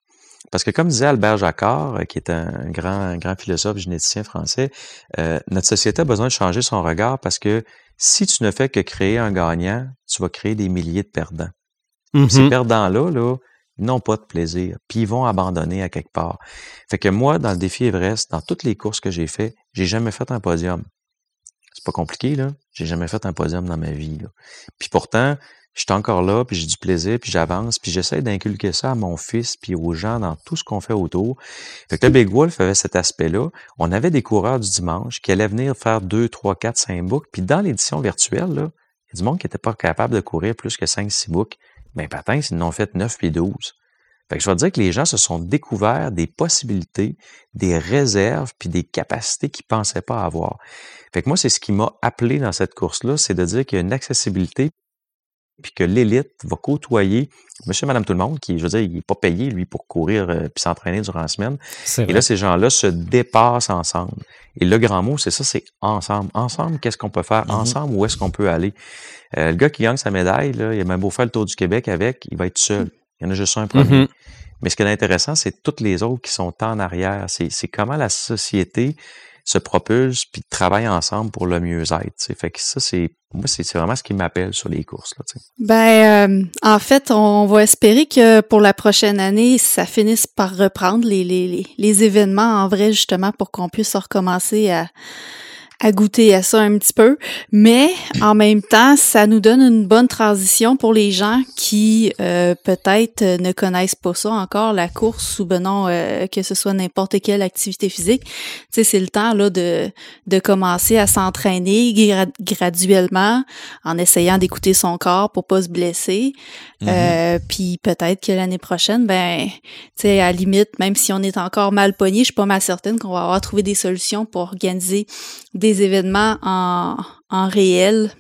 Parce que comme disait Albert Jacquard, euh, qui est un grand, grand philosophe généticien français, euh, notre société a besoin de changer son regard parce que si tu ne fais que créer un gagnant, tu vas créer des milliers de perdants. Ces mm-hmm. perdants-là, là, N'ont pas de plaisir, puis ils vont abandonner à quelque part. Fait que moi, dans le défi Everest, dans toutes les courses que j'ai fait, j'ai jamais fait un podium. C'est pas compliqué, là. J'ai jamais fait un podium dans ma vie. Puis pourtant, je suis encore là, puis j'ai du plaisir, puis j'avance, puis j'essaie d'inculquer ça à mon fils, puis aux gens dans tout ce qu'on fait autour. Fait que le Big Wolf avait cet aspect-là. On avait des coureurs du dimanche qui allaient venir faire 2, 3, 4, 5 boucles, puis dans l'édition virtuelle, là, il y a du monde qui n'était pas capable de courir plus que 5, 6 boucles. Ben, patins, ils n'ont fait 9 puis 12. Fait que je vais dire que les gens se sont découverts des possibilités, des réserves, puis des capacités qu'ils pensaient pas avoir. Fait que moi, c'est ce qui m'a appelé dans cette course-là, c'est de dire qu'il y a une accessibilité puis que l'élite va côtoyer monsieur, madame, tout le monde, qui, je veux dire, il n'est pas payé, lui, pour courir euh, puis s'entraîner durant la semaine. Et là, ces gens-là se dépassent ensemble. Et le grand mot, c'est ça, c'est ensemble. Ensemble, qu'est-ce qu'on peut faire? Mm-hmm. Ensemble, où est-ce qu'on peut aller? Euh, le gars qui gagne sa médaille, là, il a même beau faire le tour du Québec avec, il va être seul. Il y en a juste un premier. Mm-hmm. Mais ce qui est intéressant, c'est toutes les autres qui sont en arrière. C'est comment la société se propulsent puis travaillent ensemble pour le mieux-être. Fait que ça, c'est moi, c'est vraiment ce qui m'appelle sur les courses. Là, ben, euh, en fait, on va espérer que pour la prochaine année, ça finisse par reprendre les, les, les événements en vrai, justement, pour qu'on puisse recommencer à, à goûter à ça un petit peu, mais en même temps, ça nous donne une bonne transition pour les gens qui euh, peut-être ne connaissent pas ça encore, la course ou ben non, euh, que ce soit n'importe quelle activité physique. Tu sais, c'est le temps là de, de commencer à s'entraîner graduellement en essayant d'écouter son corps pour pas se blesser. Mm-hmm. Euh, puis peut-être que l'année prochaine, ben, tu sais, à la limite, même si on est encore mal pogné, je suis pas mal certaine qu'on va avoir trouvé des solutions pour organiser des événements en, en réel.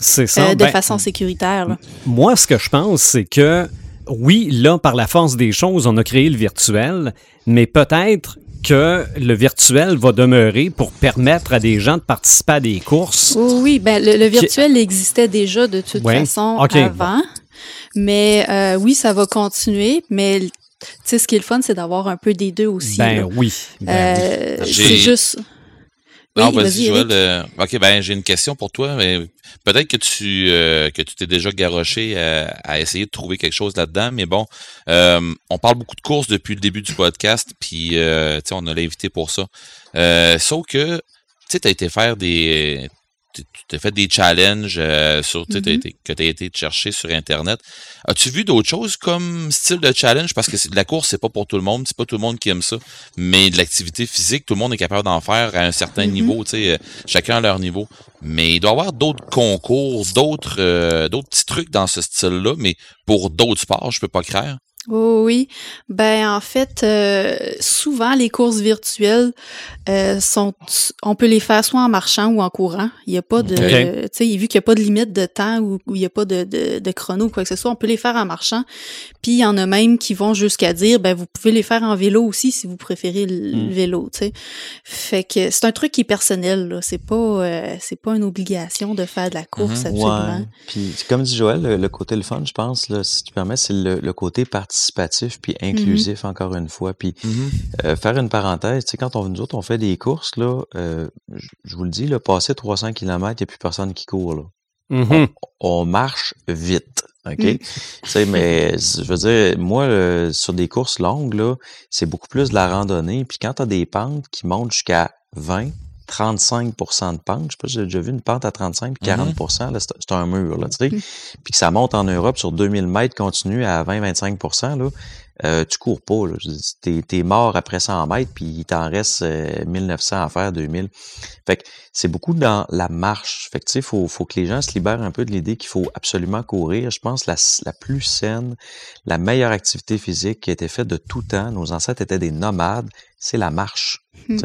C'est ça. Euh, de ben, façon sécuritaire. Moi, ce que je pense, c'est que oui, là, par la force des choses, on a créé le virtuel, mais peut-être que le virtuel va demeurer pour permettre à des gens de participer à des courses. Oui, ben le, virtuel existait déjà de toute façon avant. Mais euh, oui, ça va continuer, mais tu sais, ce qui est le fun, c'est d'avoir un peu des deux aussi. Ben oui. Ben euh, c'est juste. Non, vas-y, Joël. Euh, ok, ben j'ai une question pour toi. Mais peut-être que tu que tu t'es déjà garoché à, essayer de trouver quelque chose là-dedans. Mais bon, on parle beaucoup de courses depuis le début du podcast, puis on a l'invité pour ça. sauf que tu sais, as été faire des tu as fait des challenges euh, sur, mm-hmm. que tu as été chercher sur Internet. As-tu vu d'autres choses comme style de challenge? Parce que la course, c'est pas pour tout le monde, c'est pas tout le monde qui aime ça. Mais de l'activité physique, tout le monde est capable d'en faire à un certain mm-hmm. niveau, tu sais, euh, chacun à leur niveau. Mais il doit y avoir d'autres concours, d'autres euh, d'autres petits trucs dans ce style-là, mais pour d'autres sports, je peux pas croire. Oh oui, ben en fait, euh, souvent les courses virtuelles euh, sont, on peut les faire soit en marchant ou en courant. Il n'y a pas de, tu sais, vu qu'il n'y a pas de limite de temps ou, il n'y a pas de, de, de, chrono ou quoi que ce soit, on peut les faire en marchant. Puis il y en a même qui vont jusqu'à dire, ben vous pouvez les faire en vélo aussi si vous préférez le, hmm. vélo, tu sais. Fait que c'est un truc qui est personnel, là. C'est pas, euh, c'est pas une obligation de faire de la course mhm. absolument. Puis comme dit Joël, le, côté le fun, je pense, là, si tu permets, c'est le, le côté parti participatif puis mm-hmm. inclusif encore une fois. Puis mm-hmm. euh, faire une parenthèse, tu sais, quand on nous autres on fait des courses là, euh, je vous le dis, là, passer 300 km, il n'y a plus personne qui court là. Mm-hmm. on, marche vite. OK? Mm. tu sais, mais je veux dire, moi, sur des courses longues, là, c'est beaucoup plus de la randonnée. Puis quand tu as des pentes qui montent jusqu'à 20, 35% de pente. Je sais pas si j'ai déjà vu une pente à 35 40% c'est un mur, là, tu sais. Puis que ça monte en Europe sur 2000 mètres continu à 20-25% là, euh, tu cours pas. Tu es, mort après 100 mètres, puis il t'en reste 1900 euh, à faire, 2000. Fait que c'est beaucoup dans la marche. Fait que tu sais, faut, faut que les gens se libèrent un peu de l'idée qu'il faut absolument courir. Je pense la, la plus saine, la meilleure activité physique qui a été faite de tout temps, nos ancêtres étaient des nomades, c'est la marche. Hmm.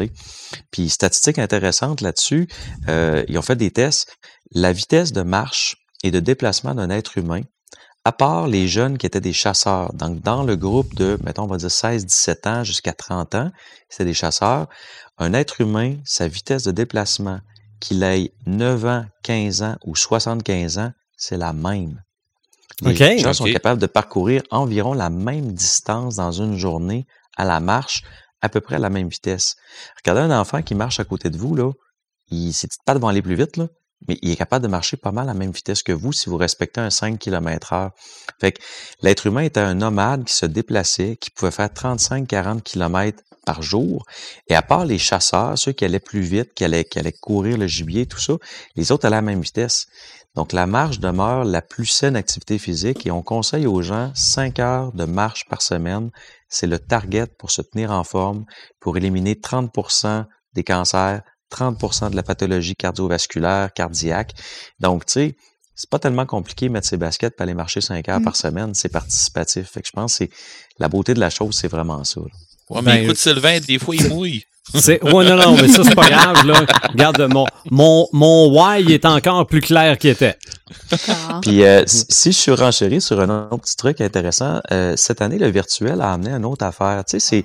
Puis statistique intéressante là-dessus, euh, ils ont fait des tests. La vitesse de marche et de déplacement d'un être humain à part les jeunes qui étaient des chasseurs, donc dans le groupe de, mettons, on va dire 16-17 ans jusqu'à 30 ans, c'était des chasseurs, un être humain, sa vitesse de déplacement, qu'il ait 9 ans, 15 ans ou 75 ans, c'est la même. Les gens sont capables de parcourir environ la même distance dans une journée à la marche, à peu près à la même vitesse. Regardez un enfant qui marche à côté de vous, là, il, c'est pas devant aller plus vite, là, mais il est capable de marcher pas mal à la même vitesse que vous si vous respectez un 5 km heure. Fait que l'être humain était un nomade qui se déplaçait, qui pouvait faire 35-40 km par jour. Et à part les chasseurs, ceux qui allaient plus vite, qui allaient, qui allaient courir le gibier, tout ça, les autres allaient à la même vitesse. Donc, la marche demeure la plus saine activité physique et on conseille aux gens 5 heures de marche par semaine. C'est le target pour se tenir en forme, pour éliminer 30% des cancers, 30% de la pathologie cardiovasculaire, cardiaque. Donc, tu sais, c'est pas tellement compliqué de mettre ses baskets et aller marcher 5 heures mm. par semaine. C'est participatif. Fait que je pense que la beauté de la chose, c'est vraiment ça. Ouais, mais ben, écoute, Sylvain, des fois, il mouille. (laughs) C'est, ouais, non, non, mais ça, c'est pas grave, là. Regarde, mon, mon, mon why est encore plus clair qu'il était. Puis, euh, si je suis renchéri sur un autre petit truc intéressant, euh, cette année, le virtuel a amené une autre affaire. Tu sais, c'est,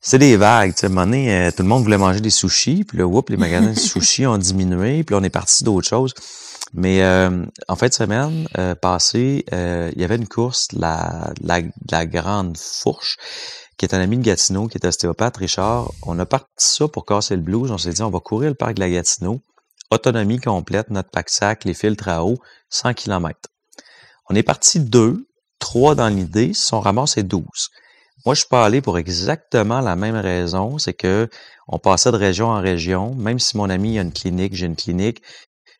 c'est des vagues. Tu sais, à un moment donné, euh, tout le monde voulait manger des sushis, puis là, whoop, les (laughs) magasins de sushis ont diminué, puis là, on est parti d'autres choses. Mais en fin de semaine passée, il y avait une course, la, la, la Grande Fourche, qui est un ami de Gatineau, qui est ostéopathe, Richard. On a parti ça pour casser le blues. On s'est dit, on va courir le parc de la Gatineau. Autonomie complète, notre pack-sac, les filtres à eau, 100 km. On est parti deux, trois dans l'idée, si on ramasse, c'est 12. Moi, je suis pas allé pour exactement la même raison, c'est que on passait de région en région, même si mon ami a une clinique, j'ai une clinique,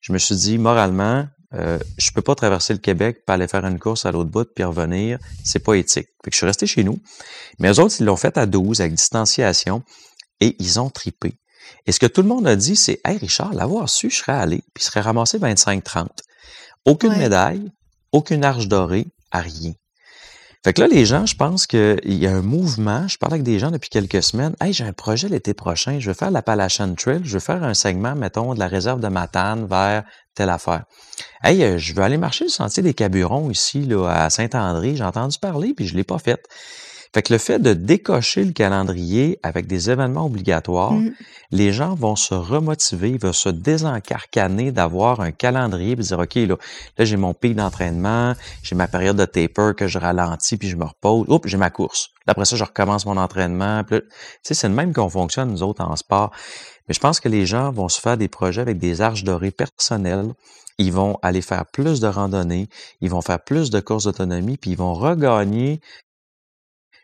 je me suis dit, moralement, euh, je peux pas traverser le Québec pour aller faire une course à l'autre bout puis revenir. C'est pas éthique. Fait que je suis resté chez nous. Mais eux autres, ils l'ont fait à 12 avec distanciation et ils ont tripé. Et ce que tout le monde a dit, c'est Hey Richard, l'avoir su, je serais allé, puis il serait ramassé 25-30. Aucune médaille, aucune arche dorée, à rien. Fait que là, les gens, je pense qu'il y a un mouvement. Je parle avec des gens depuis quelques semaines. Hey, j'ai un projet l'été prochain. Je veux faire l'Appalachian Trail. Je veux faire un segment, mettons, de la réserve de Matane vers telle affaire. Hey, euh, je veux aller marcher le sentier des Caburons ici, là, à Saint-André. J'ai entendu parler, puis je l'ai pas fait. Fait que le fait de décocher le calendrier avec des événements obligatoires, mm. les gens vont se remotiver, ils vont se désencarcaner d'avoir un calendrier et dire, OK, là, là j'ai mon pic d'entraînement, j'ai ma période de taper que je ralentis puis je me repose. Oups, j'ai ma course. Après ça, je recommence mon entraînement. Tu sais, c'est le même qu'on fonctionne, nous autres, en sport. Mais je pense que les gens vont se faire des projets avec des arches dorées personnelles. Ils vont aller faire plus de randonnées, ils vont faire plus de courses d'autonomie, puis ils vont regagner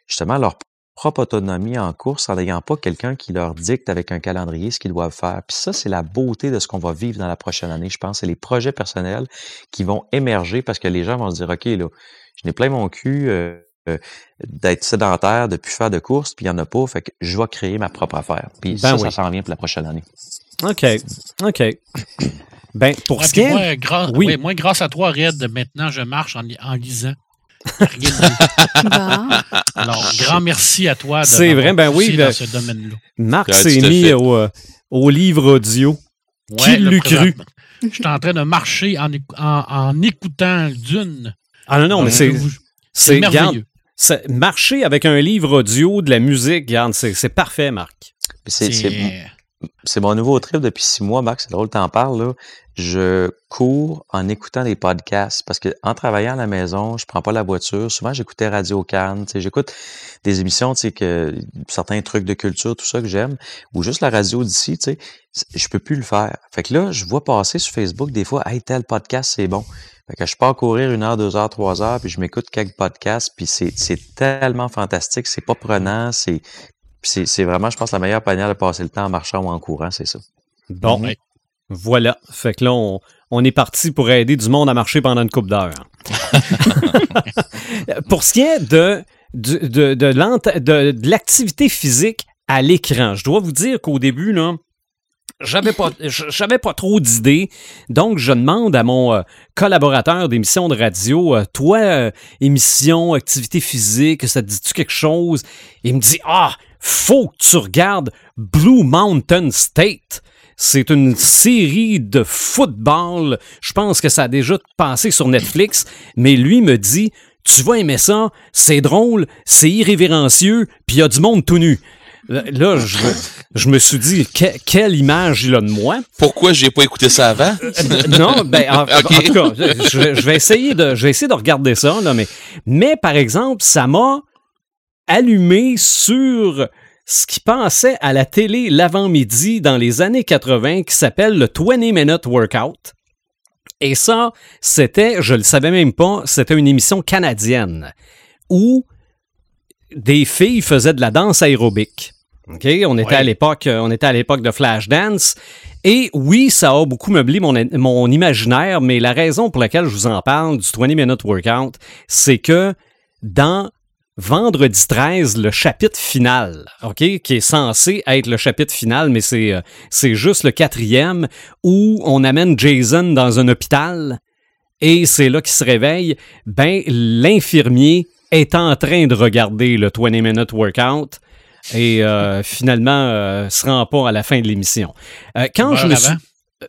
justement leur propre autonomie en course en n'ayant pas quelqu'un qui leur dicte avec un calendrier ce qu'ils doivent faire. Puis ça, c'est la beauté de ce qu'on va vivre dans la prochaine année. Je pense c'est les projets personnels qui vont émerger parce que les gens vont se dire, OK, là, je n'ai plein mon cul euh, euh, d'être sédentaire, de plus faire de courses, puis il n'y en a pas, fait que je vais créer ma propre affaire. Puis ben ça, ça s'en vient pour la prochaine année. OK. OK. Ben, pour ce qui est... Moi, oui. moi, grâce à toi, Red, maintenant, je marche en, en lisant. Alors, grand merci à toi. C'est vrai, ben oui. Dans ce domaine-là. Marc s'est mis euh, au, livre audio. Qui l'eût cru? Je suis en train de marcher en, en, écoutant Dune. Ah non, non, mais c'est. C'est merveilleux. marcher avec un livre audio, de la musique, c'est parfait, Marc. C'est c'est mon nouveau trip depuis six mois, Max. C'est drôle, t'en parles, là. Je cours en écoutant des podcasts parce que en travaillant à la maison, je prends pas la voiture. Souvent, j'écoutais Radio Cannes. J'écoute des émissions, tu que certains trucs de culture, tout ça que j'aime, ou juste la radio d'ici, tu sais, je peux plus le faire. Fait que là, je vois passer sur Facebook des fois, hey, tel podcast, c'est bon. Fait que je pars courir une heure, deux heures, trois heures, puis je m'écoute quelques podcasts, puis c'est tellement fantastique, c'est pas prenant, c'est c'est vraiment, je pense, la meilleure manière de passer le temps en marchant ou en courant, c'est ça. Bon, voilà. Fait que là, on, est parti pour aider du monde à marcher pendant une coupe d'heure. (laughs) pour ce qui est de, de, de, l'activité physique à l'écran, je dois vous dire qu'au début, là, j'avais pas j'avais pas trop d'idées donc je demande à mon euh, collaborateur d'émission de radio euh, toi euh, émission activité physique ça te dit-tu quelque chose il me dit ah faut que tu regardes Blue Mountain State. C'est une série de football. Je pense que ça a déjà passé sur Netflix, mais lui me dit Tu vas aimer ça, c'est drôle, c'est irrévérencieux, puis il y a du monde tout nu. Là, je, me suis dit, quelle image il a de moi. Pourquoi j'ai pas écouté ça avant? non, ben, en, (laughs) tout cas, je, vais essayer de, je vais essayer de regarder ça, là, mais, mais par exemple, ça m'a allumé sur ce qui passait à la télé l'avant-midi dans les années 80 qui s'appelle le 20 Minute Workout. Et ça, c'était, je le savais même pas, c'était une émission canadienne où des filles faisaient de la danse aérobique. OK, on était à l'époque, on était à l'époque de Flashdance. Et oui, ça a beaucoup meublé mon, mon imaginaire, mais la raison pour laquelle je vous en parle du 20 Minute Workout, c'est que dans vendredi 13, le chapitre final, OK, qui est censé être le chapitre final, mais c'est, euh, c'est juste le quatrième, où on amène Jason dans un hôpital et c'est là qu'il se réveille, ben, l'infirmier est en train de regarder le 20 Minute Workout et euh, finalement euh, se rend pas à la fin de l'émission. Euh, quand je me suis...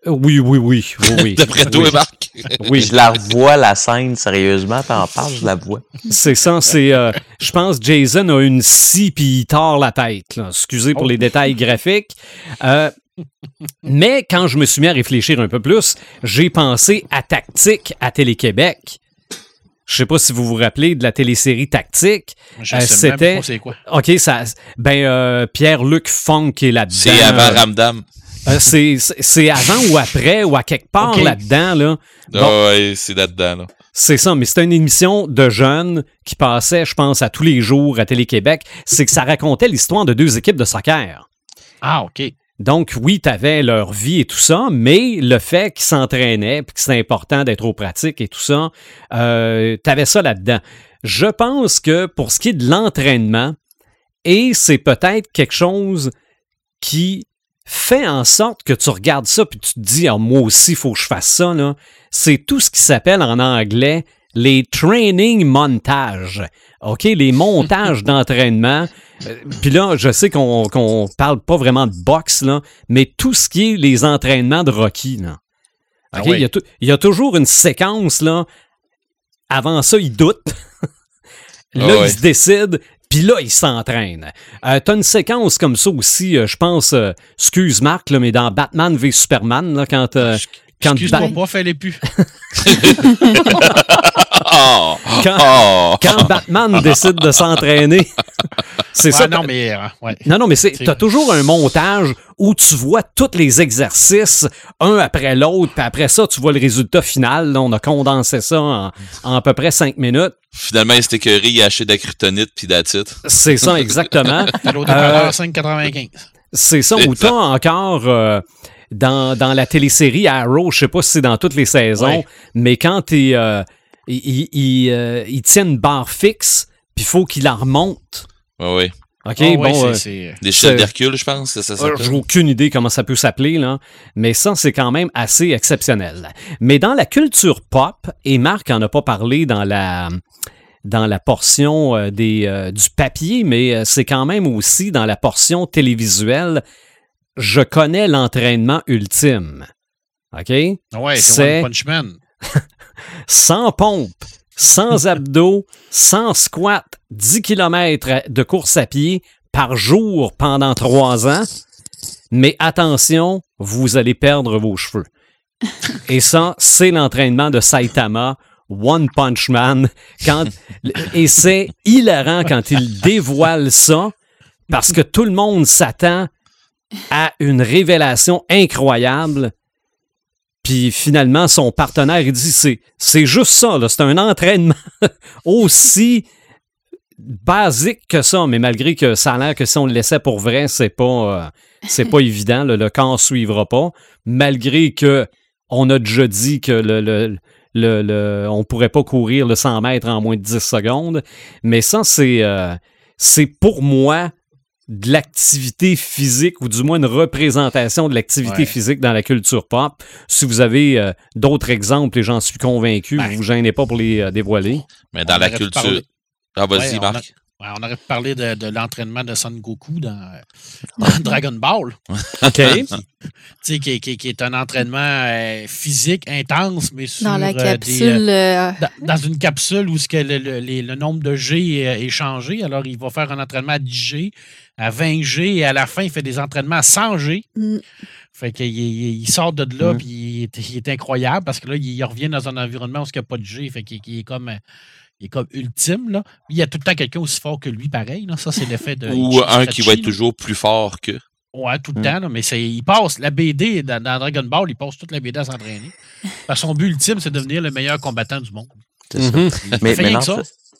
Oui, oui, oui, oui, oui. (laughs) D'après toi, Marc. Oui. Je la vois, la scène, sérieusement, t'en parles, je la vois. C'est ça, c'est... je pense Jason a une scie puis il tord la tête. Là. Excusez pour les détails graphiques. mais quand je me suis mis à réfléchir un peu plus, j'ai pensé à Tactique à Télé-Québec. Je sais pas si vous vous rappelez de la télésérie Tactique. Euh, C'était. C'est quoi? Ok, ça. Ben euh, Pierre-Luc Funk est là-dedans. C'est avant Ramdam. Euh, c'est avant ou après ou à quelque part là-dedans là. Ah ouais, c'est là-dedans là. C'est ça, mais c'était une émission de jeunes qui passait, je pense, à tous les jours à Télé-Québec. C'est que ça racontait l'histoire de deux équipes de soccer. Ah, OK. Donc, oui, tu avais leur vie et tout ça, mais le fait qu'ils s'entraînaient, puis que c'est important d'être au pratique et tout ça, euh, tu avais ça là-dedans. Je pense que pour ce qui est de l'entraînement, et c'est peut-être quelque chose qui fait en sorte que tu regardes ça puis tu te dis, ah, moi aussi, il faut que je fasse ça, c'est tout ce qui s'appelle en anglais les training montages. OK, les montages (laughs) d'entraînement. Euh, puis là, je sais qu'on ne parle pas vraiment de boxe, là, mais tout ce qui est les entraînements de Rocky. Là. Ah il, y a toujours une séquence, là. Avant ça, il doute. là, ah il se décide. Puis là, il s'entraîne. Euh, T'as une séquence comme ça aussi, euh, je pense, euh, excuse Marc, là, mais dans Batman v Superman, là, quand... Euh, quand Excuse-moi plus. (laughs) Oh. quand, quand, Batman décide de s'entraîner, (laughs) c'est ça. Non, mais, euh, ouais. non, non, mais c'est, t'as toujours un montage où tu vois tous les exercices, un après l'autre, puis après ça, tu vois le résultat final. Là, on a condensé ça en, à peu près cinq minutes. Finalement, c'était que il a acheté de la kryptonite puis d'attitude. C'est ça, exactement. (laughs) euh, 5,95. C'est ça, ou t'as encore... Euh, dans, dans la télésérie Arrow, je sais pas si c'est dans toutes les saisons, mais quand euh, il, il, euh, il, tient une barre fixe, puis il faut qu'il la remonte. Oui, oui. OK, oh, bon. Ouais, des chaînes d'Hercule, je pense. Ça, ça J'ai aucune idée comment ça peut s'appeler, là. Mais ça, c'est quand même assez exceptionnel. Mais dans la culture pop, et Marc en a pas parlé dans la dans la portion euh, des, euh, du papier, mais c'est quand même aussi dans la portion télévisuelle je connais l'entraînement ultime. OK? Ouais, c'est One Punch Man. sans pompe, sans abdos, sans squat, 10 km de course à pied par jour pendant trois ans. Mais attention, vous allez perdre vos cheveux. (laughs) Et ça, c'est l'entraînement de Saitama, One Punch Man. Quand, (laughs) et c'est hilarant quand il dévoile ça, parce que tout le monde s'attend à une révélation incroyable. Puis finalement, son partenaire, il dit c'est, juste ça, c'est un entraînement (laughs) aussi basique que ça, mais malgré que ça a l'air que si on le laissait pour vrai, c'est pas, euh, c'est pas évident, le corps suivra pas, malgré que on a déjà dit que le, le, le, on pourrait pas courir le 100 mètres en moins de 10 secondes, mais ça, c'est, euh, c'est pour moi de l'activité physique ou du moins une représentation de l'activité physique dans la culture pop. Si vous avez euh, d'autres exemples, et j'en suis convaincu, ben, vous vous gênez pas pour les euh, dévoiler. Mais dans la culture... Ah, vas-y, Marc. on aurait pu parler de, l'entraînement de Son Goku dans, (laughs) Dragon Ball. OK. (laughs) qui, qui, qui, est un entraînement euh, physique intense, mais sur dans la capsule. Dans, une capsule où ce que le, le, nombre de G est, est, changé. Alors, il va faire un entraînement à 10 G à 20 G et à la fin, il fait des entraînements à 100 G. Mm. Fait qu'il il sort de là, mm. puis il est, incroyable parce que là, il revient dans un environnement où il n'y a pas de G. Fait qu'il est comme. il est comme ultime, là. Il y a tout le temps quelqu'un aussi fort que lui, pareil. Là. Ça, c'est l'effet de. (laughs) Ou un qui va être toujours plus fort que. Ouais, tout le hmm. temps, là, mais il passe la BD dans, Dragon Ball, il passe toute la BD à s'entraîner. son but ultime, c'est de devenir le meilleur combattant du monde. C'est ça. Mhm. Mais,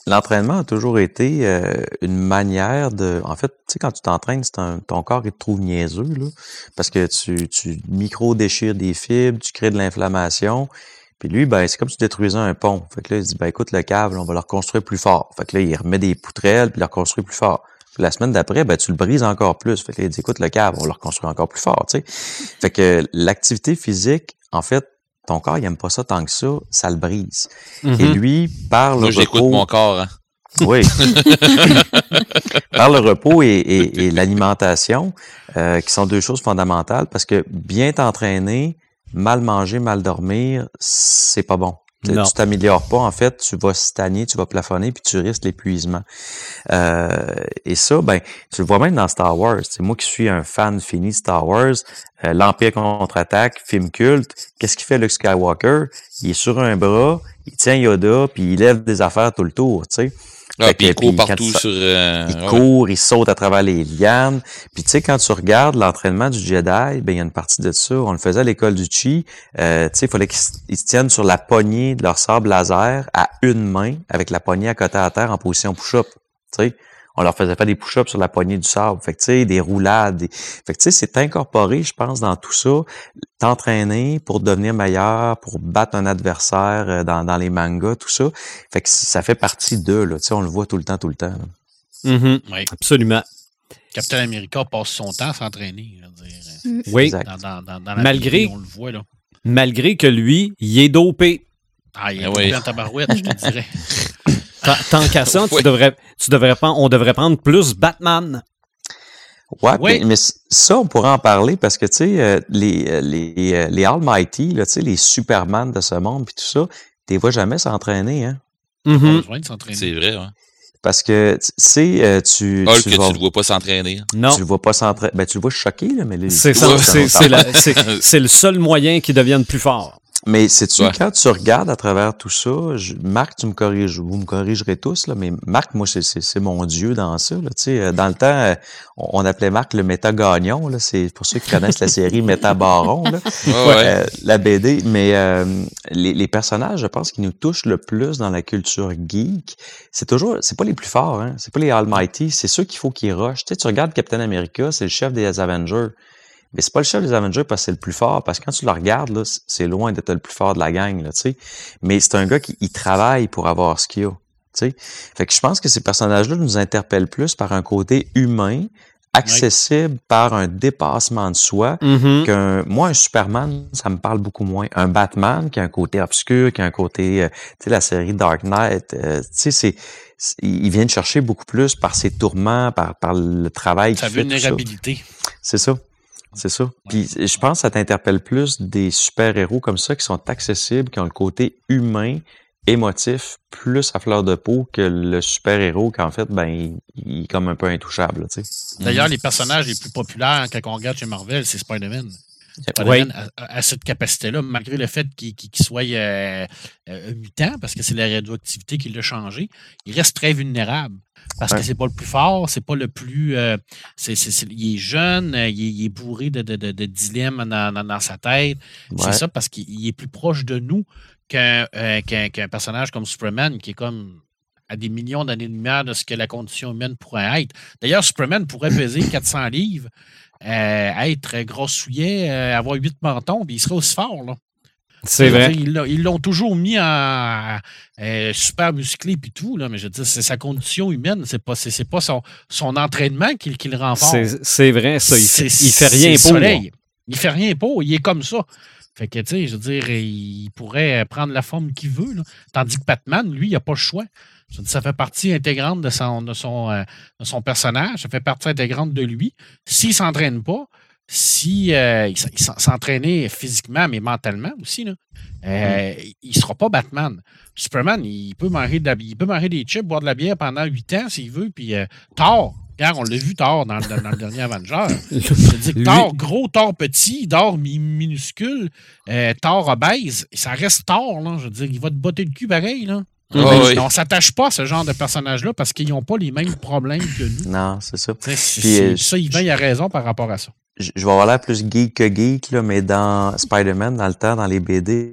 l'entraînement a toujours été euh, une manière de. En fait, tu sais, quand tu t'entraînes, ton corps il te trouve niaiseux, là, parce que tu, tu micro-déchires des fibres, tu crées de l'inflammation. Puis lui, ben, c'est comme si tu détruisais un pont. Fait que là, il dit, ben, écoute, le câble, on va le reconstruire plus fort. Fait que là, il remet des poutrelles, puis il le reconstruit plus fort. Puis la semaine d'après, ben, tu le brises encore plus. Fait que là, il dit, écoute, le câble, on le reconstruire encore plus fort, tu sais. Fait que l'activité physique, en fait, ton corps, il aime pas ça tant que ça, ça le brise. Et mm-hmm. lui, par le Moi, j'écoute mon corps, hein. (laughs) Oui. (laughs) par le repos et, l'alimentation, euh, qui sont deux choses fondamentales, parce que bien t'entraîner, mal manger, mal dormir, c'est pas bon. Tu t'améliores pas, en fait, tu vas stagner, tu vas plafonner, puis tu risques l'épuisement. Euh, et ça, ben, tu le vois même dans Star Wars. C'est moi qui suis un fan fini de Star Wars, euh, l'Empire contre-attaque, film culte. Qu'est-ce qu'il fait Luke Skywalker? Il est sur un bras, il tient Yoda, puis il lève des affaires tout le tour, tu sais. Ah, puis il court partout sur. Euh, il court, il saute à travers les lianes. Puis tu sais, quand tu regardes l'entraînement du Jedi, ben il y a une partie de ça. On le faisait à l'école du Chi. Euh, tu sais, il fallait qu'ils se tiennent sur la poignée de leur sable laser à une main, avec la poignée à côté à terre en position push-up. Tu sais, on leur faisait pas des push-ups sur la poignée du sable. Fait que, tu sais, des roulades. Fait que, tu sais, c'est incorporé, je pense, dans tout ça. T'entraîner pour devenir meilleur, pour battre un adversaire euh, dans, dans les mangas, tout ça. Fait que ça fait partie d'eux, là. Tu sais, on le voit tout le temps, tout le temps. Mm-hmm. oui. Absolument. Captain America passe son temps à s'entraîner. Mm. Oui. Dans, dans, dans, malgré, on le voit, là. malgré que lui, il est dopé. Ah, il est ah dopé en tabarouette, je te dirais. (laughs) Tant qu'à ça, tu devrais, tu devrais prendre, on devrait prendre plus Batman. Ouais, oui. mais, ça, on pourrait en parler parce que, tu sais, euh, les, euh, les, euh, les Almighty, là, tu sais, les Superman de ce monde, puis tout ça, tu les vois jamais s'entraîner, hein? Mm C'est vrai, ouais. Parce que, tu sais, tu. Hulk, tu, vas... tu le vois pas s'entraîner. Non. Tu le vois pas s'entraîner. Ben, tu le vois choqué, là, mais C'est ça, c'est le seul moyen qu'il devienne plus fort. Mais c'est-tu, quand tu regardes à travers tout ça, Marc, tu me corriges, vous me corrigerez tous, là, mais Marc, moi, c'est mon dieu dans ça. Là, euh, dans le temps, euh, on appelait Marc le méta-gagnon. C'est pour ceux qui connaissent la série Méta-Baron, (laughs) euh, la BD. Mais les, les, personnages, je pense, qui nous touchent le plus dans la culture geek, c'est toujours, c'est pas les plus forts, hein, c'est pas les Almighty, c'est ceux qu'il faut qu'ils rushent. Tu, sais, tu regardes Captain America, c'est le chef des Avengers. Mais c'est pas le chef des Avengers parce que c'est le plus fort, parce que quand tu le regardes, là, c'est loin d'être le plus fort de la gang, là, tu sais. Mais c'est un gars qui il travaille pour avoir ce qu'il a. sais. Fait que je pense que ces personnages-là nous interpellent plus par un côté humain, accessible par un dépassement de soi mm-hmm. qu'un moi un Superman ça me parle beaucoup moins un Batman qui a un côté obscur qui a un côté euh, tu sais la série Dark Knight euh, tu sais c'est il vient de chercher beaucoup plus par ses tourments par par le travail sa vulnérabilité c'est ça c'est ça. Puis je pense que ça t'interpelle plus des super-héros comme ça qui sont accessibles, qui ont le côté humain, émotif, plus à fleur de peau que le super-héros qui en fait, ben, il, est comme un peu intouchable. D'ailleurs, les personnages les plus populaires quand on regarde chez Marvel, c'est Spider-Man. Spider-Man a, cette capacité-là, malgré le fait qu'il soit euh, euh, mutant, parce que c'est la radioactivité qui l'a changé, il reste très vulnérable. Parce que c'est pas le plus fort, c'est pas le plus. Euh, il est jeune, il est, bourré de, de, dilemmes dans, sa tête. C'est ça parce qu'il est plus proche de nous qu'un euh, personnage comme Superman qui est comme à des millions d'années-lumière de ce que la condition humaine pourrait être. D'ailleurs, Superman pourrait peser 400 livres, être gros souillet, avoir huit mentons, puis il serait aussi fort. Là. C'est vrai. Ils l'ont toujours mis en euh, super musclé et tout, là, mais je veux dire, c'est sa condition humaine, c'est pas, c'est, pas son, son entraînement qui, qui le rend fort. C'est, vrai, ça. Il, fait, il fait rien pour. Soleil. Il fait rien pour, il est comme ça. Fait que, tu sais, je veux dire, il pourrait prendre la forme qu'il veut. Là. Tandis que Batman, lui, il n'a pas le choix. Je ça fait partie intégrante de son, de son, euh, de son personnage, ça fait partie intégrante de lui. S'il ne s'entraîne pas, si euh, il s'entraînait physiquement, mais mentalement aussi, là, euh, mm. il ne sera pas Batman. Superman, il peut, manger de il peut manger des chips, boire de la bière pendant huit ans s'il veut. Puis Thor, regarde, on l'a vu Thor dans, dans, le dernier Avenger. (laughs) Je Thor gros, Thor petit, Thor minuscule, euh, Thor obèse, ça reste Thor. Là, je veux dire, il va te botter le cul pareil. Là. Ah oui. On s'attache pas à ce genre de personnages-là parce qu'ils n'ont pas les mêmes problèmes que nous. Non, c'est ça. Puis, euh, ça, Yvan, il a raison par rapport à ça. Je vais avoir l'air plus geek que geek, là, mais dans Spider-Man, dans le temps, dans les BD,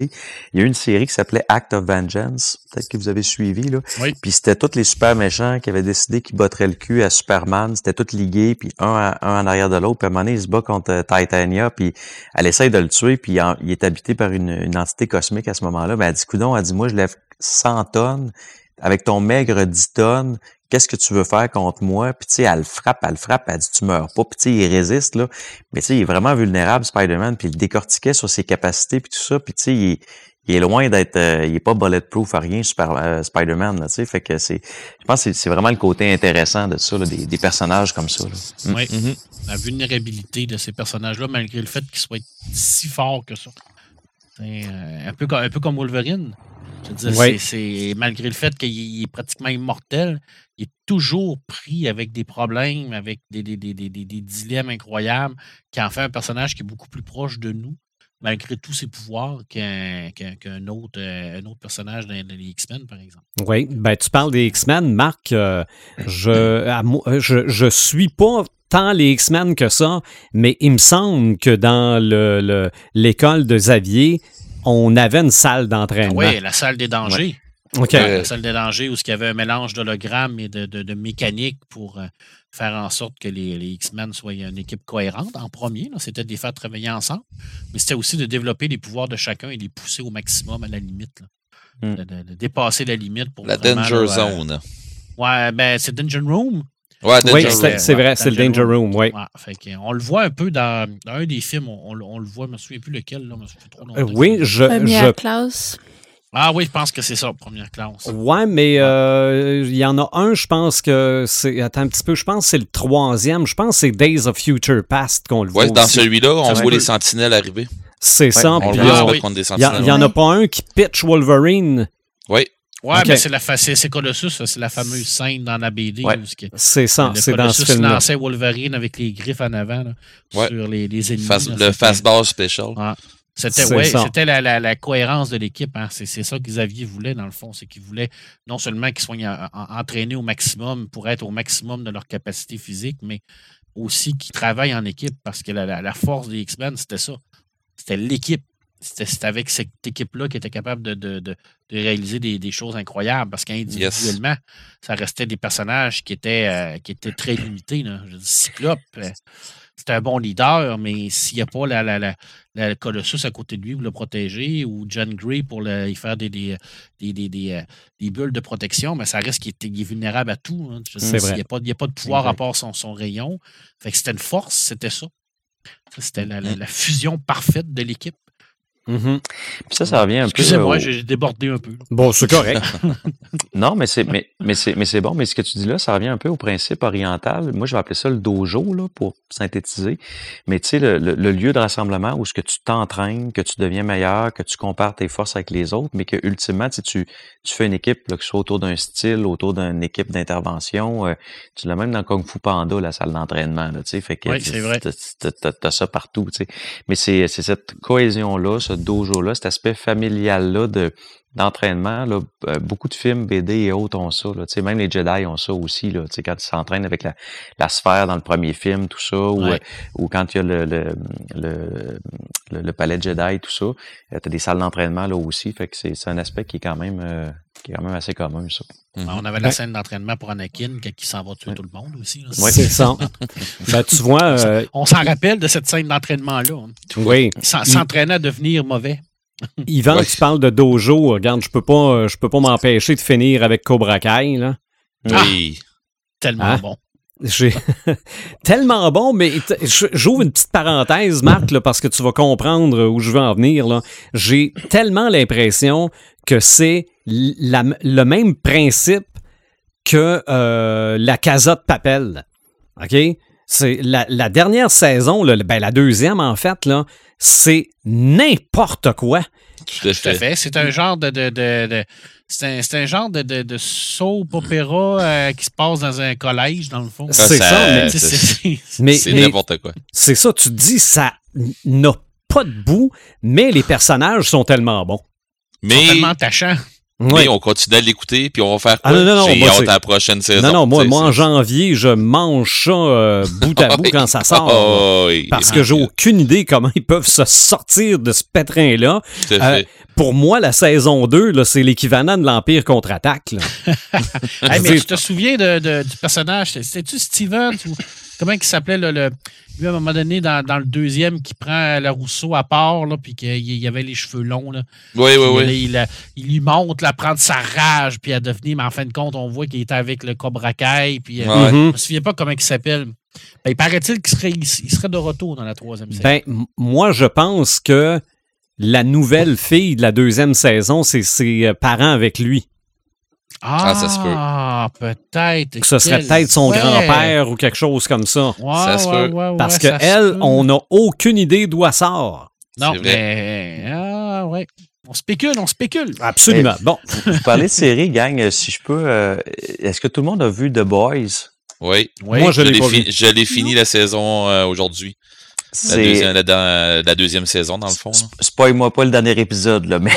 il y a eu une série qui s'appelait Act of Vengeance. Peut-être que vous avez suivi, là. Oui. Puis c'était tous les super méchants qui avaient décidé qu'ils botteraient le cul à Superman. C'était tous ligués, puis un, à- un en arrière de l'autre. Puis à un moment donné, il se bat contre euh, Titania, puis elle essaye de le tuer, puis il est habité par une, une entité cosmique à ce moment-là. Ben, elle dit, coudon, elle dit, moi, je lève 100 tonnes. Avec ton maigre 10 tonnes, qu'est-ce que tu veux faire contre moi? Puis tu sais, elle le frappe, elle le frappe, elle dit, tu meurs pas. Puis tu sais, il résiste, là. Mais tu sais, il est vraiment vulnérable, Spider-Man, puis il décortiquait sur ses capacités, puis tout ça. Puis tu sais, il est, il est loin d'être... euh, il est pas bulletproof à rien, euh, Spider-Man, là, tu sais. Fait que c'est... Je pense que c'est- vraiment le côté intéressant de ça, là, des, des personnages comme ça, là. Mm. Oui. Mhm. La vulnérabilité de ces personnages-là, malgré le fait qu'ils soient si forts que ça. Euh, un, peu un peu comme Wolverine. Je veux dire, Oui. c'est, malgré le fait qu'il est pratiquement immortel, il est toujours pris avec des problèmes, avec des, des, des, des, des- des dilemmes incroyables, qui en fait un personnage qui est beaucoup plus proche de nous, malgré tous ses pouvoirs, qu'un, autre, euh, un autre personnage dans, les X-Men, par exemple. Oui, ben tu parles des X-Men, Marc. euh, je, à je je suis pas tant les X-Men que ça, mais il me semble que dans le le- l'école de Xavier, on avait une salle d'entraînement. oui, la salle des dangers. Ouais. La salle des dangers où il y avait un mélange d'hologrammes et de, de, de mécanique pour euh, faire en sorte que les, les X-Men soient une équipe cohérente en premier. C'était de les faire travailler ensemble, mais c'était aussi de développer les pouvoirs de chacun et les pousser au maximum à la limite. là. Mm. De, de- de dépasser la limite pour La vraiment, Danger là, euh, Zone. Ouais, ben c'est Dungeon Room. Ouais, Oui, Danger c'est vrai, c'est le Danger Room, oui. Ouais, fait que, on le voit un peu dans, dans un des films, on, on le- on le voit, je me souviens plus lequel, là, mais ça fait trop longtemps Euh, oui, je- Première je classe. Ah oui, je pense que c'est ça, première classe. Ouais, mais euh, il y en a un, je pense que c'est. Attends un petit peu, je pense que c'est le troisième. Je pense que c'est Days of Future Past qu'on le voit. Ouais, dans celui-là, on Ça voit les sentinelles arriver. C'est ça. Le voit Ah oui. Il y, a- sentinelles. il y en a pas un qui pitch Wolverine. Oui. Ouais, mais c'est la c'est Colossus, ça, c'est la fameuse scène dans la BD Ouais. C'est ça, le c'est dans ce film-là. lançait Wolverine avec les griffes en avant là, Ouais. sur les, les ennemis. Face- là, le fastball special. Ah. C'était ouais, la, la- la cohérence de l'équipe. hein. C'est ça que Xavier voulait, dans le fond. C'est qu'il voulait non seulement qu'ils soient en- en- entraînés au maximum pour être au maximum de leur capacité physique, mais aussi qu'ils travaillent en équipe parce que la, la- la force des X-Men, c'était ça. C'était l'équipe. C'était c'était avec cette équipe-là qui était capable de, de- de- de réaliser des, des choses incroyables parce qu'individuellement, ça restait des personnages qui étaient, euh, qui étaient très limités. Là. Je dire, Cyclope, euh, c'est un bon leader, mais s'il n'y a pas la, la, la, la Colossus à côté de lui pour le protéger ou John Gray pour le, y faire des, des, des, des, des, euh, des bulles de protection, mais ça reste qu'il est, il est vulnérable à tout. hein. Je C'est. Il n'y a, pas- il y a pas de pouvoir à part son, son rayon. Fait que c'était une force, c'était ça. Ça, C'était la, la- la fusion parfaite de l'équipe. Mhm. Puis ça, ça revient un peu... Excusez-moi, au- j'ai débordé un peu. Bon, c'est correct. (laughs) Non, mais c'est mais, mais c'est mais c'est bon, mais ce que tu dis là, ça revient un peu au principe oriental. Moi, je vais appeler ça le dojo là pour synthétiser. Mais tu sais le, le- le lieu de rassemblement où ce que tu t'entraînes, que tu deviens meilleur, que tu compares tes forces avec les autres, mais que ultimement tu sais, tu tu fais une équipe là, que ce soit autour d'un style, autour d'une équipe d'intervention. euh, tu l'as même dans Kung Fu Panda la salle d'entraînement là, tu sais, fait que Oui, c'est vrai. t'as- t'as- t'as- t'as ça partout, tu sais. Mais c'est c'est cette cohésion là, ce dojo là, cet aspect familial là de d'entraînement, là, euh, beaucoup de films, BD et autres ont ça. Là, Tu sais, même les Jedi ont ça aussi. Là, Tu sais, quand ils s'entraînent avec la, la sphère dans le premier film, tout ça, ou, Ouais. euh, ou quand il y a le, le, le, le, le palais Jedi, tout ça, tu as des salles d'entraînement là aussi. Fait que c'est c'est un aspect qui est quand même euh, qui est quand même assez commun, ça. Mhm. On avait la scène d'entraînement pour Anakin il s'en va tuer tout le monde aussi. là. Ouais. C'est ça. (laughs) ben, tu vois, euh, On s'en rappelle de cette scène d'entraînement-là. hein. oui. Il s'en- s'entraînait à devenir mauvais. Yvan, Ouais. tu parles de dojo. Regarde, je peux pas, euh, je peux pas m'empêcher de finir avec Cobra Kai, là. Oui. Tellement Hein? bon. J'ai (laughs) tellement bon, mais j'ouvre une petite parenthèse, Marc, là, parce que tu vas comprendre où je veux en venir. là. J'ai tellement l'impression que c'est le même principe que euh, la Casa de Papel. OK? C'est la, la dernière saison, là, ben, la deuxième en fait, là, c'est n'importe quoi. Tout à fait. fait. C'est un genre de. de, de- de- c'est un, c'est un genre de, de, de soap opéra euh, qui se passe dans un collège, dans le fond. C'est ça, ça, mais Tu sais, c'est- Mais, mais n'importe quoi. c'est ça, tu te dis, ça n'a pas de bout, mais les personnages sont tellement bons. Ils sont Mais tellement attachants. Mais on continue à l'écouter, puis on va faire ah, quoi? Ah, non, non, J'ai hâte à la prochaine saison. Non, non, moi, moi en janvier, je mange ça euh, bout à (laughs) bout quand ça sort. Oh, oui. Parce que j'ai aucune idée comment ils peuvent se sortir de ce pétrin-là. Fait. pour moi, la saison 2, c'est l'équivalent de l'Empire contre-attaque. (laughs) hey, mais tu te souviens de, de, du personnage? C'était-tu Steven? Ou, comment il s'appelait le, le, Lui, à un moment donné, dans, dans, le deuxième, qui prend le Rousseau à part, là, puis qu'il y avait les cheveux longs. Là. Oui, oui, oui. Il, il, lui montre à prendre sa rage, puis à devenir, mais en fin de compte, on voit qu'il était avec le Cobra Kai. Puis, ouais. euh, Je ne me souviens pas comment il s'appelle. Ben, il paraît-il qu'il serait, il serait de retour dans la troisième saison. Ben, moi, je pense que la nouvelle fille de la deuxième saison, c'est ses parents avec lui. Ah, ah, ça se peut. Ah, peut-être. Que ce serait peut-être son grand-père ou quelque chose comme ça. Ouais, ça se peut. Ouais, Parce que elle, on n'a aucune idée d'où elle sort. Non, mais. Ah, ouais. On spécule, on spécule. Absolument. bon. Vous parlez de série, gang, si je peux. Euh, Est-ce que tout le monde a vu The Boys? Oui. oui. Moi, je, je l'ai fi Je l'ai fini la saison euh, aujourd'hui. La deuxième, la, la deuxième, saison, dans le fond. Spoil-moi pas le dernier épisode, là, mais.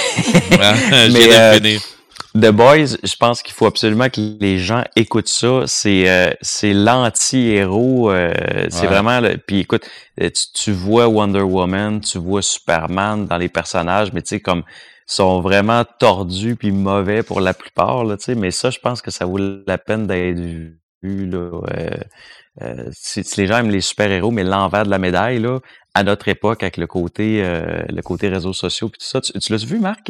Ouais, (laughs) (laughs) mais euh, The Boys, je pense qu'il faut absolument que les gens écoutent ça. C'est euh, c'est l'anti-héros. Euh, c'est Ouais. vraiment. le- Puis écoute, euh, tu, tu vois Wonder Woman, tu vois Superman dans les personnages, mais tu sais comme sont vraiment tordus puis mauvais pour la plupart là. Tu sais, mais ça, je pense que ça vaut la peine d'être vu. Là, euh, euh, si, si les gens aiment les super-héros, mais l'envers de la médaille, là, à notre époque, avec le côté, euh, le côté réseaux sociaux puis tout ça. Tu, tu l'as vu, Marc,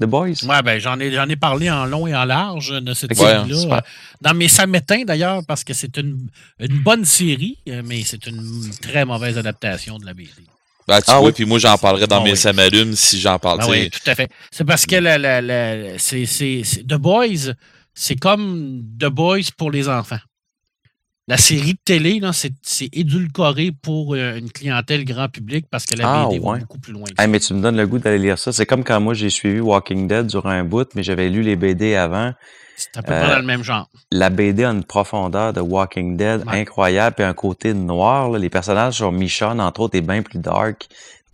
The Boys? Ouais, ben, j'en ai, j'en ai parlé en long et en large de cette Ok, série-là. Dans mes samétins, d'ailleurs, parce que c'est une, une bonne série, mais c'est une très mauvaise adaptation de la BD. Ben, tu Ah vois, oui. puis moi, j'en parlerai dans Ah mes oui. samalumes si j'en parle. Ah sais. oui, tout à fait. C'est parce que la, la, la- c'est, c'est, c'est- The Boys, c'est comme The Boys pour les enfants. La série de télé, c'est, édulcoré pour euh, une clientèle grand public parce que la Ah, BD va ouais. beaucoup plus loin. que Hey, ça. mais tu me donnes le goût d'aller lire ça. C'est comme quand moi j'ai suivi Walking Dead durant un bout, mais j'avais lu les BD avant. C'est à peu euh, près dans le même genre. La BD a une profondeur de Walking Dead Ouais. incroyable, puis un côté noir. là. Les personnages sur Michonne, entre autres, est bien plus dark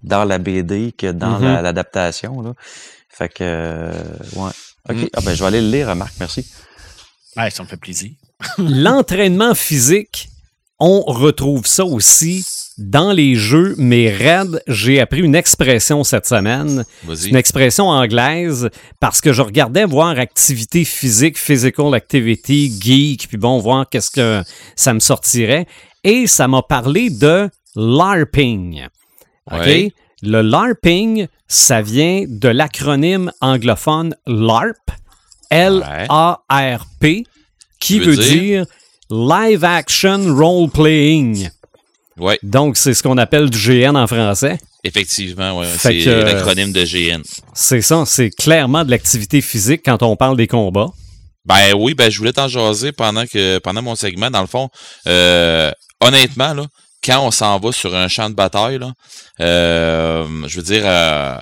dans la BD que dans Mhm. la- l'adaptation. Fait que, euh, ouais. OK. Mm. Ah ben, je vais aller le lire, Marc, merci. Ouais, ça me fait plaisir. (laughs) L'entraînement physique, on retrouve ça aussi dans les jeux, mais Red, j'ai appris une expression cette semaine. Une expression anglaise parce que je regardais voir activité physique, physical activity, geek, puis bon, voir qu'est-ce que ça me sortirait. Et ça m'a parlé de LARPing. OK? Ouais. Le LARPing, ça vient de l'acronyme anglophone LARP, L-A-R-P, qui Veut veut dire? dire Live Action Role Playing. Ouais, Donc, c'est ce qu'on appelle du GN en français. effectivement, ouais. C'est euh, l'acronyme de GN. C'est ça, c'est clairement de l'activité physique quand on parle des combats. Ben oui, ben je voulais t'en jaser pendant que pendant mon segment. Dans le fond, euh, honnêtement, là, quand on s'en va sur un champ de bataille, là, euh, je veux dire, euh,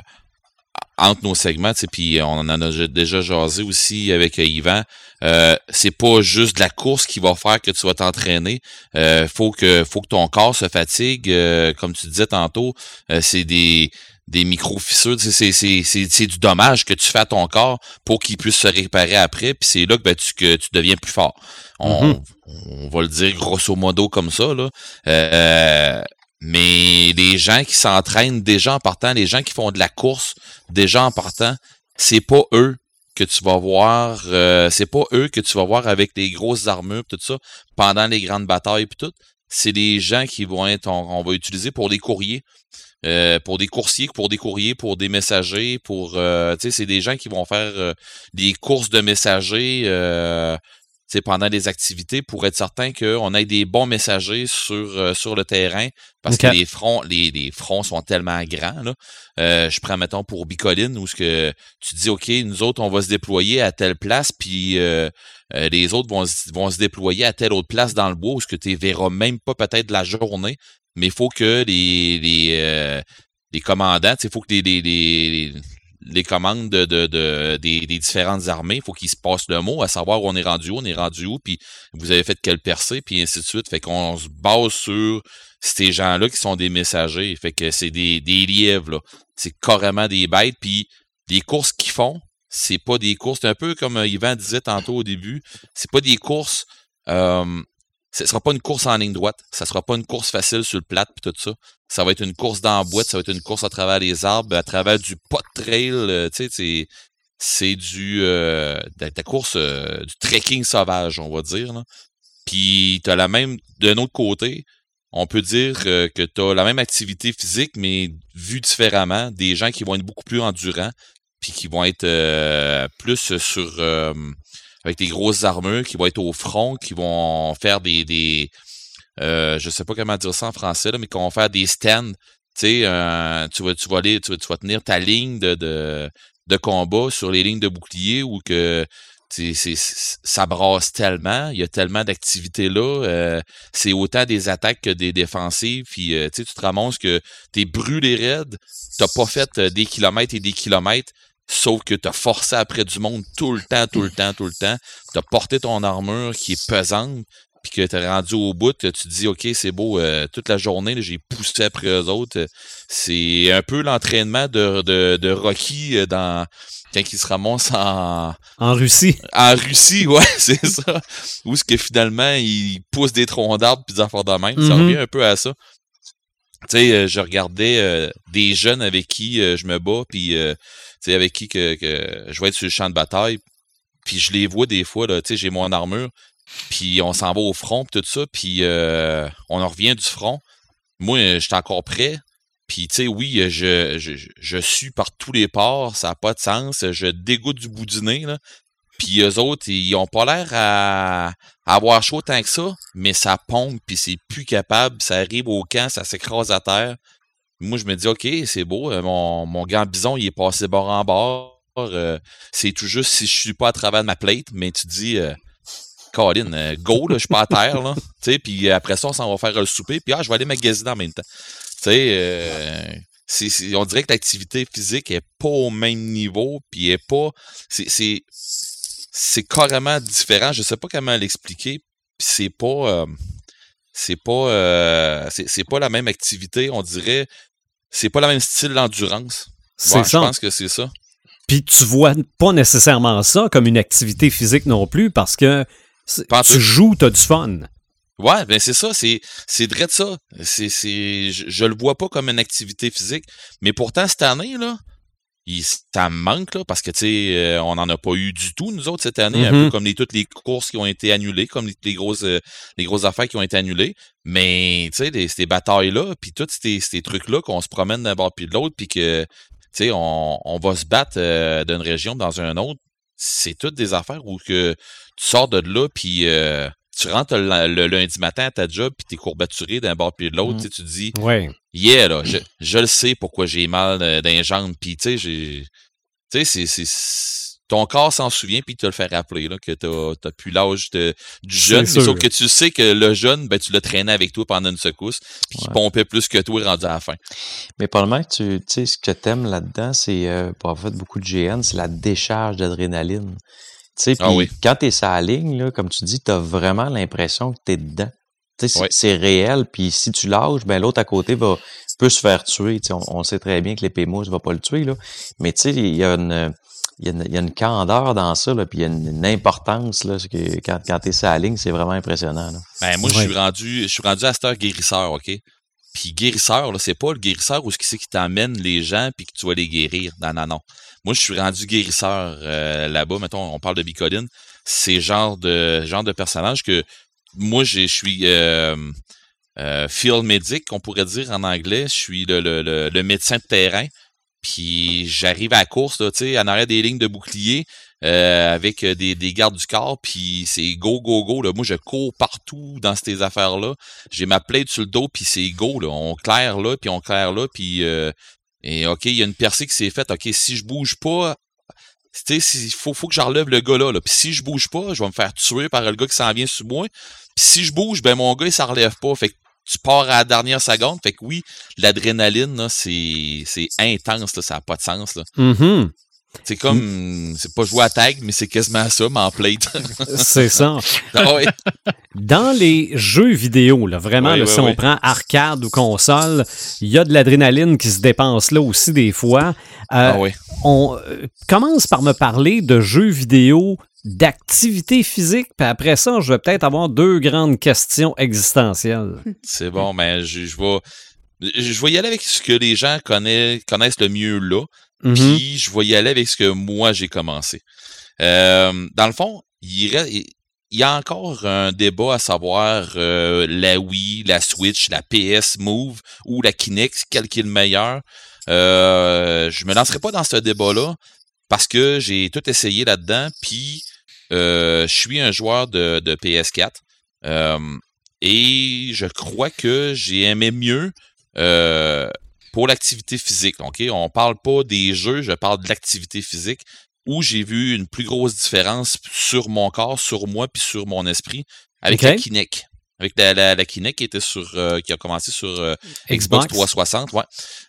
entre nos segments, puis on en a déjà jasé aussi avec euh, Yvan, euh, c'est pas juste de la course qui va faire que tu vas t'entraîner. Euh, faut que faut que ton corps se fatigue, euh, comme tu disais tantôt. euh, c'est des des micro-fissures, c'est, c'est, c'est, c'est du dommage que tu fais à ton corps pour qu'il puisse se réparer après, puis c'est là que, ben, tu, que tu deviens plus fort. On, Mhm. on va le dire grosso modo comme ça, là. Euh, mais les gens qui s'entraînent déjà en partant, les gens qui font de la course déjà en partant, c'est pas eux que tu vas voir, euh, c'est pas eux que tu vas voir avec les grosses armures, tout ça, pendant les grandes batailles puis tout. C'est les gens qui vont être, on, on va utiliser pour les courriers, euh, pour des coursiers, pour des courriers, pour des messagers, pour, euh, tu sais, c'est des gens qui vont faire euh, des courses de messagers, sais, pendant les activités pour être certain qu'on ait des bons messagers sur, euh, sur le terrain parce que les fronts, les, les fronts sont tellement grands, là. Euh, je prends, mettons, pour Bicoline, où ce que tu dis, OK, nous autres, on va se déployer à telle place, puis euh, euh, les autres vont, se- vont se déployer à telle autre place dans le bois, où ce que tu verras même pas peut-être la journée, mais il faut que les, les, euh, les commandants, il faut que les, les, les, les commandes de, de, de- des, différentes armées, il faut qu'ils se passent le mot, à savoir où on est rendu où, on est rendu où, puis vous avez fait quelle percée, puis ainsi de suite. Fait qu'on se base sur ces gens-là qui sont des messagers. Fait que c'est des, des lièvres. C'est carrément des bêtes, puis les courses qu'ils font, c'est pas des courses, c'est un peu comme Yvan disait tantôt au début, c'est pas des courses euh, ce sera pas une course en ligne droite. Ça sera pas une course facile sur le plat puis tout ça. Ça va être une course dans ça va être une course à travers les arbres, à travers du pot trail. Euh, tu sais, c'est du euh, ta course euh, du trekking sauvage, on va dire. Là. Puis t'as la même d'un autre côté, on peut dire que tu as la même activité physique, mais vue différemment, des gens qui vont être beaucoup plus endurants, puis qui vont être plus sur avec des grosses armures, qui vont être au front, qui vont faire des, des euh, je sais pas comment dire ça en français, là, mais qui vont faire des stands. Tu euh, vas, tu vas aller, tu vas, tenir ta ligne de, de, de, combat sur les lignes de bouclier ou que c'est, ça brasse tellement, il y a tellement d'activités là. Euh, c'est autant des attaques que des défensives. Puis euh, tu te ramasses que t'es brûlé raide, t'as pas fait des kilomètres et des kilomètres. Sauf que tu as forcé après du monde tout le temps, tout le temps, tout le temps. Tu as porté ton armure qui est pesante, puis que tu es rendu au bout, tu te dis, OK, c'est beau, euh, toute la journée, j'ai poussé après eux autres. C'est un peu l'entraînement de, de, de, Rocky euh, dans quand il se ramasse en... En Russie. En Russie, ouais, (laughs) c'est ça. Où est-ce que finalement, il pousse des troncs d'arbres puis des affaires de même. Ça mm-hmm. revient un peu à ça. Tu sais, euh, je regardais des jeunes avec qui je me bats, puis avec qui que, je vais être sur le champ de bataille. Puis je les vois des fois, j'ai mon armure, puis on s'en va au front, tout ça, puis euh, on en revient du front. Moi, je suis encore prêt. Puis, oui, je, je, je, suis par tous les ports, ça n'a pas de sens. Je dégoûte du bout du nez, là. Puis eux autres, ils ont pas l'air à, avoir chaud tant que ça, mais ça pompe, puis c'est plus capable. Ça arrive au camp, ça s'écrase à terre. Moi, je me dis, OK, c'est beau, euh, mon, mon bison, il est passé bord en bord. Euh, c'est tout juste si je suis pas à travers ma plate, mais tu dis, euh, Colin, euh, go, je suis pas à terre, là. Puis après ça, on s'en va faire le souper, puis ah, je vais aller magasiner en même temps. Tu on dirait que l'activité physique est pas au même niveau, puis est pas. C'est, c'est, carrément différent. Je sais pas comment l'expliquer. C'est pas. c'est pas. c'est pas la même activité, on dirait c'est pas le même style d'endurance. C'est ça. Je pense que c'est ça. Puis tu vois pas nécessairement ça comme une activité physique non plus parce que tu joues, tu as du fun. Ouais, ben c'est ça, c'est c'est vrai de ça. C'est c'est je, je, le vois pas comme une activité physique, mais pourtant cette année là, ça me manque là, parce que tu sais, euh, on n'en a pas eu du tout nous autres cette année, un peu mm-hmm. comme les, toutes les courses qui ont été annulées, comme les, grosses euh, les grosses affaires qui ont été annulées. Mais tu sais, ces batailles là, puis tous ces, ces trucs là qu'on se promène d'un bord puis de l'autre, puis que tu sais, on, on va se battre euh, d'une région dans un autre. C'est toutes des affaires où que tu sors de là, puis tu rentres le, lundi matin à ta job, puis t'es courbaturé d'un bord puis de l'autre, mmh. tu te dis, ouais. yeah, là, je, je le sais pourquoi j'ai mal dans les jambes, puis tu sais, j'ai, tu sais, c'est, ton corps s'en souvient, puis tu te le fait rappeler, là, que t'as, t'as plus l'âge du jeune, mais sauf que tu sais que le jeune, ben, tu l'as traîné avec toi pendant une secousse, puis qu'il pompait plus que toi rendu à la fin. Mais probablement que tu, tu sais, ce que t'aimes là-dedans, c'est, euh, pour avoir fait beaucoup de GN, c'est la décharge d'adrénaline. Ah oui. quand tu es sur la ligne, là, comme tu dis, tu as vraiment l'impression que tu es dedans. C'est réel, puis si tu lâches, ben l'autre à côté va peut se faire tuer. On, on, sait très bien que l'épée mousse va pas le tuer, là. mais il y a une il y, a une, y a une candeur dans ça, là, puis il y a une, importance là, que quand, quand tu es sur la ligne, c'est vraiment impressionnant. Là. Ben, moi, je suis rendu je suis rendu à cette heure guérisseur, OK? Puis guérisseur, là, c'est pas le guérisseur où c'est qui t'amène les gens puis que tu vas les guérir. Non, non, non. Moi, je suis rendu guérisseur euh, là-bas. Mettons, on parle de Bicoline. C'est genre de genre de personnage que moi, je suis euh, euh, field medic, on pourrait dire en anglais. Je suis le, médecin de terrain. Puis j'arrive à la course, tu sais, en arrière des lignes de bouclier. Avec des, des, gardes du corps, puis c'est go, go, go. Là. Moi, je cours partout dans ces affaires-là. J'ai ma plaide sur le dos, puis c'est go. Là. On claire là, puis on claire là, puis et OK, il y a une percée qui s'est faite. OK, si je bouge pas, tu sais, il faut, faut que j'enlève le gars là. Puis si je bouge pas, je vais me faire tuer par le gars qui s'en vient sur moi. Puis si je bouge, ben mon gars, il s'en relève pas. Fait que tu pars à la dernière seconde. Fait que oui, l'adrénaline, c'est intense, là, ça n'a pas de sens. Là. Mm-hmm. C'est comme, c'est pas jouer à tag, mais c'est quasiment ça, mais en plate. (laughs) c'est ça. Ah ouais. Dans les jeux vidéo, là, vraiment, Oui, là, oui, si on prend arcade ou console, il y a de l'adrénaline qui se dépense là aussi des fois. Euh, Ah. On euh, commence par me parler de jeux vidéo d'activité physique, puis après ça, je vais peut-être avoir deux grandes questions existentielles. (laughs) C'est bon, mais je, je vais, je vais y aller avec ce que les gens connaissent, connaissent le mieux là. Mhm. Puis je vais y aller avec ce que moi j'ai commencé. Euh, dans le fond, il, reste- il y a encore un débat à savoir euh, la Wii, la Switch, la PS Move ou la Kinect, quel qui est le meilleur. Euh, je me lancerai pas dans ce débat-là parce que j'ai tout essayé là-dedans. Puis euh, je suis un joueur de, de PS4 euh, et je crois que j'ai aimé mieux. Euh, pour l'activité physique, OK? On parle pas des jeux, je parle de l'activité physique où j'ai vu une plus grosse différence sur mon corps, sur moi, puis sur mon esprit avec la Kinect. Avec la, la, la Kinect qui était sur euh, qui a commencé sur euh, Xbox 360, ouais.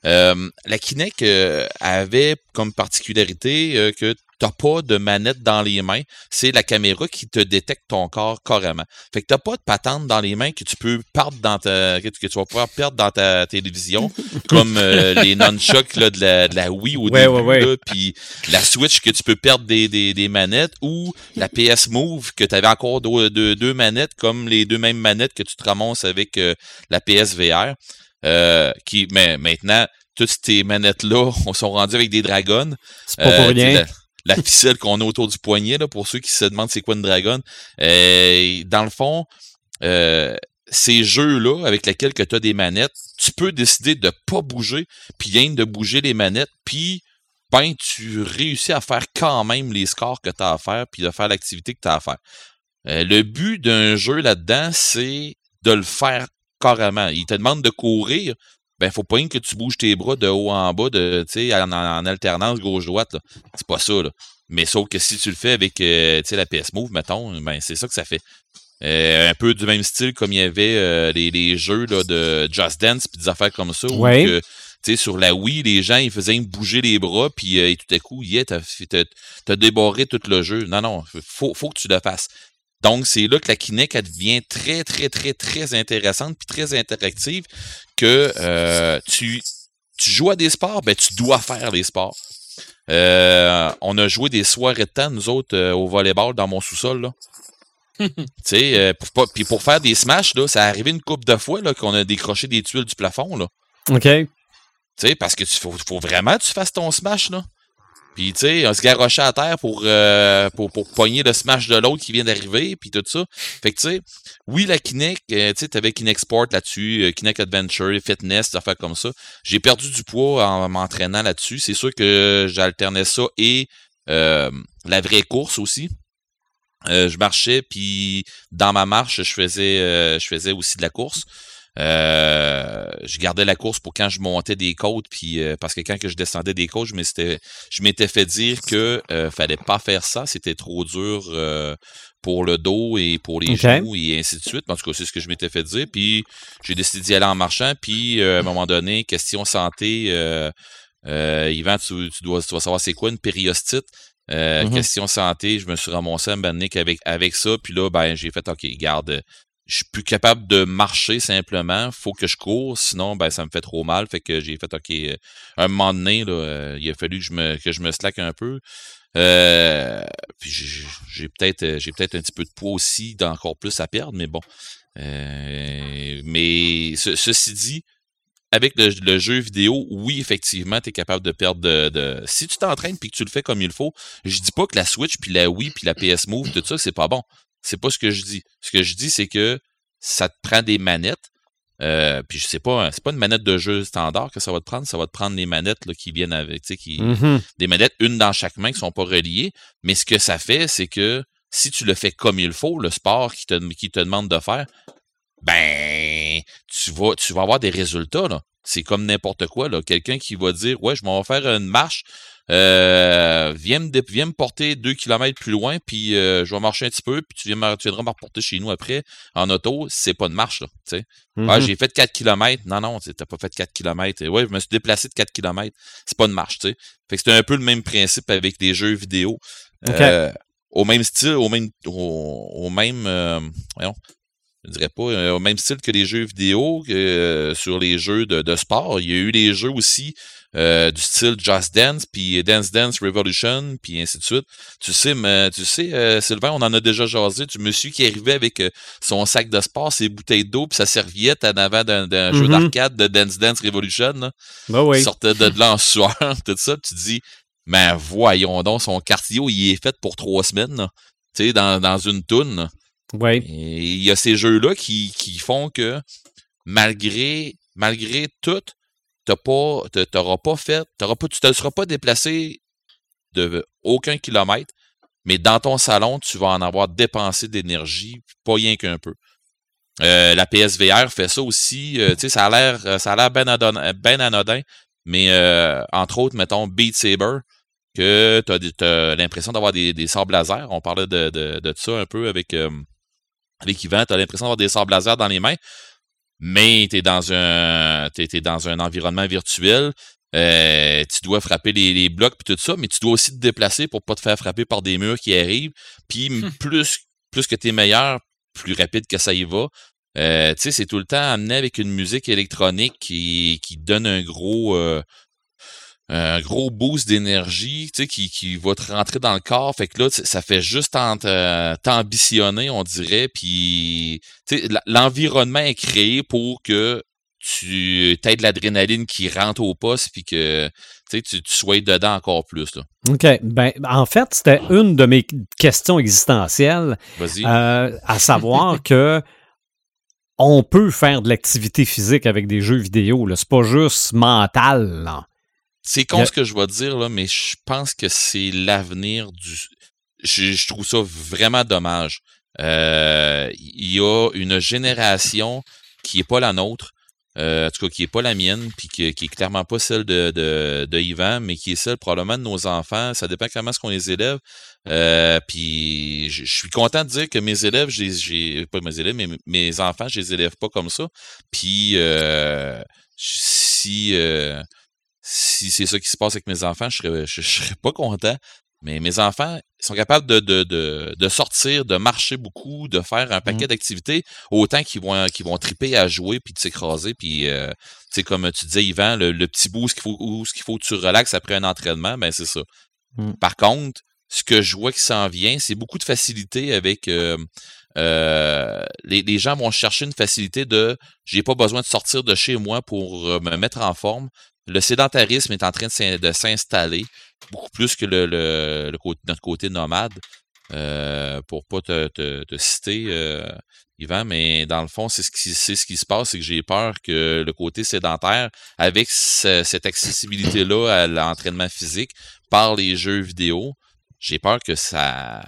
Euh, la Kinect euh, avait comme particularité euh, que t'as pas de manette dans les mains, c'est la caméra qui te détecte ton corps carrément. Fait que t'as pas de patente dans les mains que tu peux perdre dans ta que tu, vas pouvoir perdre dans ta télévision, (laughs) comme euh, les nunchucks là, de, la, de la Wii au Ouais, début, ouais, ouais. là, puis la Switch que tu peux perdre des, des, des manettes, ou la PS Move que tu avais encore deux, deux, deux manettes, comme les deux mêmes manettes que tu te ramasses avec euh, la PSVR. Euh, qui, mais maintenant, toutes ces manettes-là, (laughs) on sont rendues avec des dragons. C'est pas pour Euh, rien. La, ficelle qu'on a autour du poignet, pour ceux qui se demandent c'est quoi une dragon. Euh, dans le fond, euh, ces jeux-là, avec lesquels tu as des manettes, tu peux décider de pas bouger, puis de bouger les manettes, puis ben, tu réussis à faire quand même les scores que tu as à faire, puis de faire l'activité que tu as à faire. Euh, le but d'un jeu là-dedans, c'est de le faire carrément. Il te demande de courir, ben faut pas que tu bouges tes bras de haut en bas, de, en, en alternance gauche-droite. C'est pas ça, là. Mais sauf que si tu le fais avec euh, la PS Move, mettons, ben c'est ça que ça fait. Euh, un peu du même style comme il y avait euh, les, les jeux là, de Just Dance puis des affaires comme ça. où que, sur la Wii, les gens ils faisaient bouger les bras, puis et tout à coup, yeah, t'as, t'as débarré tout le jeu. Non, non, faut, faut que tu le fasses. Donc, c'est là que la Kinect elle devient très, très, très, très intéressante puis très interactive que euh, tu, tu joues à des sports, ben tu dois faire les sports. Euh, on a joué des soirées de temps, nous autres, euh, au volleyball dans mon sous-sol. Là. (laughs) tu sais, euh, pour, puis pour faire des smashs, là, ça a arrivé une couple de fois là, qu'on a décroché des tuiles du plafond. Là. OK. Tu sais, parce que tu faut, faut vraiment que tu fasses ton smash, là. Puis, tu sais, on se garochait à terre pour, euh, pour, pour pogner le smash de l'autre qui vient d'arriver, puis tout ça. Fait que, tu sais, oui, la Kinect, euh, tu sais, t'avais Kinect Sport là-dessus, euh, Kinect Adventure, Fitness, des affaires comme ça. J'ai perdu du poids en m'entraînant là-dessus. C'est sûr que j'alternais ça et euh, la vraie course aussi. Euh, je marchais, puis dans ma marche, je faisais, euh, je faisais aussi de la course. Euh, je gardais la course pour quand je montais des côtes, puis euh, parce que quand que je descendais des côtes, je m'étais, je m'étais fait dire que euh, fallait pas faire ça, c'était trop dur euh, pour le dos et pour les genoux et ainsi de suite. En tout cas, c'est ce que je m'étais fait dire. Puis j'ai décidé d'y aller en marchant. Puis euh, à un moment donné, question santé, euh, euh, Yvan, tu, tu dois, tu vas savoir c'est quoi une périostite? Euh, Mhm. Question santé, je me suis ramassé à me avec, avec ça. Puis là, ben, j'ai fait OK, garde, je suis plus capable de marcher simplement. Faut que je cours, sinon ben ça me fait trop mal. Fait que j'ai fait OK. euh, Un moment donné, là, euh, il a fallu que je me que je me slack un peu. Euh, puis j'ai peut-être euh, j'ai peut-être un petit peu de poids aussi d'encore plus à perdre, mais bon. Euh, mais ce- ceci dit, avec le, le jeu vidéo, oui, effectivement, tu es capable de perdre de, de- Si tu t'entraînes puis que tu le fais comme il faut, je dis pas que la Switch, puis la Wii, puis la PS Move, tout ça, c'est pas bon. C'est pas ce que je dis. Ce que je dis, c'est que ça te prend des manettes. Euh, puis je sais pas, c'est pas une manette de jeu standard que ça va te prendre, ça va te prendre les manettes là, qui viennent avec, tu sais, qui, Mhm. des manettes, une dans chaque main qui sont pas reliées. Mais ce que ça fait, c'est que si tu le fais comme il faut, le sport qui te, qui te demande de faire, ben, tu vas, tu vas avoir des résultats, là. C'est comme n'importe quoi, là. Quelqu'un qui va dire, ouais, je m'en vais faire une marche, euh, viens, me, viens me porter deux kilomètres plus loin, puis euh, je vais marcher un petit peu, puis tu, viens, tu viendras me reporter chez nous après en auto. C'est pas de marche, là. Tu mm-hmm. j'ai fait 4 kilomètres. Non, non, t'as pas fait 4 kilomètres. Ouais, je me suis déplacé de 4 kilomètres. C'est pas de marche, tu sais. Fait que c'est un peu le même principe avec les jeux vidéo. Euh, au même style, au même, au, même, voyons, je dirais pas, euh, au même style que les jeux vidéo, euh, sur les jeux de, sport. Il y a eu les jeux aussi euh, du style Just Dance, puis Dance Dance Revolution, puis ainsi de suite. Tu sais, mais, tu sais, Sylvain, on en a déjà jasé, du monsieur qui arrivait avec son sac de sport, ses bouteilles d'eau, puis sa serviette en avant d'un jeu mm-hmm. d'arcade de Dance Dance Revolution. Là. Ben oui. Il sortait de là en sueur, (laughs) tout ça, tu te dis, mais voyons donc, son cardio, il est fait pour trois semaines, tu sais, dans, dans une toune. Ouais. il y a ces jeux-là qui, qui font que malgré, malgré tout, t'auras pas fait, t'auras pas, tu te seras pas déplacé de aucun kilomètre, mais dans ton salon, tu vas en avoir dépensé d'énergie, pas rien qu'un peu. Euh, la PSVR fait ça aussi. Euh, tu sais, ça a l'air, ça a l'air ben, ben anodin, mais euh, entre autres, mettons Beat Saber, que tu as, l'impression d'avoir des, des sables laser. On parlait de, de, de ça un peu avec avec Yvan, tu as l'impression d'avoir des sables laser dans les mains, mais tu es dans un t'es, dans un environnement virtuel. Euh, tu dois frapper les, blocs et tout ça, mais tu dois aussi te déplacer pour pas te faire frapper par des murs qui arrivent. Puis hum. plus, plus que tu es meilleur, plus rapide que ça y va. Euh, tu sais, c'est tout le temps amené avec une musique électronique qui, qui donne un gros, euh, un gros boost d'énergie, tu sais, qui, qui va te rentrer dans le corps. Fait que là, ça fait juste euh, t'ambitionner, on dirait. Puis, tu sais, l'environnement est créé pour que tu aies de l'adrénaline qui rentre au poste puis que tu, tu sois dedans encore plus. Là. OK. Ben, en fait, c'était une de mes questions existentielles. Euh, à (laughs) savoir que on peut faire de l'activité physique avec des jeux vidéo. C'est pas juste mental. Là. C'est con ce que je vais dire, là, mais je pense que c'est l'avenir du. Je, trouve ça vraiment dommage. Euh, il y a une génération qui n'est pas la nôtre, euh, en tout cas qui n'est pas la mienne, puis qui, qui est clairement pas celle de, de, de Yvan, mais qui est celle probablement de nos enfants. Ça dépend comment est-ce qu'on les élève. Euh, puis je, suis content de dire que mes élèves, j'ai pas mes élèves, mais mes enfants, je les élève pas comme ça. Puis si si c'est ça qui se passe avec mes enfants, je serais, je, serais pas content. Mais mes enfants sont capables de, de, de, de, sortir, de marcher beaucoup, de faire un paquet mmh. d'activités, autant qu'ils vont, qu'ils vont triper à jouer puis de s'écraser. Puis, euh, comme tu disais, Yvan, le, le petit bout, ce qu'il faut, ce qu'il faut que tu relaxes après un entraînement, ben c'est ça. Mmh. Par contre, ce que je vois qui s'en vient, c'est beaucoup de facilité avec. Euh, euh, les, les, gens vont chercher une facilité de j'ai pas besoin de sortir de chez moi pour me mettre en forme le sédentarisme est en train de s'installer beaucoup plus que le, le, notre côté nomade. Euh, pour pas te, te, citer, euh, Yvan, mais dans le fond, c'est ce qui, c'est ce qui se passe, c'est que j'ai peur que le côté sédentaire, avec cette accessibilité-là à l'entraînement physique par les jeux vidéo, j'ai peur que ça,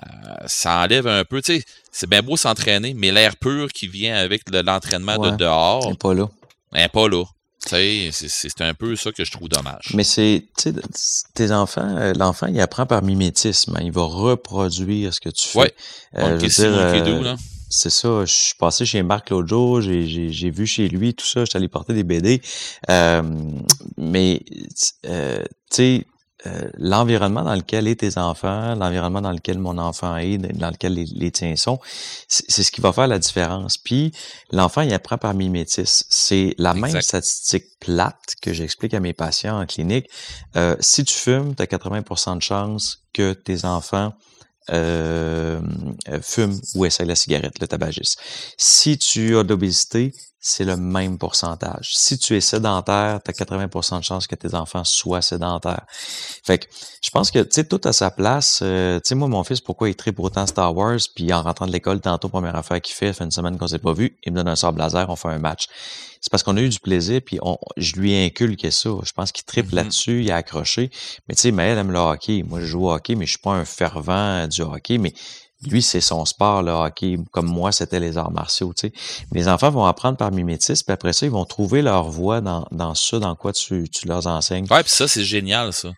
ça enlève un peu. Tu sais, c'est bien beau s'entraîner, mais l'air pur qui vient avec l'entraînement de dehors. n'est pas là. N'est pas là. C'est un peu ça que je trouve dommage. Mais c'est, tu sais, tes enfants, euh, l'enfant, il apprend par mimétisme. Hein, il va reproduire ce que tu fais. Ouais. Euh, euh c'est ça. Je suis passé chez Marc l'autre jour, j'ai vu chez lui tout ça. Je suis allé porter des BD. Euh, mais, tu sais, euh, l'environnement dans lequel est tes enfants, l'environnement dans lequel mon enfant est, dans lequel les, tiens sont, c'est ce qui va faire la différence. Puis l'enfant, il apprend par mimétisme. C'est la même statistique plate que j'explique à mes patients en clinique. Euh, si tu fumes, tu as 80% de chances que tes enfants euh, fument ou essayent la cigarette, le tabagisme. Si tu as de l'obésité, c'est le même pourcentage. Si tu es sédentaire, tu as 80% de chances que tes enfants soient sédentaires. Fait que je pense que, tu sais, tout à sa place. Euh, tu sais, moi, mon fils, pourquoi il tripe autant Star Wars, puis en rentrant de l'école, tantôt, première affaire qu'il fait, fait une semaine qu'on s'est pas vu, il me donne un sort laser, on fait un match. C'est parce qu'on a eu du plaisir, puis on, je lui inculque ça. Je pense qu'il tripe mm-hmm. là-dessus, il a accroché. Mais tu sais, mais elle aime le hockey. Moi, je joue au hockey, mais je suis pas un fervent du hockey, mais lui, c'est son sport, le hockey. Comme moi, c'était les arts martiaux, tu sais. Les enfants vont apprendre par mimétisme, puis après ça, ils vont trouver leur voie dans, dans ça, dans quoi tu, tu leur enseignes. Ouais, puis ça, c'est génial, ça.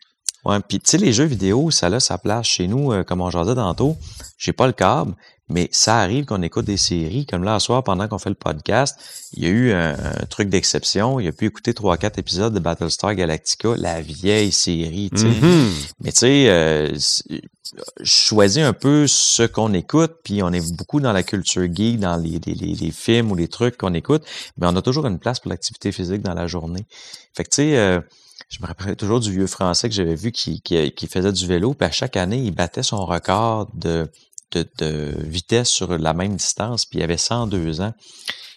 Ouais, puis tu sais, les jeux vidéo, ça a sa place chez nous, euh, comme on jasait tantôt. J'ai pas le câble, mais ça arrive qu'on écoute des séries. Comme là, ce soir, pendant qu'on fait le podcast, il y a eu un, truc d'exception. Il a pu écouter trois, quatre épisodes de Battlestar Galactica, la vieille série, tu sais. Mm-hmm. Mais tu sais, euh, je choisis un peu ce qu'on écoute, puis on est beaucoup dans la culture geek, dans les, les, les, films ou les trucs qu'on écoute, mais on a toujours une place pour l'activité physique dans la journée. Fait que tu sais, euh, je me rappelle toujours du vieux français que j'avais vu qui, qui, faisait du vélo, puis à chaque année, il battait son record de, de, vitesse sur la même distance, puis il avait 102 ans.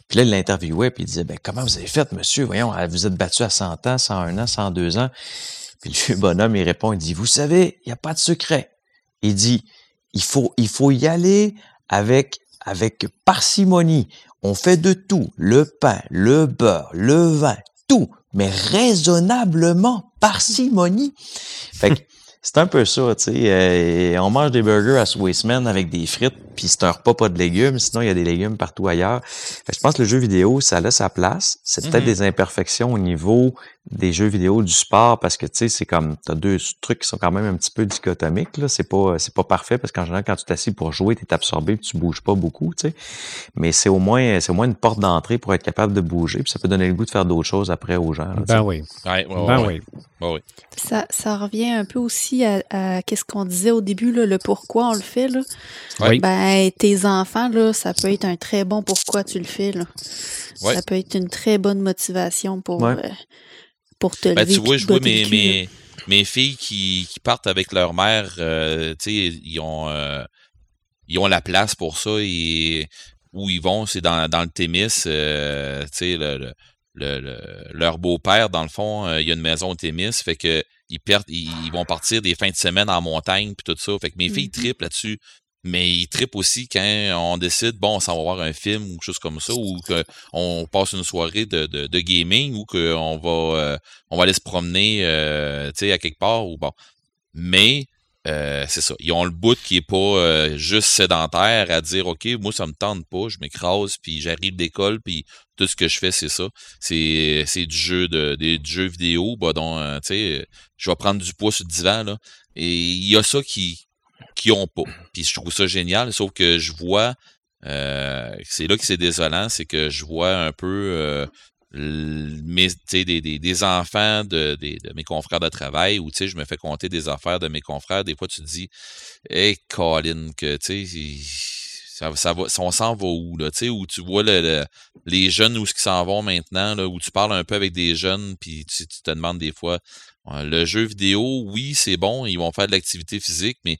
Puis là, il l'interviewait, puis il disait, ben, comment vous avez fait, monsieur? Voyons, vous êtes battu à 100 ans, 101 ans, 102 ans. Puis le bonhomme, il répond, il dit, vous savez, il n'y a pas de secret. Il dit, il faut, il faut y aller avec, avec parcimonie. On fait de tout, le pain, le beurre, le vin, tout mais raisonnablement parcimonie. Fait que c'est un peu ça, tu sais. Euh, on mange des burgers à Swissman avec des frites, puis c'est un repas pas de légumes. Sinon, il y a des légumes partout ailleurs. je pense que le jeu vidéo, ça a sa place. C'est peut-être mm-hmm. des imperfections au niveau des jeux vidéo du sport parce que tu sais c'est comme t'as deux trucs qui sont quand même un petit peu dichotomiques là c'est pas c'est pas parfait parce qu'en général quand tu t'assieds pour jouer tu es absorbé puis tu bouges pas beaucoup tu sais mais c'est au moins c'est au moins une porte d'entrée pour être capable de bouger puis ça peut donner le goût de faire d'autres choses après aux gens ben oui ben oui oui. Ça, ça revient un peu aussi à, qu'est-ce qu'on disait au début là, le pourquoi on le fait là oui. ben tes enfants là ça peut être un très bon pourquoi tu le fais là ça peut être une très bonne motivation pour euh, pour te ben, Tu vois, je vois mes, mes, mes, filles qui, qui, partent avec leur mère, euh, tu sais, ils ont, euh, ils ont la place pour ça et où ils vont, c'est dans, dans le Témis, euh, tu sais, le, le, leur beau-père, dans le fond, il y a une maison au Témis, fait que ils, perdent, ils, vont partir des fins de semaine en montagne puis tout ça. Fait que mes filles mm-hmm. triplent là-dessus mais il tripe aussi quand on décide, bon, on s'en va voir un film ou quelque chose comme ça, ou qu'on passe une soirée de, de, gaming, ou qu'on va, euh, on va aller se promener, euh, à quelque part, ou bon. Mais, euh, c'est ça. Ils ont le bout qui est pas juste sédentaire à dire, OK, moi, ça me tente pas, je m'écrase, puis j'arrive d'école, puis tout ce que je fais, c'est ça. C'est, c'est du jeu de, des vidéo, bah, donc, tu sais, je vais prendre du poids sur le divan, là. Et il y a ça qui, qui ont pas. Puis je trouve ça génial, sauf que je vois, euh, c'est là que c'est désolant, c'est que je vois un peu euh, mes, des, des, des, enfants de, de, mes confrères de travail ou je me fais compter des affaires de mes confrères. Des fois, tu te dis, hey, Colin, que tu sais, ça, ça va, on s'en va où, là, tu sais, où tu vois le, les jeunes où ce qui s'en vont maintenant, là, où tu parles un peu avec des jeunes, puis tu, tu te demandes des fois, le jeu vidéo, oui, c'est bon, ils vont faire de l'activité physique, mais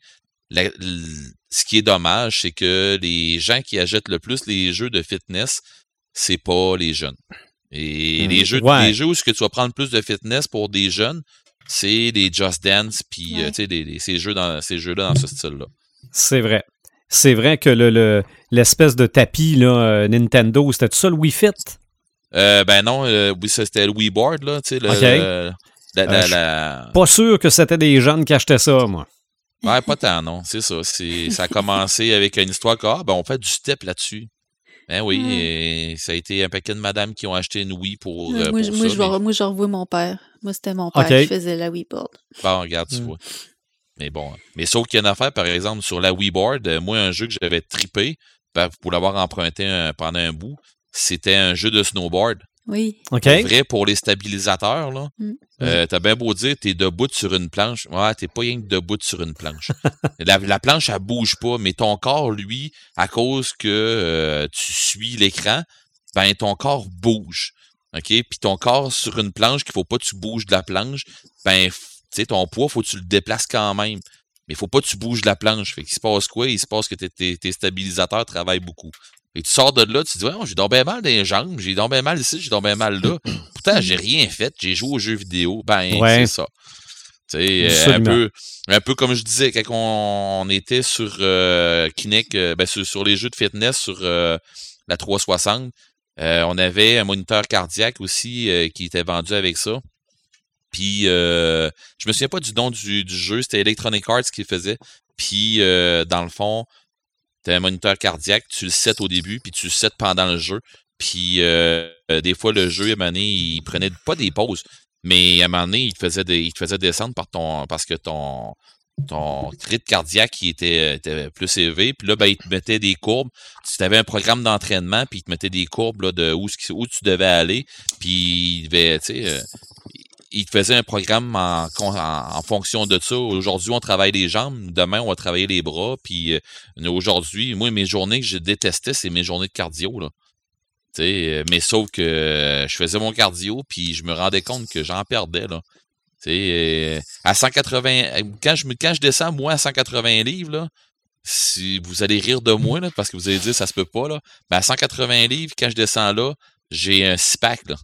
ce qui est dommage, c'est que les gens qui achètent le plus les jeux de fitness, c'est pas les jeunes. Et les mmh, jeux, les jeux où ce que tu vas prendre plus de fitness pour des jeunes, c'est les Just Dance, puis euh, ces jeux dans ces jeux-là dans ce style-là. C'est vrai. C'est vrai que le, l'espèce de tapis là, euh, Nintendo, c'était tout ça le Wii Fit? Euh, ben non, c'était le Wii Board, là, tu sais. Pas sûr que c'était des jeunes qui achetaient ça, moi. Ouais, pas tant, non. C'est ça. ça a commencé avec une histoire que, ah, ben, on fait du step là-dessus. Ben oui, et ça a été un paquet de madames qui ont acheté une Wii pour, euh, moi, ça. Moi, je, moi, je revois mon père. Moi, c'était mon père qui faisait la Wii Board. Bon, regarde, tu mm. vois. Mais bon. Mais sauf qu'il y a une affaire, par exemple, sur la Wii Board, euh, moi, un jeu que j'avais trippé, ben, pour l'avoir emprunté pendant un bout, c'était un jeu de snowboard. Oui. Vrai pour les stabilisateurs, là. Mm. Euh, t'as bien beau dire, t'es debout sur une planche. Ouais, t'es pas rien que debout sur une planche. la, planche, elle bouge pas, mais ton corps, lui, à cause que euh, tu suis l'écran, ben ton corps bouge. OK? Puis ton corps sur une planche, qu'il faut pas que tu bouges de la planche, ben, tu sais, ton poids, faut que tu le déplaces quand même. Mais il faut pas que tu bouges de la planche. Fait qu'il se passe quoi? Il se passe que tes, tes stabilisateurs travaillent beaucoup. Et tu sors de là, tu te dis, ouais, j'ai bien mal dans les jambes, j'ai bien mal ici, j'ai bien mal là. (clears throat) Pourtant, j'ai rien fait, j'ai joué aux jeux vidéo. Ben, c'est ça. Tu sais, un peu, un peu comme je disais, quand on, était sur euh, Kinect, euh, ben, sur, les jeux de fitness sur euh, la 360, on avait un moniteur cardiaque aussi qui était vendu avec ça. Puis, je me souviens pas du nom du, du jeu, c'était Electronic Arts qui le faisait. Puis, dans le fond, tu un moniteur cardiaque, tu le sets au début, puis tu le sets pendant le jeu. Puis euh, euh, des fois, le jeu, à il prenait pas des pauses, Mais à un moment donné, il te faisait, il te faisait descendre par ton, parce que ton, ton rythme cardiaque était, était, plus élevé. Puis là, ben, il te mettait des courbes. Tu avais un programme d'entraînement, puis il te mettait des courbes là, de où, où tu devais aller. Puis il devait, tu sais, euh, il faisait un programme en, fonction de ça. Aujourd'hui, on travaille les jambes. Demain, on va travailler les bras. Puis euh, aujourd'hui, moi, mes journées que je détestais, c'est mes journées de cardio. Là. Euh, mais sauf que je faisais mon cardio, puis je me rendais compte que j'en perdais. Là. Euh, à 180, quand je, quand je descends, moi, à 180 livres, là, si vous allez rire de moi, là, parce que vous allez dire ça se peut pas, là, mais à 180 livres, quand je descends là, j'ai un là.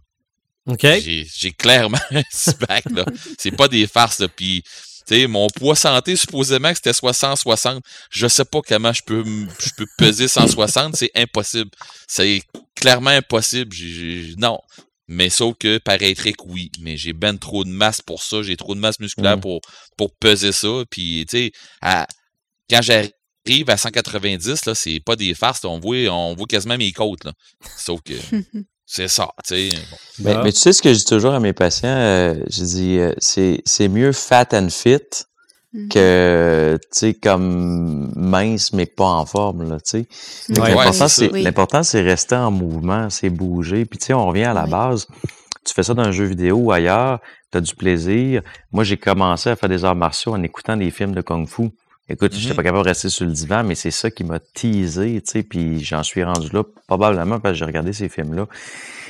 OK. J'ai clairement (laughs) un là. C'est pas des farces, là. Puis, tu sais, mon poids santé, supposément que c'était 160. Je sais pas comment je peux, je peux peser 160. C'est impossible. C'est clairement impossible. non. Mais sauf que paraîtrait que oui. Mais j'ai ben trop de masse pour ça. J'ai trop de masse musculaire mm. pour, pour peser ça. Puis, tu sais, quand j'arrive à 190, là, c'est pas des farces. On voit, on voit quasiment mes côtes, là. Sauf que (laughs) c'est ça, tu sais. Ben, mais, tu sais ce que je dis toujours à mes patients? Euh, je dis, euh, c'est mieux fat and fit mm-hmm. que, tu sais, comme mince, mais pas en forme, là, tu sais. L'important, c'est rester en mouvement, c'est bouger. Puis, tu sais, on revient à la base. Tu fais ça dans un jeu vidéo ou ailleurs, tu as du plaisir. Moi, j'ai commencé à faire des arts martiaux en écoutant des films de Écoute, je n'étais mm-hmm. pas capable de rester sur le divan, mais c'est ça qui m'a teasé, tu sais, puis j'en suis rendu là probablement parce que j'ai regardé ces films-là.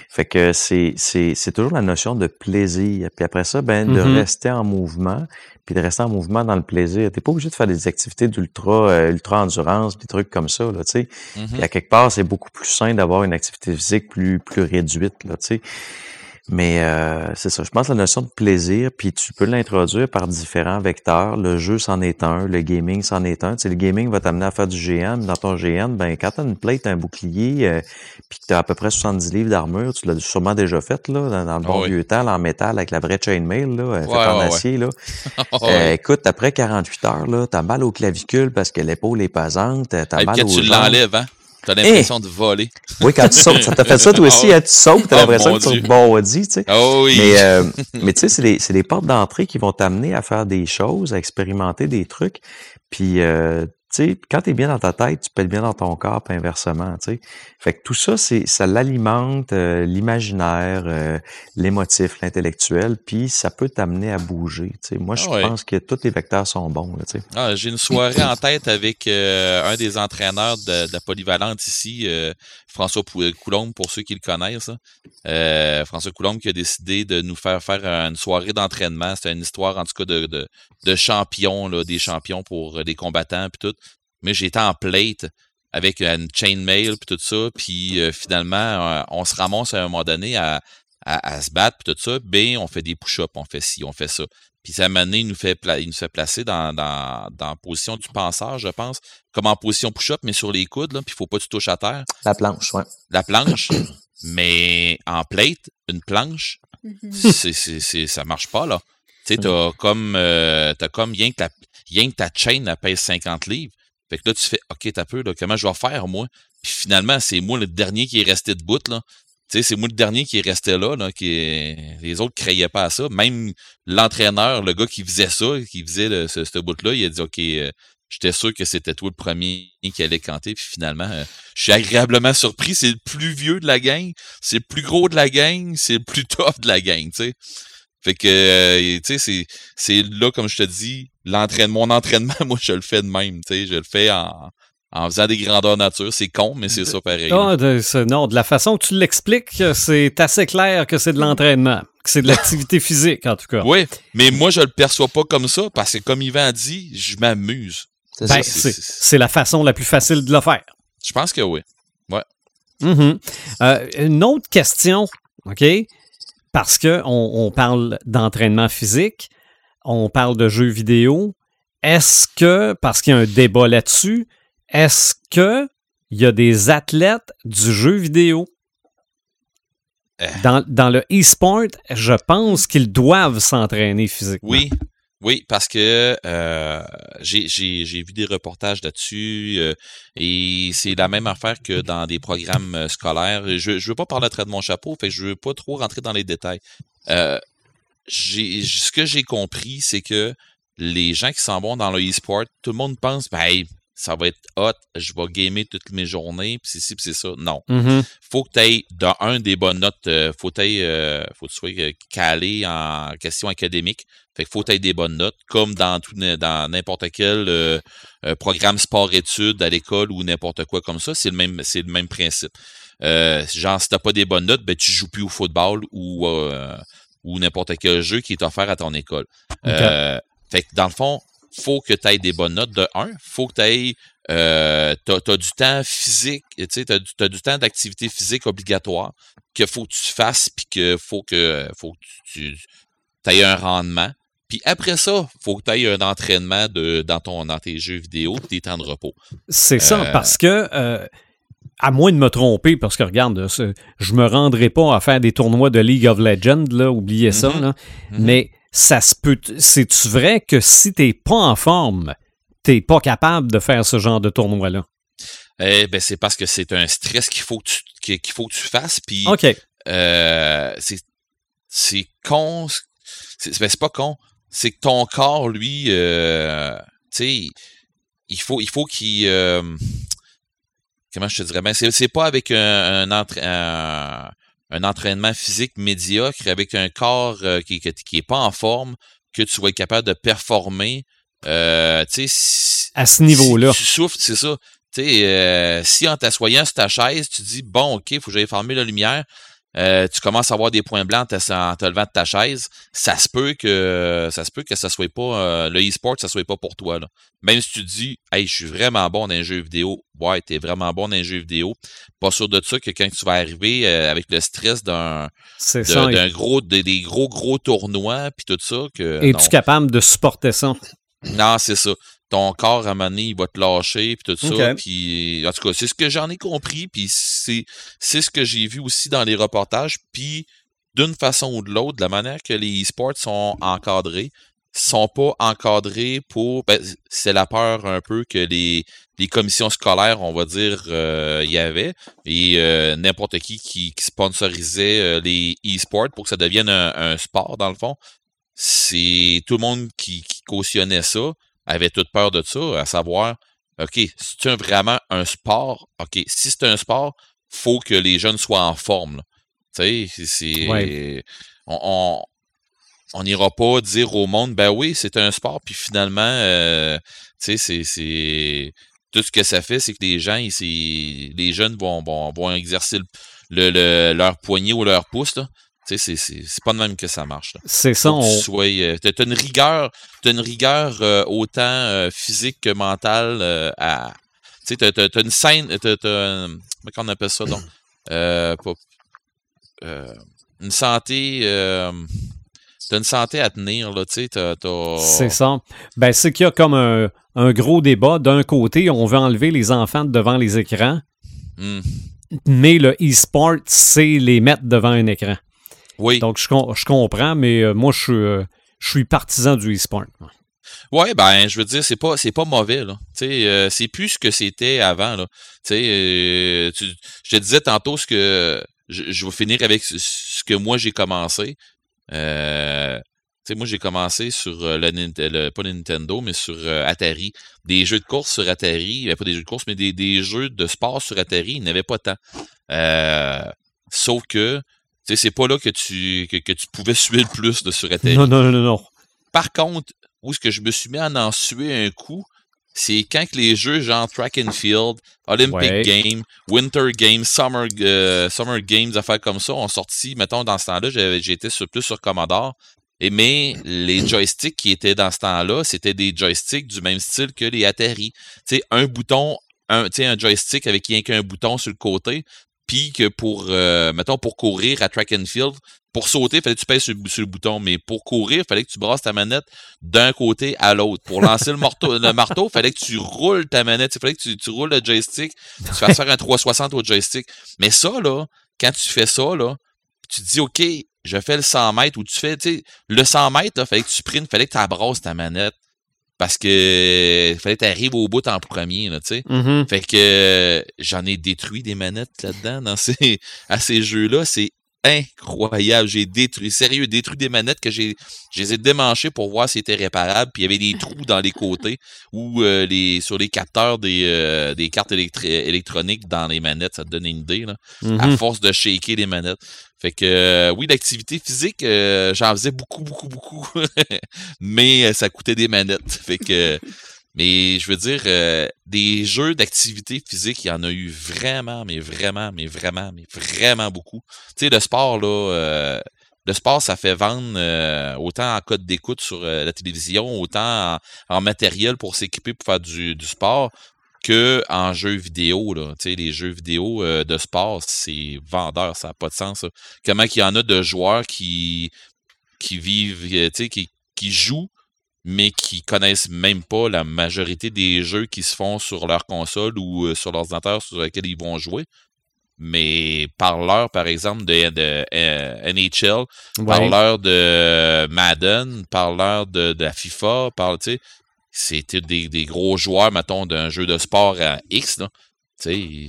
Fait que c'est, c'est, c'est toujours la notion de plaisir. Puis après ça, ben, de mm-hmm. rester en mouvement, puis de rester en mouvement dans le plaisir. T'es pas obligé de faire des activités d'ultra euh, ultra endurance, des trucs comme ça, là, tu sais. Mm-hmm. à quelque part, c'est beaucoup plus sain d'avoir une activité physique plus plus réduite, là, tu sais. Mais euh, c'est ça, je pense que la notion de plaisir, puis tu peux l'introduire par différents vecteurs. Le jeu, c'en est un, le gaming, c'en est un. Tu sais, le gaming va t'amener à faire du GN. Dans ton GN, ben quand tu as une plate, un bouclier, euh, puis que tu as à peu près 70 livres d'armure, tu l'as sûrement déjà fait là, dans, le bon ah vieux temps, en métal, avec la vraie chainmail, là, euh, en acier. Là. (laughs) euh, écoute, après 48 heures, là, t'as mal au clavicule parce que l'épaule est pesante, t'as mal au tu l'enlèves, hein? T'as l'impression de voler. Oui, quand tu sautes, ça t'a fait ça toi aussi, hein, tu sautes, t'as oh, l'impression que tu rebondis, tu sais. Oh oui. Mais, euh, (laughs) mais tu sais, c'est des, c'est des portes d'entrée qui vont t'amener à faire des choses, à expérimenter des trucs. Puis euh, sais, quand tu es bien dans ta tête, tu peux être bien dans ton corps, puis inversement, tu sais. Fait que tout ça, c'est ça l'alimente euh, l'imaginaire, euh, l'émotif, l'intellectuel, puis ça peut t'amener à bouger, tu sais. Moi, je ah pense que tous les vecteurs sont bons, tu sais. Ah, j'ai une soirée en tête avec euh, un des entraîneurs de, la polyvalente ici, François Coulombe, pour ceux qui le connaissent. François Coulombe qui a décidé de nous faire faire une soirée d'entraînement. C'était une histoire, en tout cas, de, de, de champions, là, des champions pour les combattants, puis tout mais j'étais en plate avec une chainmail puis tout ça, puis euh, finalement, euh, on se ramasse à un moment donné à, à, se battre puis tout ça, ben on fait des push-ups, on fait ci, on fait ça. Puis ça m'a il nous fait il nous fait placer dans, dans, dans la position du penseur, je pense, comme en position push-up, mais sur les coudes, là, puis il faut pas que tu touches à terre. La planche, ouais. La planche, mais en plate, une planche, mm-hmm. c'est, c'est, ça marche pas, là. Tu sais, t'as comme, euh, t'as comme rien que, ta, rien que ta chaîne, elle pèse 50 livres. Fait que là, tu fais, OK, t'as peu, là, comment je vais faire, moi? Puis finalement, c'est moi le dernier qui est resté debout, là. Tu sais, c'est moi le dernier qui est resté là, là qui les autres ne pas à ça. Même l'entraîneur, le gars qui faisait ça, qui faisait ce, bout-là, il a dit, OK, euh, j'étais sûr que c'était toi le premier qui allait canter. Puis finalement, euh, je suis agréablement surpris. C'est le plus vieux de la gang, c'est le plus gros de la gang, c'est le plus (laughs) top de la gang, tu sais. Fait que, euh, tu sais, c'est là, comme je te dis, l'entraînement, mon entraînement, (laughs) moi, je le fais de même, tu sais, je le fais en, en faisant des grandeurs nature. C'est con, mais c'est ça pareil. Non de, non, de la façon que tu l'expliques, c'est assez clair que c'est de l'entraînement, que c'est de l'activité (laughs) physique, en tout cas. Oui, mais moi, je le perçois pas comme ça, parce que comme Yvan a dit, je m'amuse. Ben, c'est la façon la plus facile de le faire. Je pense que oui. Ouais. Mm-hmm. Euh, une autre question, OK? parce qu'on on parle d'entraînement physique, on parle de jeux vidéo. Est-ce que, parce qu'il y a un débat là-dessus, est-ce qu'il y a des athlètes du jeu vidéo? Euh. Dans, dans le e-sport, je pense qu'ils doivent s'entraîner physiquement. Oui, oui, parce que euh, j'ai vu des reportages là-dessus euh, et c'est la même affaire que dans des programmes euh, scolaires. Je ne veux pas parler très de mon chapeau, fait que je veux pas trop rentrer dans les détails. Ce que j'ai compris, c'est que les gens qui s'en vont dans le e-sport, tout le monde pense, ben, ça va être hot, je vais gamer toutes mes journées, puis c'est ci, puis c'est ça. Non. Mm-hmm. Faut que tu aies, d'un, un, des bonnes notes, euh, faut, euh, faut que tu sois euh, calé en questions académiques. Fait que faut que tu des bonnes notes, comme dans tout dans n'importe quel euh, programme sport-études à l'école ou n'importe quoi comme ça. C'est le même, c'est le même principe. genre, si t'as pas des bonnes notes, ben tu joues plus au football ou, ou n'importe quel jeu qui est offert à ton école. fait que dans le fond, faut que tu aies des bonnes notes de 1. faut que tu aies euh, as, du temps physique, tu sais, as, as, du temps d'activité physique obligatoire qu'il faut que tu fasses, puis qu'il faut que, faut que tu, aies un rendement. Puis après ça, faut que tu aies un entraînement de, dans, ton, dans tes jeux vidéo, tes temps de repos. C'est ça, euh, parce que, euh, à moins de me tromper, parce que regarde, je me rendrai pas à faire des tournois de League of Legends, là, oubliez ça, mm-hmm. là, mm-hmm. mais ça se peut. C'est-tu vrai que si t'es pas en forme, t'es pas capable de faire ce genre de tournoi-là? Eh ben, c'est parce que c'est un stress qu'il faut que tu, qu'il faut que tu fasses. Puis, OK. Euh, c'est con. Ben, c'est pas con. C'est que ton corps, lui, euh, tu sais, il faut il faut qu'il. Euh, comment je te dirais? Ben, c'est pas avec un, un, un, un entraînement physique médiocre avec un corps euh, qui, qui, est pas en forme que tu vas être capable de performer. Euh, à ce niveau-là. tu souffres, c'est ça. Euh, si en t'assoyant sur ta chaise, tu dis bon, ok, il faut que j'aille fermer la lumière, euh, tu commences à avoir des points blancs en te, levant de ta chaise, ça se peut que ça se peut que ça soit pas euh, le e-sport, ça soit pas pour toi. Là. Même si tu dis Hey, je suis vraiment bon dans un jeu vidéo, ouais, t'es vraiment bon dans un jeu vidéo. Pas sûr de ça que quand tu vas arriver euh, avec le stress d'un d'un gros des, gros gros tournois puis tout ça que. Es-tu capable de supporter ça? Non, c'est ça ton corps à un moment donné, il va te lâcher, puis tout ça. Puis, en tout cas, c'est ce que j'en ai compris, puis c'est, c'est ce que j'ai vu aussi dans les reportages. Puis, d'une façon ou de l'autre, de la manière que les e-sports sont encadrés, sont pas encadrés pour. Ben, c'est la peur un peu que les, les commissions scolaires, on va dire, euh, y avait, et euh, n'importe qui, qui, sponsorisait euh, les e-sports pour que ça devienne un, sport, dans le fond. C'est tout le monde qui, qui cautionnait ça avait toute peur de ça, à savoir, OK, c'est vraiment un sport? OK, si c'est un sport, faut que les jeunes soient en forme. Tu sais, c'est. On, on n'ira pas dire au monde, ben oui, c'est un sport, puis finalement, euh, tu sais, c'est. Tout ce que ça fait, c'est que les gens, les jeunes vont, vont, vont exercer le, le, leur poignet ou leur pouce, là, tu sais, c'est pas de même que ça marche. C'est ça. On... Tu as, une rigueur, as une rigueur euh, autant euh, physique que mentale euh, à. Tu sais, t'as, une scène. T'as, comment on appelle ça donc? (clears throat) une santé. t'as une santé à tenir, là, tu sais. C'est ça. Ben, c'est qu'il y a comme un, un gros débat. D'un côté, on veut enlever les enfants devant les écrans. Hmm. Mais le e-sport, c'est les mettre devant un écran. Oui. Donc, je, je comprends, mais euh, moi, je, euh, je suis partisan du e-sport. Ouais, ben, je veux dire, c'est pas, c'est pas mauvais, là. Euh, c'est plus ce que c'était avant, là. Tu sais, je te disais tantôt ce que, je, vais finir avec ce, que moi j'ai commencé. Euh, moi j'ai commencé sur le, pas Nintendo, mais sur Atari. Des jeux de course sur Atari, ben, pas des jeux de course, mais des, des jeux de sport sur Atari, il n'y avait pas tant. sauf que sais, c'est pas là que tu, que, tu pouvais (laughs) suer le plus de sur Non, non, non, non. Par contre, où est-ce que je me suis mis à en suer un coup, c'est quand que les jeux genre Track and Field, Olympic Games, Winter Games, Summer, euh, Summer Games, affaires comme ça, ont sorti, mettons, dans ce temps-là, j'étais sur, plus sur Commodore. Et mais les (clears throat) joysticks qui étaient dans ce temps-là, c'était des joysticks du même style que les Atari. Tu sais, un bouton, un, un joystick avec rien qu'un bouton sur le côté, que pour, euh, mettons, pour courir à track and field, pour sauter, fallait que tu pèses sur, le bouton, mais pour courir, fallait que tu brasses ta manette d'un côté à l'autre. Pour lancer le marteau, le marteau, fallait que tu roules ta manette, il fallait que tu, roules le joystick, tu fasses faire un 360 au joystick. Mais ça, là, quand tu fais ça, là, tu te dis, OK, je fais le 100 mètres, ou tu fais, tu sais, le 100 mètres, il fallait que tu sprintes, fallait que tu abrasses ta manette parce que fallait que tu arrives au bout en premier, tu sais. Mm-hmm. Fait que j'en ai détruit des manettes là-dedans, dans ces, (laughs) à ces jeux-là. C'est incroyable. J'ai détruit, sérieux, détruit des manettes que j'ai, je les ai démanchées pour voir si c'était réparable. Puis il y avait des trous dans les côtés (laughs) ou euh, les, sur les capteurs des, euh, des cartes électroniques dans les manettes. Ça te donne une idée, là. À Mhm. force de shaker les manettes. Fait que, euh, oui, l'activité physique, euh, j'en faisais beaucoup, beaucoup, beaucoup. (laughs) Mais euh, ça coûtait des manettes. Fait que, mais je veux dire, euh, des jeux d'activité physique, il y en a eu vraiment, mais vraiment, mais vraiment, mais vraiment beaucoup. Tu sais, le sport, là, euh, le sport, ça fait vendre euh, autant en code d'écoute sur la télévision, autant en, en matériel pour s'équiper pour faire du, du sport que en jeux vidéo. Là. Tu sais, les jeux vidéo euh, de sport, c'est vendeur, ça n'a pas de sens. Comment qu'il y en a de joueurs qui, qui vivent, euh, tu sais, qui, qui jouent mais qui connaissent même pas la majorité des jeux qui se font sur leur console ou euh, sur l'ordinateur sur lequel ils vont jouer. Mais par l'heure, par exemple, de, de euh, NHL, par Ouais. l'heure de Madden, par l'heure de, de la FIFA, par, tu sais, c'était des, des gros joueurs, mettons, d'un jeu de sport à X, là. Tu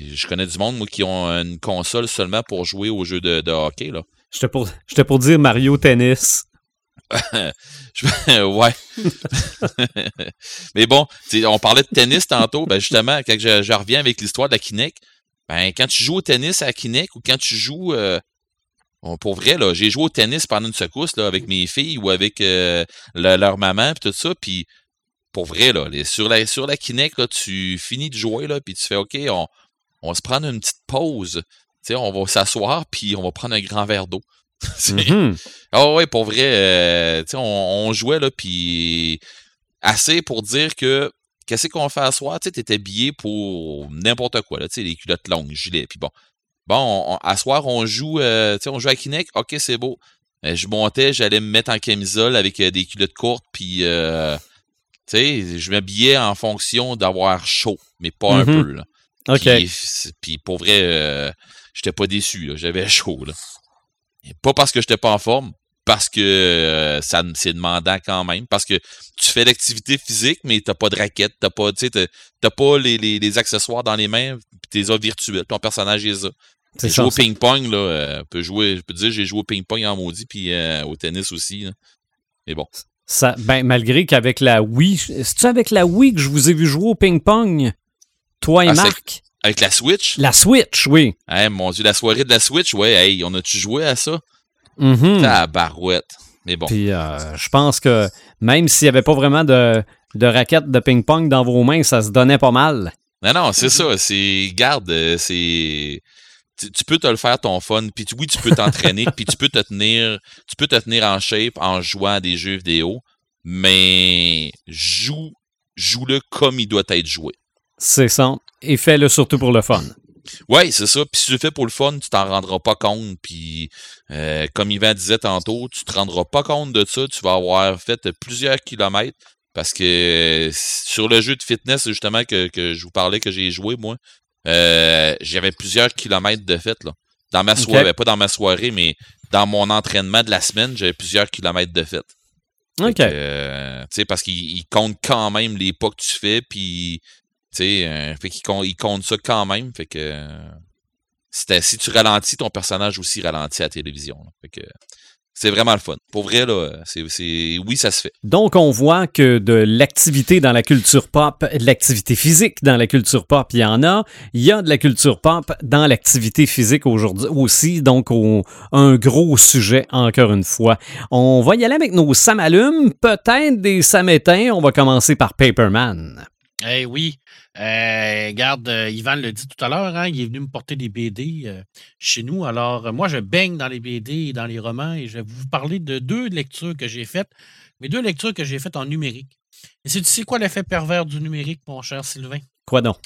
sais, je connais du monde, moi, qui ont une console seulement pour jouer aux jeux de, de hockey, là. J'étais pour, j'étais pour dire Mario Tennis. (laughs) Ouais. (laughs) Mais bon, on parlait de tennis tantôt. Ben justement, quand je, je reviens avec l'histoire de la Kinect, ben quand tu joues au tennis à la Kinect ou quand tu joues euh, pour vrai, là, j'ai joué au tennis pendant une secousse là, avec mes filles ou avec euh, le- leur maman puis tout ça, puis pour vrai, là, les- sur la sur la Kinect, là, tu finis de jouer, là, puis tu fais OK, on, on va se prendre une petite pause. On va s'asseoir, puis on va prendre un grand verre d'eau. (laughs) Mhm. ah ouais, pour vrai, euh, on, on jouait là, puis assez pour dire que qu'est-ce qu'on fait à soir, tu t'es habillé pour n'importe quoi, là, tu sais, les culottes longues, gilet, puis bon. Bon, on, on- à soir, on joue, euh, on joue à Kinect, ok, c'est beau. Euh, je montais, j'allais me mettre en camisole avec euh, des culottes courtes, puis, tu sais, je m'habillais en fonction d'avoir chaud, mais pas un Mhm. peu, là. Puis, pour vrai, euh, j'étais pas déçu. là. J'avais (laughs) chaud. Là. Et pas parce que j'étais pas en forme, parce que euh, ça c'est demandant quand même. Parce que tu fais l'activité physique, mais t'as pas de raquette, t'as pas, tu sais, t'as- pas les, les, les accessoires dans les mains, puis t'es as virtuels. Ton personnage est ça. J'ai joué ça. au ping-pong, là. euh, peut jouer, je peux te dire, j'ai joué au ping-pong en maudit, puis euh, au tennis aussi. là. Mais bon. Ça, ben, malgré qu'avec la Wii, c'est-tu avec la Wii que je vous ai vu jouer au ping-pong? Toi et Ah, Marc? Avec la Switch, La Switch, oui. hein, mon Dieu, la soirée de la Switch, ouais, hey, on a-tu joué à ça? Mhm. Ta barouette. Mais bon. Puis euh, je pense que même s'il n'y avait pas vraiment de, de raquettes de ping-pong dans vos mains, ça se donnait pas mal. Non, non, c'est ça. C'est. Garde, euh, c'est. Tu, tu peux te le faire ton fun, puis tu- oui, tu peux t'entraîner, (laughs) puis tu peux te tenir. Tu peux te tenir en shape en jouant à des jeux vidéo, mais joue, joue-le comme il doit être joué. C'est ça. Et fais-le surtout pour le fun. Ouais, c'est ça. Puis si tu le fais pour le fun, tu t'en rendras pas compte. Puis euh, comme Yvan disait tantôt, tu te rendras pas compte de ça. Tu vas avoir fait plusieurs kilomètres. Parce que euh, sur le jeu de fitness, justement, que, que je vous parlais que j'ai joué, moi, euh, j'avais plusieurs kilomètres de fait. Là. Dans ma soirée, ben, pas dans ma soirée, mais dans mon entraînement de la semaine, j'avais plusieurs kilomètres de fait. OK. euh, tu sais, parce qu'il il compte quand même les pas que tu fais, puis, tu sais, euh, fait qu'il compte, il compte ça quand même. Fait que, euh, si, tu ralentis, ton personnage aussi ralentit à la télévision. là. Fait que, c'est vraiment le fun. Pour vrai, là, c'est, c'est, oui, ça se fait. Donc, on voit que de l'activité dans la culture pop, de l'activité physique dans la culture pop, il y en a. Il y a de la culture pop dans l'activité physique aujourd'hui aussi. Donc, au- un gros sujet, encore une fois. On va y aller avec nos samalumes, peut-être des samétins. On va commencer par Paperman. Eh oui. Euh, regarde, euh, Yvan l'a dit tout à l'heure, hein, il est venu me porter des BD euh, chez nous. Alors, euh, moi, je baigne dans les BD et dans les romans et je vais vous parler de deux lectures que j'ai faites, mais deux lectures que j'ai faites en numérique. Et c'est- tu sais quoi l'effet pervers du numérique, mon cher Sylvain? Quoi donc?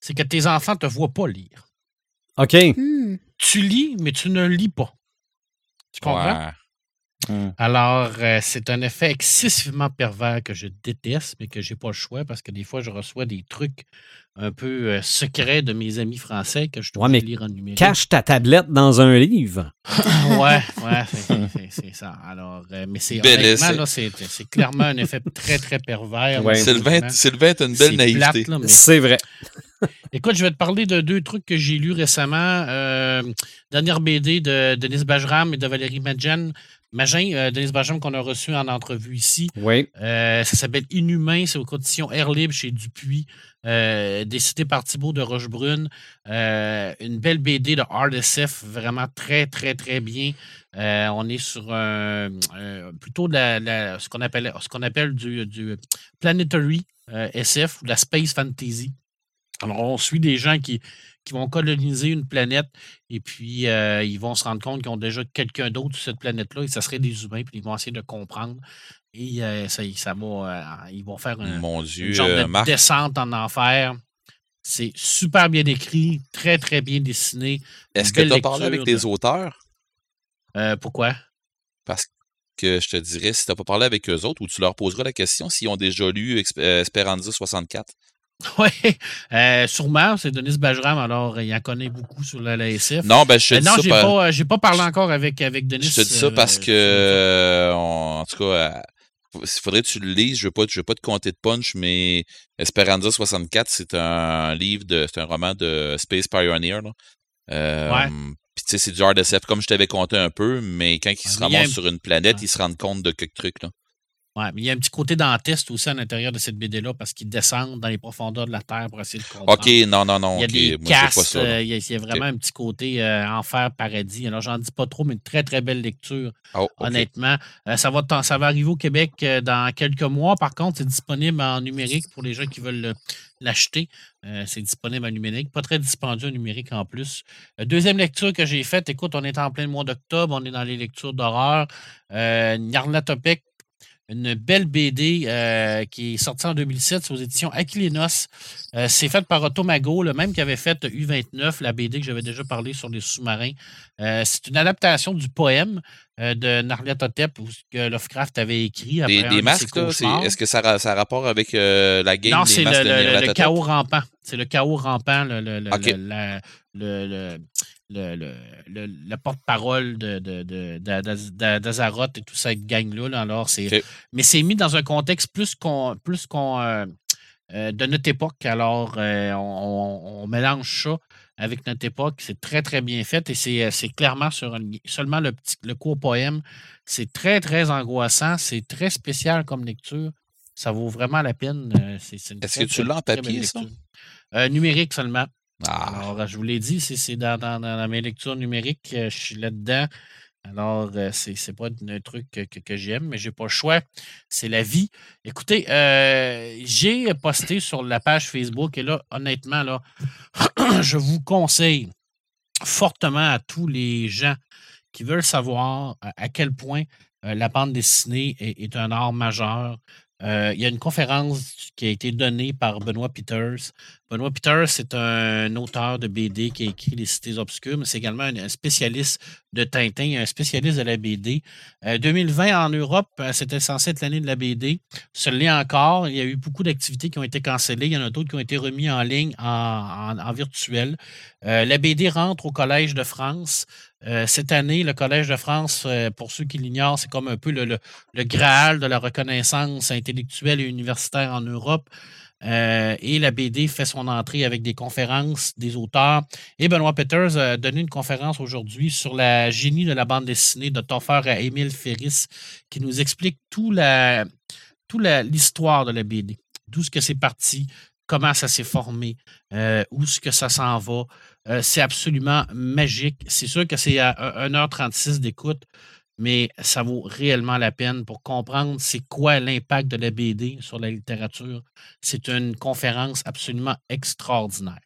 C'est que tes enfants ne te voient pas lire. OK. Hmm. Tu lis, mais tu ne lis pas. Tu comprends? Ouais. Alors, euh, c'est un effet excessivement pervers que je déteste, mais que j'ai pas le choix parce que des fois, je reçois des trucs un peu euh, secrets de mes amis français que je dois Ouais, lire en numérique. Cache ta tablette dans un livre. (laughs) ouais, ouais, (laughs) c'est- ça. Alors, euh, mais c'est c'est clairement un effet très, très pervers. Ouais. Sylvain. Sylvain, t'as une belle naïveté. C'est vrai. (laughs) Écoute, je vais te parler de deux trucs que j'ai lus récemment. Euh, dernière BD de Denis Bajram et de Valérie Magin. Magin, euh, Denis Bajram qu'on a reçu en entrevue ici. Oui. Euh, ça s'appelle Inhumain, c'est aux conditions Air Libre chez Dupuis, euh, décidé par Thibaut de Rochebrune. une belle BD de RDSF, vraiment très, très, très bien. on est sur un, plutôt ce qu'on appelle, ce qu'on appelle du, du Planetary SF ou de la Space Fantasy. Alors, on suit des gens qui, qui vont coloniser une planète et puis euh, ils vont se rendre compte qu'ils ont déjà quelqu'un d'autre sur cette planète-là et ça serait des humains, puis ils vont essayer de comprendre. Et euh, ça, ça va, euh, ils vont faire un, Mon Dieu, une genre de descente en enfer. C'est super bien écrit, très, très bien dessiné. Est-ce que tu as parlé avec des auteurs? pourquoi? Parce que je te dirais, si tu n'as pas parlé avec eux autres, ou tu leur poseras la question s'ils ont déjà lu Esperanza 64. (laughs) Oui, euh, sûrement. C'est Denis Bajram, alors il en connaît beaucoup sur la, SF. Non, ben, je euh, non, j'ai pas, j'ai pas parlé encore avec, avec Denis. Je te dis ça parce que, en tout cas, il faudrait que tu le lises. Je ne veux, pas, veux pas te compter de punch, mais Esperanza 64, c'est un livre, de, c'est un roman de Space Pioneer. Là. ouais. Puis tu sais, c'est du hard SF comme je t'avais compté un peu, mais quand il se ramasse sur une planète, il se rend compte de quelques trucs. Là. Ouais, mais il y a un petit côté dentiste aussi à l'intérieur de cette BD-là parce qu'ils descendent dans les profondeurs de la Terre pour essayer de comprendre. OK, non, non, non. Il y a des castes, euh, il, y a, vraiment un petit côté euh, enfer, paradis. Alors, j'en dis pas trop, mais une très, très belle lecture, oh, honnêtement. Euh, ça, va ça va arriver au Québec dans quelques mois. Par contre, c'est disponible en numérique pour les gens qui veulent l'acheter. c'est disponible en numérique. Pas très dispendieux en numérique en plus. deuxième lecture que j'ai faite, écoute, on est en plein mois d'octobre, on est dans les lectures d'horreur. Euh, Nyarlathotep une belle BD euh, qui est sortie en 2007 aux éditions Aquilenos. Euh, c'est fait par Otto Mago, le même qui avait fait U29, la BD que j'avais déjà parlé sur les sous-marins. Euh, c'est une adaptation du poème de Narliatotep que Lovecraft avait écrit. Après des, masques, est-ce que ça, a rapport avec la game Non, c'est le, le, chaos rampant. C'est le chaos rampant, le, le, le, porte-parole d'Azaroth et tout ça, cette gang-là. alors c'est, Mais c'est mis dans un contexte plus qu'on, plus qu'on euh, euh, de notre époque. Alors, euh, on, mélange ça avec notre époque. C'est très, très bien fait et c'est, clairement sur seulement le, petit, le court poème. C'est très, très angoissant. C'est très spécial comme lecture. Ça vaut vraiment la peine. Est-ce que tu l'as en papier, ça? numérique seulement. Ah. Alors, je vous l'ai dit, c'est dans, mes lectures numériques, euh, je suis là-dedans. Alors, euh, c'est pas un truc que, j'aime, mais j'ai pas le choix. C'est la vie. Écoutez, euh, j'ai posté sur la page Facebook et là, honnêtement, là, (clears throat) je vous conseille fortement à tous les gens qui veulent savoir à, quel point la bande dessinée est, un art majeur. Il y a une conférence qui a été donnée par Benoît Peters Benoît Peters, c'est un auteur de BD qui a écrit Les Cités Obscures, mais c'est également un, spécialiste de Tintin, un spécialiste de la BD. 2020 euh, en Europe, euh, c'était censé être l'année de la BD. Ce l'est encore. Il y a eu beaucoup d'activités qui ont été cancellées. Il y en a d'autres qui ont été remis en ligne, en, virtuel. Euh, la BD rentre au Collège de France. Cette année, le Collège de France, pour ceux qui l'ignorent, c'est comme un peu le, Graal de la reconnaissance intellectuelle et universitaire en Europe. Euh, et la BD fait son entrée avec des conférences des auteurs. Et Benoît Peters a donné une conférence aujourd'hui sur la génie de la bande dessinée de Toffer à Émile Ferris, qui nous explique tout l'histoire de la BD, d'où ce que c'est parti, comment ça s'est formé, euh, où ce que ça s'en va. Euh, c'est absolument magique. C'est sûr que c'est à 1h36 d'écoute mais ça vaut réellement la peine pour comprendre c'est quoi l'impact de la BD sur la littérature. C'est une conférence absolument extraordinaire.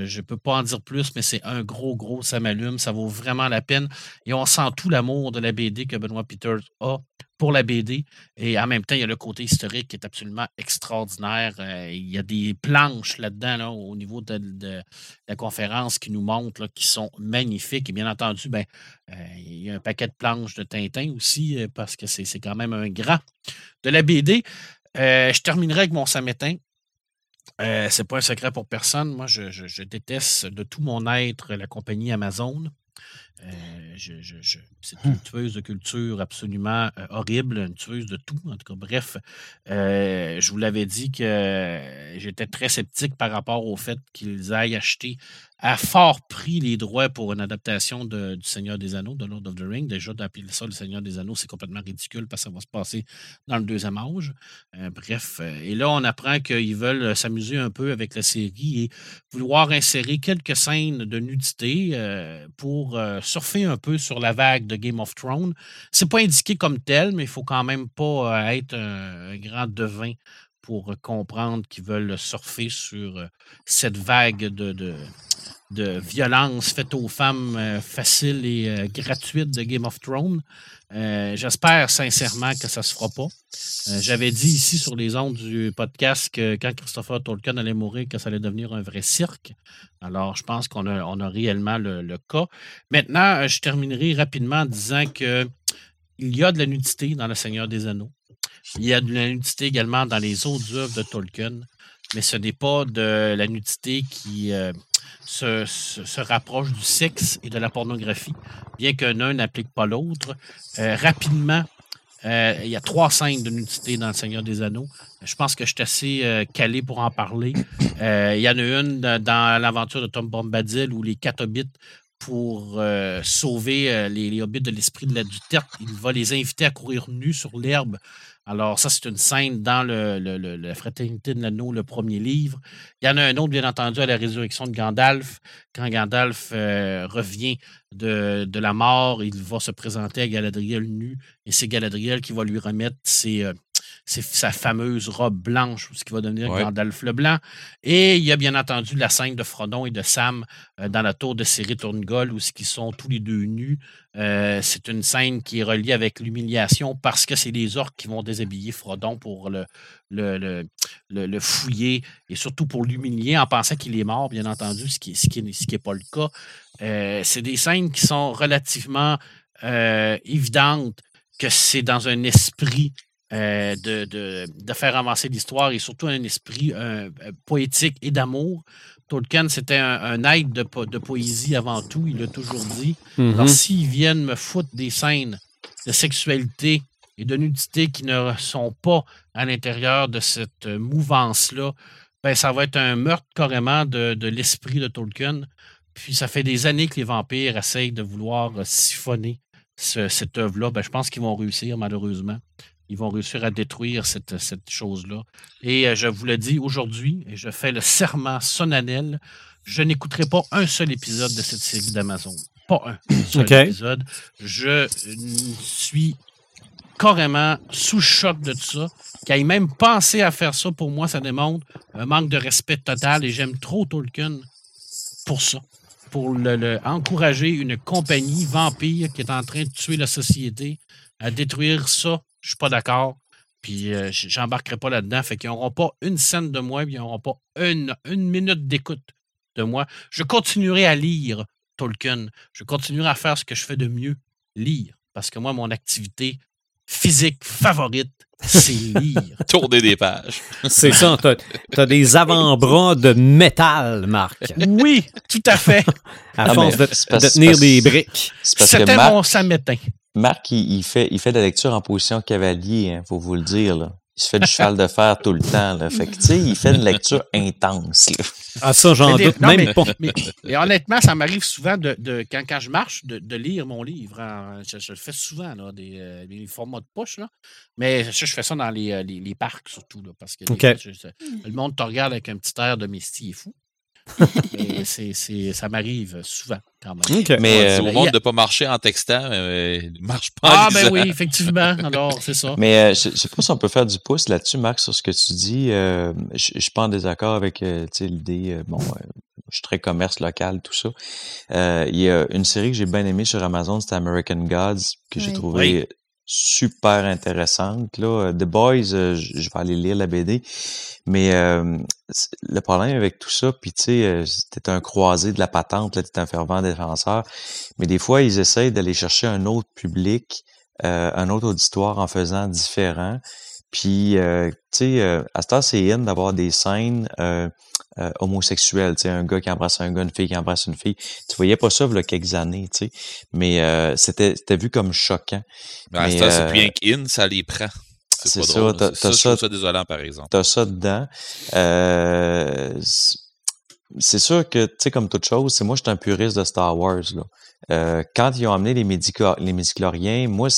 Je ne peux pas en dire plus, mais c'est un gros, gros, ça m'allume. Ça vaut vraiment la peine. Et on sent tout l'amour de la BD que Benoît Peters a pour la BD. Et en même temps, il y a le côté historique qui est absolument extraordinaire. Euh, il y a des planches là-dedans, au niveau de, la conférence qui nous montrent, qui sont magnifiques. Et bien entendu, ben, euh, il y a un paquet de planches de Tintin aussi, euh, parce que c'est quand même un grand de la BD. je terminerai avec mon samétain. Euh, c'est pas un secret pour personne. Moi, je, déteste de tout mon être la compagnie Amazon. c'est une tueuse de culture absolument horrible, une tueuse de tout. En tout cas, bref, je vous l'avais dit que j'étais très sceptique par rapport au fait qu'ils aillent acheter à fort prix les droits pour une adaptation du Seigneur des Anneaux, de Lord of the Ring. Déjà, d'appeler ça le Seigneur des Anneaux, c'est complètement ridicule parce que ça va se passer dans le deuxième âge. Euh, bref, euh, et là, on apprend qu'ils veulent s'amuser un peu avec la série et vouloir insérer quelques scènes de nudité euh, pour surfer un peu sur la vague de Game of Thrones. C'est pas indiqué comme tel, mais il faut quand même pas être un, grand devin pour comprendre qu'ils veulent surfer sur cette vague de, de violence faite aux femmes faciles et gratuites de Game of Thrones. J'espère sincèrement que ça ne se fera pas. J'avais dit ici sur les ondes du podcast que quand Christopher Tolkien allait mourir, que ça allait devenir un vrai cirque. Alors, je pense qu'on a, on a réellement le, le, cas. Maintenant, je terminerai rapidement en disant que il y a de la nudité dans Le Seigneur des Anneaux. Il y a de la nudité également dans les autres œuvres de Tolkien, mais ce n'est pas de la nudité qui, se, rapproche du sexe et de la pornographie, bien qu'un n'implique pas l'autre. Euh, rapidement, euh, il y a trois scènes de nudité dans Le Seigneur des Anneaux. Je pense que je suis assez euh, calé pour en parler. il y en a une dans l'aventure de Tom Bombadil où les quatre hobbits, pour sauver les, hobbits de l'esprit de la, du il va les inviter à courir nus sur l'herbe alors, ça, c'est une scène dans le, la Fraternité de l'Anneau, le premier livre. Il y en a un autre, bien entendu, à la résurrection de Gandalf. Quand Gandalf euh, revient de, la mort, il va se présenter à Galadriel nu, et c'est Galadriel qui va lui remettre ses, euh, sa fameuse robe blanche, ce qui va devenir Gandalf le Blanc. Et il y a bien entendu la scène de Frodon et de Sam euh, dans la tour de Céri-Tourngol, où ils sont tous les deux nus. Euh, c'est une scène qui est reliée avec l'humiliation parce que c'est les orques qui vont déshabiller Frodon pour le, le, le, fouiller et surtout pour l'humilier en pensant qu'il est mort, bien entendu, ce qui n'est ce qui, ce qui est pas le cas. Euh, c'est des scènes qui sont relativement évidentes que c'est dans un esprit euh, de, de, faire avancer l'histoire et surtout un esprit euh, poétique et d'amour. Tolkien, c'était un, aide de, de, poésie avant tout, il l'a toujours dit. Alors, mm-hmm. s'ils viennent me foutre des scènes de sexualité et de nudité qui ne sont pas à l'intérieur de cette mouvance-là, ben, ça va être un meurtre carrément de, de l'esprit de Tolkien. Puis ça fait des années que les vampires essayent de vouloir siphonner cette œuvre-là. Ben, je pense qu'ils vont réussir, malheureusement ils vont réussir à détruire cette, cette chose-là. Et euh, je vous le dis aujourd'hui, et je fais le serment solennel, je n'écouterai pas un seul épisode de cette série d'Amazon. Pas un seul épisode. Je suis carrément sous choc de tout ça. Qui ait même pensé à faire ça, pour moi, ça démontre un manque de respect total et j'aime trop Tolkien pour ça. Pour le, encourager une compagnie vampire qui est en train de tuer la société, à détruire ça je suis pas d'accord. Puis euh, j'embarquerai pas là-dedans. Fait qu'ils n'auront pas une scène de moi, puis ils n'auront pas une, une minute d'écoute de moi. Je continuerai à lire Tolkien. Je continuerai à faire ce que je fais de mieux, lire. Parce que moi, mon activité physique favorite, c'est lire. (laughs) Tourner des pages. C'est ça. Tu as, des avant-bras de métal, Marc. Oui, tout à fait. à force de, tenir des briques. C'était mon samétain. Marc, il, fait, il fait de la lecture en position cavalier, il hein, faut vous le dire. Là. Il se fait du cheval de fer tout le temps. Là. Fait que, tu sais, il fait une lecture intense. Ah, ça, j'en doute même pas. Mais, honnêtement, ça m'arrive souvent, de, de quand, quand, je marche, de, de lire mon livre. je, le fais souvent, là, des, euh, des, formats de poche. Là. Mais je, je fais ça dans les, euh, les, les parcs, surtout. Là, parce que le monde te regarde avec un petit air de mestie et fou. (laughs) mais (laughs) c'est, ça m'arrive souvent quand même. Mais euh, au monde de pas marcher en textant, mais marche pas. Ah ben oui, effectivement. Alors c'est ça. Mais euh, je, sais pas si on peut faire du pouce là-dessus, Marc, sur ce que tu dis. Euh, je, je suis pas en désaccord avec l'idée. bon, je suis très commerce local, tout ça. Il y a une série que j'ai bien aimée sur Amazon, c'était American Gods, que j'ai trouvé super intéressante. Là. The Boys, je vais aller lire la BD. Mais le problème avec tout ça, puis tu sais, euh, c'était un croisé de la patente, là, t'es un fervent défenseur, mais des fois, ils essayent d'aller chercher un autre public, euh, un autre auditoire en faisant différent. Puis, euh, tu sais, à ce temps, c'est in d'avoir des scènes euh, homosexuel, tu sais, un gars qui embrasse un gars, une fille qui embrasse une fille. Tu voyais pas ça il y a quelques années, tu sais. Mais euh, c'était, c'était vu comme choquant. Ben, mais, ça, c'est euh, plus in, ça les prend. c'est ça, t'as- ça, ça- ça désolant, par exemple. T'as ça dedans. Euh, c'est- sûr que, tu sais, comme toute chose, c'est moi, je suis un puriste de Star Wars, là. Euh, quand ils ont amené les, médica- les médicloriens, moi,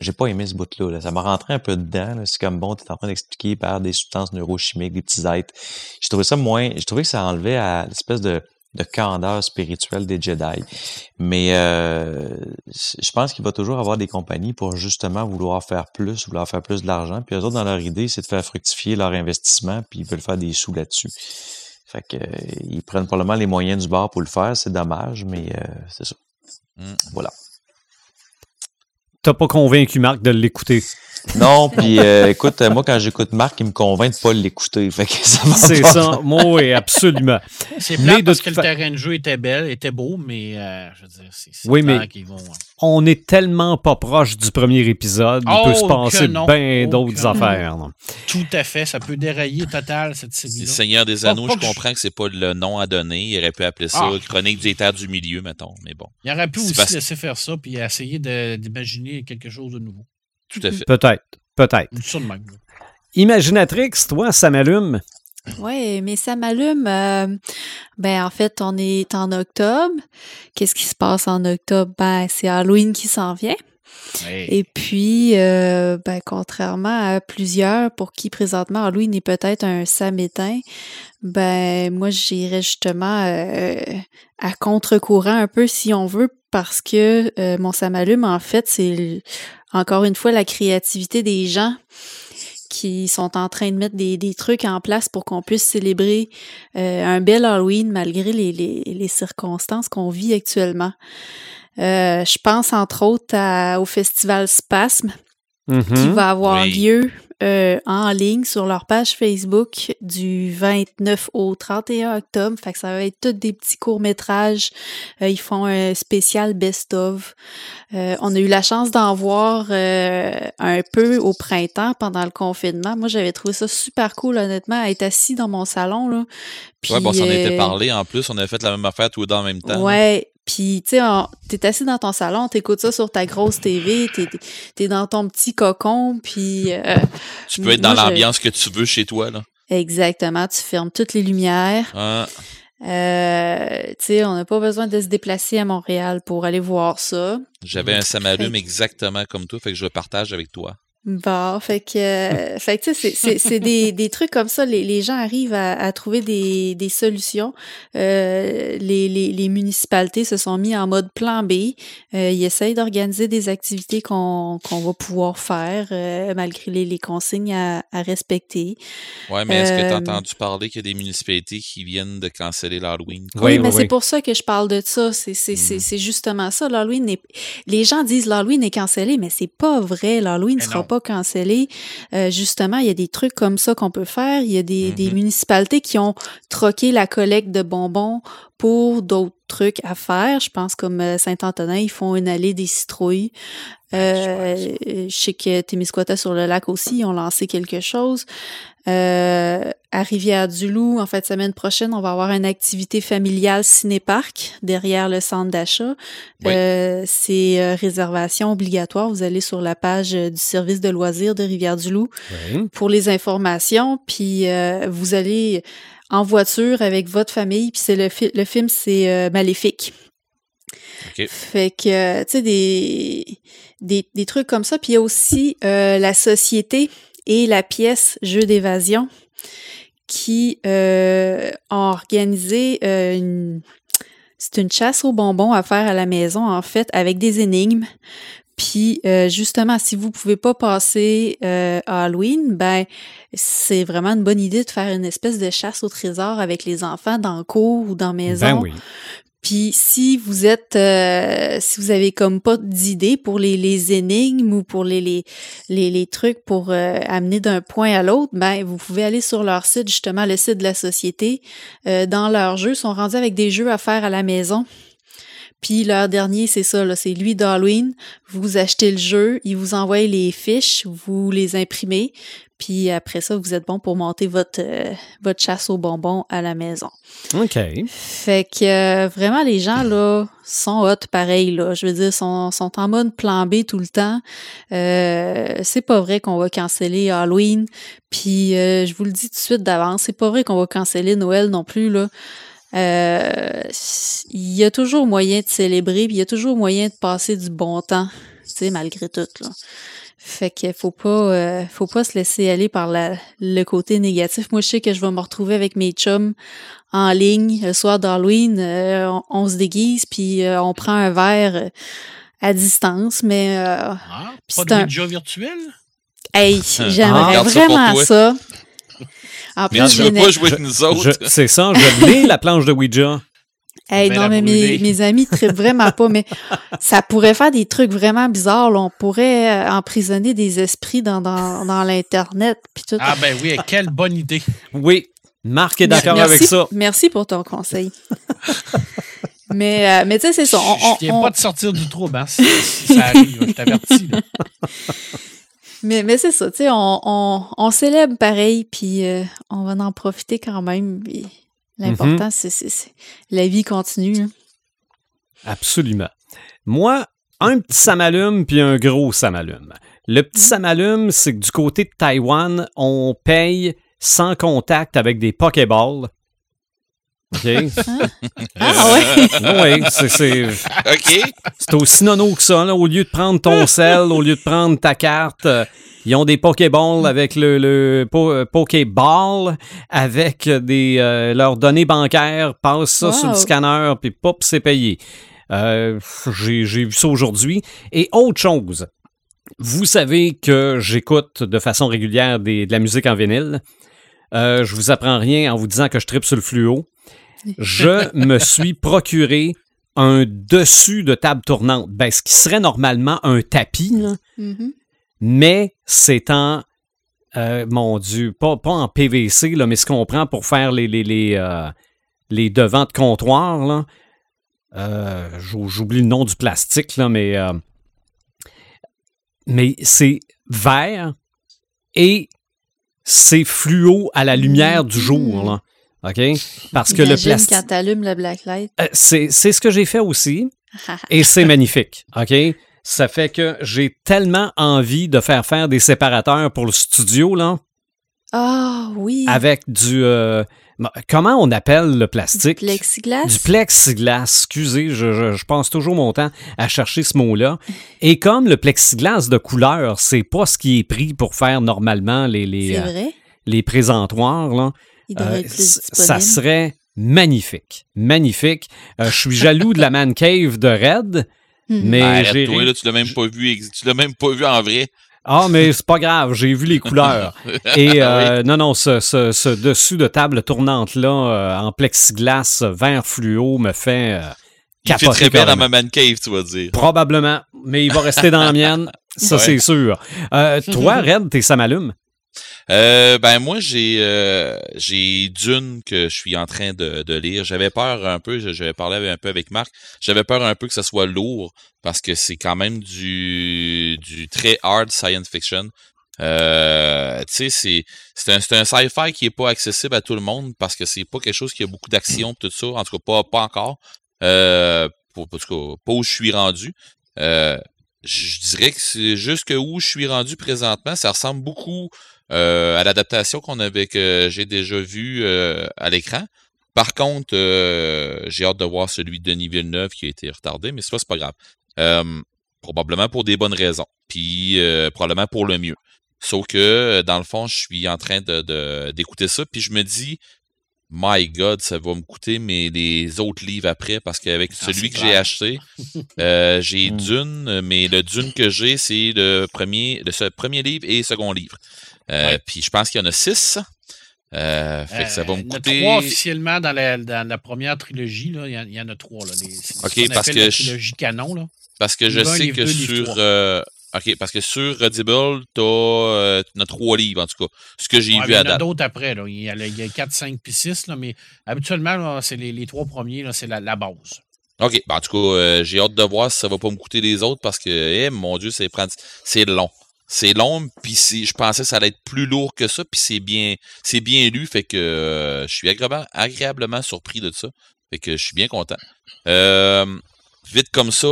j'ai pas aimé ce bout-là. là. Ça m'a rentré un peu dedans. là. C'est comme bon, tu es en train d'expliquer par des substances neurochimiques, des petits êtres. J'ai trouvé ça moins. J'ai trouvé que ça enlevait à l'espèce de, de candeur spirituelle des Jedi. Mais euh, je pense qu'il va toujours avoir des compagnies pour justement vouloir faire plus, vouloir faire plus de l'argent. Puis eux autres, dans leur idée, c'est de faire fructifier leur investissement, puis ils veulent faire des sous là-dessus. Fait que euh, ils prennent probablement les moyens du bord pour le faire. C'est dommage, mais euh, c'est ça. Mm. Voilà. T'as pas convaincu Marc de l'écouter. Non, puis euh, écoute, euh, moi quand j'écoute Marc, il me convainc de pas l'écouter. C'est ça. Moi, oui, absolument. C'est Mais plate de parce que le terrain de jeu était belle, était beau, mais euh, je veux dire, c'est Oui, mais- qu'ils vont. On est tellement pas proche du premier épisode. Il peut Oh, se que passer bien Oh, d'autres non. affaires. Tout à fait, ça peut dérailler total cette Les série-là. Seigneurs des Pas- Anneaux, je que je- comprends que c'est pas le nom à donner. Il aurait pu appeler ça Ah. Chronique des Terres du Milieu, mettons. Mais bon, Il aurait pu aussi laisser faire ça puis essayer d'imaginer quelque chose de nouveau. tout à fait. Peut-être. Peut-être. Imaginatrix, toi, ça m'allume. Ouais, mais ça m'allume. euh, ben, en fait, on est en octobre. Qu'est-ce qui se passe en octobre? Ben, c'est Halloween qui s'en vient. Et puis, euh, ben, contrairement à plusieurs pour qui présentement Halloween est peut-être un samétain, ben, moi, j'irais justement euh, à contre-courant un peu si on veut, parce que mon samalume, en fait, c'est encore une fois la créativité des gens qui sont en train de mettre des, des trucs en place pour qu'on puisse célébrer euh, un bel Halloween malgré les, les, les circonstances qu'on vit actuellement. Euh, je pense entre autres à- au festival Spasme qui va avoir Oui. lieu euh, en ligne sur leur page Facebook du 29 au 31 octobre. Fait que ça va être tous des petits courts-métrages. Euh, ils font un spécial best-of. Euh, on a eu la chance d'en voir euh, un peu au printemps pendant le confinement. Moi, j'avais trouvé ça super cool, honnêtement, à être assis dans mon salon. Là. Puis, ouais, bon, on s'en était euh, parlé en plus. On avait fait la même affaire tous les deux en même temps. Ouais. Puis, tu sais, t'es assis dans ton salon, t'écoutes ça sur ta grosse TV, t'es, t'es dans ton petit cocon, puis euh, Tu peux être dans je- l'ambiance que tu veux chez toi. Là. exactement, tu fermes toutes les lumières. Ah, Euh, tu sais, on n'a pas besoin de se déplacer à Montréal pour aller voir ça. J'avais un samalume exactement comme toi, fait que je le partage avec toi. Bon, fait que, euh, fait que tu sais, c'est- c'est c'est des, (laughs) des trucs comme ça. Les, les gens arrivent à, à trouver des, des solutions. Euh, les, les, les municipalités se sont mis en mode plan B. Euh, ils essayent d'organiser des activités qu'on qu'on va pouvoir faire euh, malgré les, les consignes à, à respecter. Ouais, mais est-ce que tu as Euh, entendu parler qu'il y a des municipalités qui viennent de canceller l'Halloween? Oui, Oui, mais oui, c'est oui. pour ça que je parle de ça. C'est c'est- c'est- c'est justement ça. L'Halloween est... Les gens disent l'Halloween est cancellé, mais c'est pas vrai. L'Halloween sera non. pas cancellé. Euh, justement, il y a des trucs comme ça qu'on peut faire. Il y a des, des Mhm. municipalités qui ont troqué la collecte de bonbons pour d'autres trucs à faire. Je pense comme euh, Saint-Antonin, ils font une allée des citrouilles. Euh, je sais que Témiscouata sur le lac aussi, ils ont lancé quelque chose. Euh, à Rivière-du-Loup, en fait, semaine prochaine, on va avoir une activité familiale ciné-parc derrière le centre d'achat. Oui. Euh, c'est euh, réservation obligatoire. Vous allez sur la page euh, du service de loisirs de Rivière-du-Loup Oui. pour les informations. Puis euh, vous allez en voiture avec votre famille. Puis c'est le, fi- le film, c'est euh, Maléfique. Fait que, euh, tu sais, des, des, des trucs comme ça. Puis il y a aussi euh, la société et la pièce Jeu d'évasion qui euh, ont organisé une... C'est une chasse aux bonbons à faire à la maison, en fait, avec des énigmes. Puis euh, justement, si vous pouvez pas passer euh, à Halloween, ben c'est vraiment une bonne idée de faire une espèce de chasse au trésor avec les enfants dans le cours ou dans la maison. Ben oui. Puis si vous êtes, euh, si vous avez comme pas d'idée pour les, les énigmes ou pour les, les, les, les trucs pour euh, amener d'un point à l'autre, ben vous pouvez aller sur leur site, justement le site de la société. Euh, dans leurs jeux, ils sont rendus avec des jeux à faire à la maison. Puis leur dernier, c'est ça, là, c'est lui d'Halloween. Vous achetez le jeu, il vous envoie les fiches, vous les imprimez, puis après ça, vous êtes bon pour monter votre, euh, votre chasse aux bonbons à la maison. OK. Fait que euh, vraiment, les gens, là, sont hot pareil, là. Je veux dire, sont, sont en mode plan B tout le temps. Euh, c'est pas vrai qu'on va canceller Halloween. Puis je vous le dis tout de suite d'avance, c'est pas vrai qu'on va canceller Noël non plus, là. Il y a toujours moyen de célébrer, puis il y a toujours moyen de passer du bon temps, tu sais, malgré tout, là. Fait qu'il faut pas euh, faut pas se laisser aller par le côté négatif. Moi, je sais que je vais me retrouver avec mes chums en ligne le soir d'Halloween. Euh, on, se déguise, puis euh, on prend un verre à distance, mais... ah, pas de un... Virtuel? Hey, j'aimerais ah, vraiment ça. En plus, je veux pas jouer avec nous autres. C'est ça, je l'ai, la planche de Ouija. Hey, non, mais mes, mes, amis ne vraiment pas, mais ça pourrait faire des trucs vraiment bizarres. On pourrait euh, emprisonner des esprits dans, dans, dans l'Internet. tout. Ah ben oui, quelle bonne idée. Oui, Marc est d'accord avec ça. Merci pour ton conseil. (laughs) mais euh, mais tu sais, c'est ça. On, je viens pas de sortir du trou, hein, si, ça arrive, je t'avertis. (laughs) Mais, mais c'est ça, tu sais, on, on, on, célèbre pareil, puis euh, on va en profiter quand même. L'important, mhm. c'est la vie continue. Hein. Absolument. Moi, un petit samalume puis un gros samalume. Le petit mhm. samalume, c'est que du côté de Taïwan, on paye sans contact avec des Pokéballs. OK? Hein? ah ouais? oui, c'est. OK. C'est aussi nono que ça. Là. Au lieu de prendre ton sel, au lieu de prendre ta carte, euh, ils ont des Pokéballs avec le, le euh, Pokéball, avec des, euh, leurs données bancaires, passe ça sur le scanner, puis pop, c'est payé. Euh, j'ai vu ça aujourd'hui. Et autre chose, vous savez que j'écoute de façon régulière des, de la musique en vinyle. Euh, je vous apprends rien en vous disant que je tripe sur le fluo. Je me suis procuré un dessus de table tournante. Ben, ce qui serait normalement un tapis, là, mm-hmm mais c'est en, euh, mon Dieu, pas, pas, en PVC, là, mais ce qu'on prend pour faire les, les, les, euh, les devants de comptoir. Là. Euh, j'oublie le nom du plastique, là, mais, mais c'est vert et c'est fluo à la lumière du jour. Là. OK? Parce que le plastique. quand t'allumes le blacklight. c'est ce que j'ai fait aussi. (laughs) et c'est magnifique. OK? Ça fait que j'ai tellement envie de faire faire des séparateurs pour le studio, là. Ah, oui. Avec du. Euh, comment on appelle le plastique? Du plexiglas? Du plexiglas. Excusez, je, passe toujours mon temps à chercher ce mot-là. Et comme le plexiglas de couleur, c'est pas ce qui est pris pour faire normalement les, les, euh, les présentoirs, là. Euh, ça serait magnifique. Magnifique. je suis jaloux de la man cave de Red Mhm. Mais ben, j'ai toi, là, tu l'as même pas vu, tu l'as même pas vu en vrai. Ah, mais c'est pas grave, j'ai vu les couleurs. (laughs) Et euh, non, non, ce, ce, dessus de table tournante-là, euh, en plexiglas vert fluo, me fait euh, Il fait très bien dans ma man cave, tu vas dire. Probablement, mais il va rester dans la mienne, (laughs) ça c'est sûr. Euh, (laughs) toi, Red, t'es Samalume? Euh, ben moi j'ai euh, j'ai Dune que je suis en train de, de lire. J'avais peur un peu, j'avais parlé un peu avec Marc. J'avais peur un peu que ça soit lourd parce que c'est quand même du du très hard science fiction. Euh, tu sais, c'est un, un sci-fi qui est pas accessible à tout le monde parce que c'est pas quelque chose qui a beaucoup d'action tout ça. En tout cas, pas pas encore. Euh, pour, tout cas, pas où je suis rendu. Euh, je dirais que c'est juste que où je suis rendu présentement, ça ressemble beaucoup à l'adaptation qu'on avait que j'ai déjà vu euh, à l'écran. Par contre, euh, j'ai hâte de voir celui de Denis Villeneuve qui a été retardé, mais ça, c'est pas grave. probablement pour des bonnes raisons. Puis probablement pour le mieux. Sauf que, dans le fond, je suis en train de d'écouter ça, puis je me dis, My God, ça va me coûter mais les autres livres après parce qu'avec ah, celui que j'ai acheté, (laughs) euh, j'ai hmm. Dune, mais le Dune que j'ai, c'est le premier, le premier livre et le second livre. Euh, puis je pense qu'il y en a six. Euh, fait que ça va me coûter. Il y en a trois officiellement dans la, dans la première trilogie. Là. Il, y en, a trois. Là. Les, ok, parce que. La trilogie canon. Là. Parce que je sais que sur. OK, parce que sur Audible, tu as, trois livres, en tout cas. Ce que j'ai vu à date. Il y en a d'autres après. Là. Il, y a, 4, 5 puis 6, là, mais habituellement, c'est les, les, trois premiers, c'est la, la, base. OK. Ben, en tout cas, euh, j'ai hâte de voir si ça va pas me coûter les autres parce que, eh, mon Dieu, c'est c'est long. C'est long, puis je pensais que ça allait être plus lourd que ça, puis c'est bien, c'est bien lu, fait que euh, je suis agréablement, surpris de ça. Fait que je suis bien content. Euh, vite comme ça,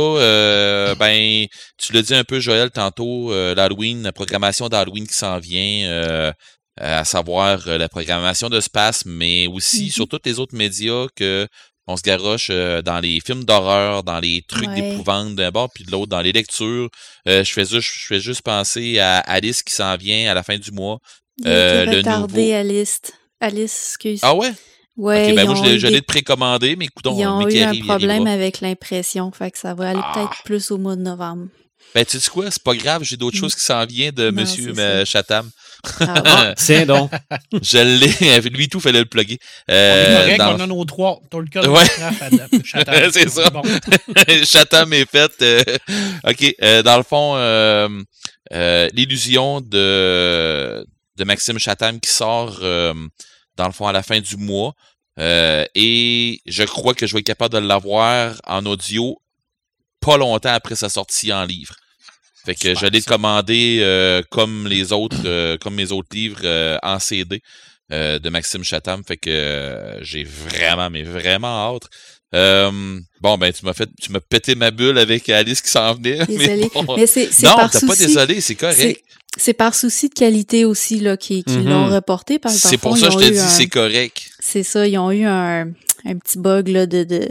ben, tu l'as dit un peu, Joël, tantôt, l'Halloween, la programmation d'Halloween qui s'en vient, à savoir la programmation de Space, mais aussi mm-hmm. sur tous les autres médias que on se garoche euh, dans les films d'horreur, dans les trucs d'épouvante d'un bord puis de l'autre, dans les lectures. Euh, je fais juste, je fais juste penser à Alice qui s'en vient à la fin du mois. Il euh, le nouveau... Alice. Alice, excuse. Ah ouais? Ouais, ben moi, je l'ai précommandé, mais écoute, Ils ont eu un problème avec l'impression, fait que ça va aller ah. peut-être plus au mois de novembre. Ben, tu sais quoi, c'est pas grave, j'ai d'autres mm. choses qui s'en viennent de. Monsieur Chatham. Ah, tiens donc. je l'ai. (laughs) Lui, tout, fallait le plugger. Euh, on est correct, on a nos trois. T'as le cas ouais. Chatham. (laughs) c'est ça. Bon. (laughs) Chatham est fait. Euh, OK. Euh, dans le fond, euh, euh, l'illusion de, de Maxime Chatham qui sort, dans le fond, à la fin du mois. et je crois que je vais être capable de l'avoir en audio pas longtemps après sa sortie en livre. Fait que je l'ai commandé euh, comme les autres, euh, comme mes autres livres euh, en CD de Maxime Chatham. Fait que j'ai vraiment, mais vraiment hâte. bon, ben, tu m'as fait, tu m'as pété ma bulle avec Alice qui s'en venait. (laughs) Désolé. Mais, c'est, non, t'as pas désolé, c'est correct. C'est par souci de qualité aussi là, qui, qui mm-hmm. l'ont reporté. C'est pour ça que je te dis, c'est correct. C'est ça, ils ont eu un, un petit bug là, de, de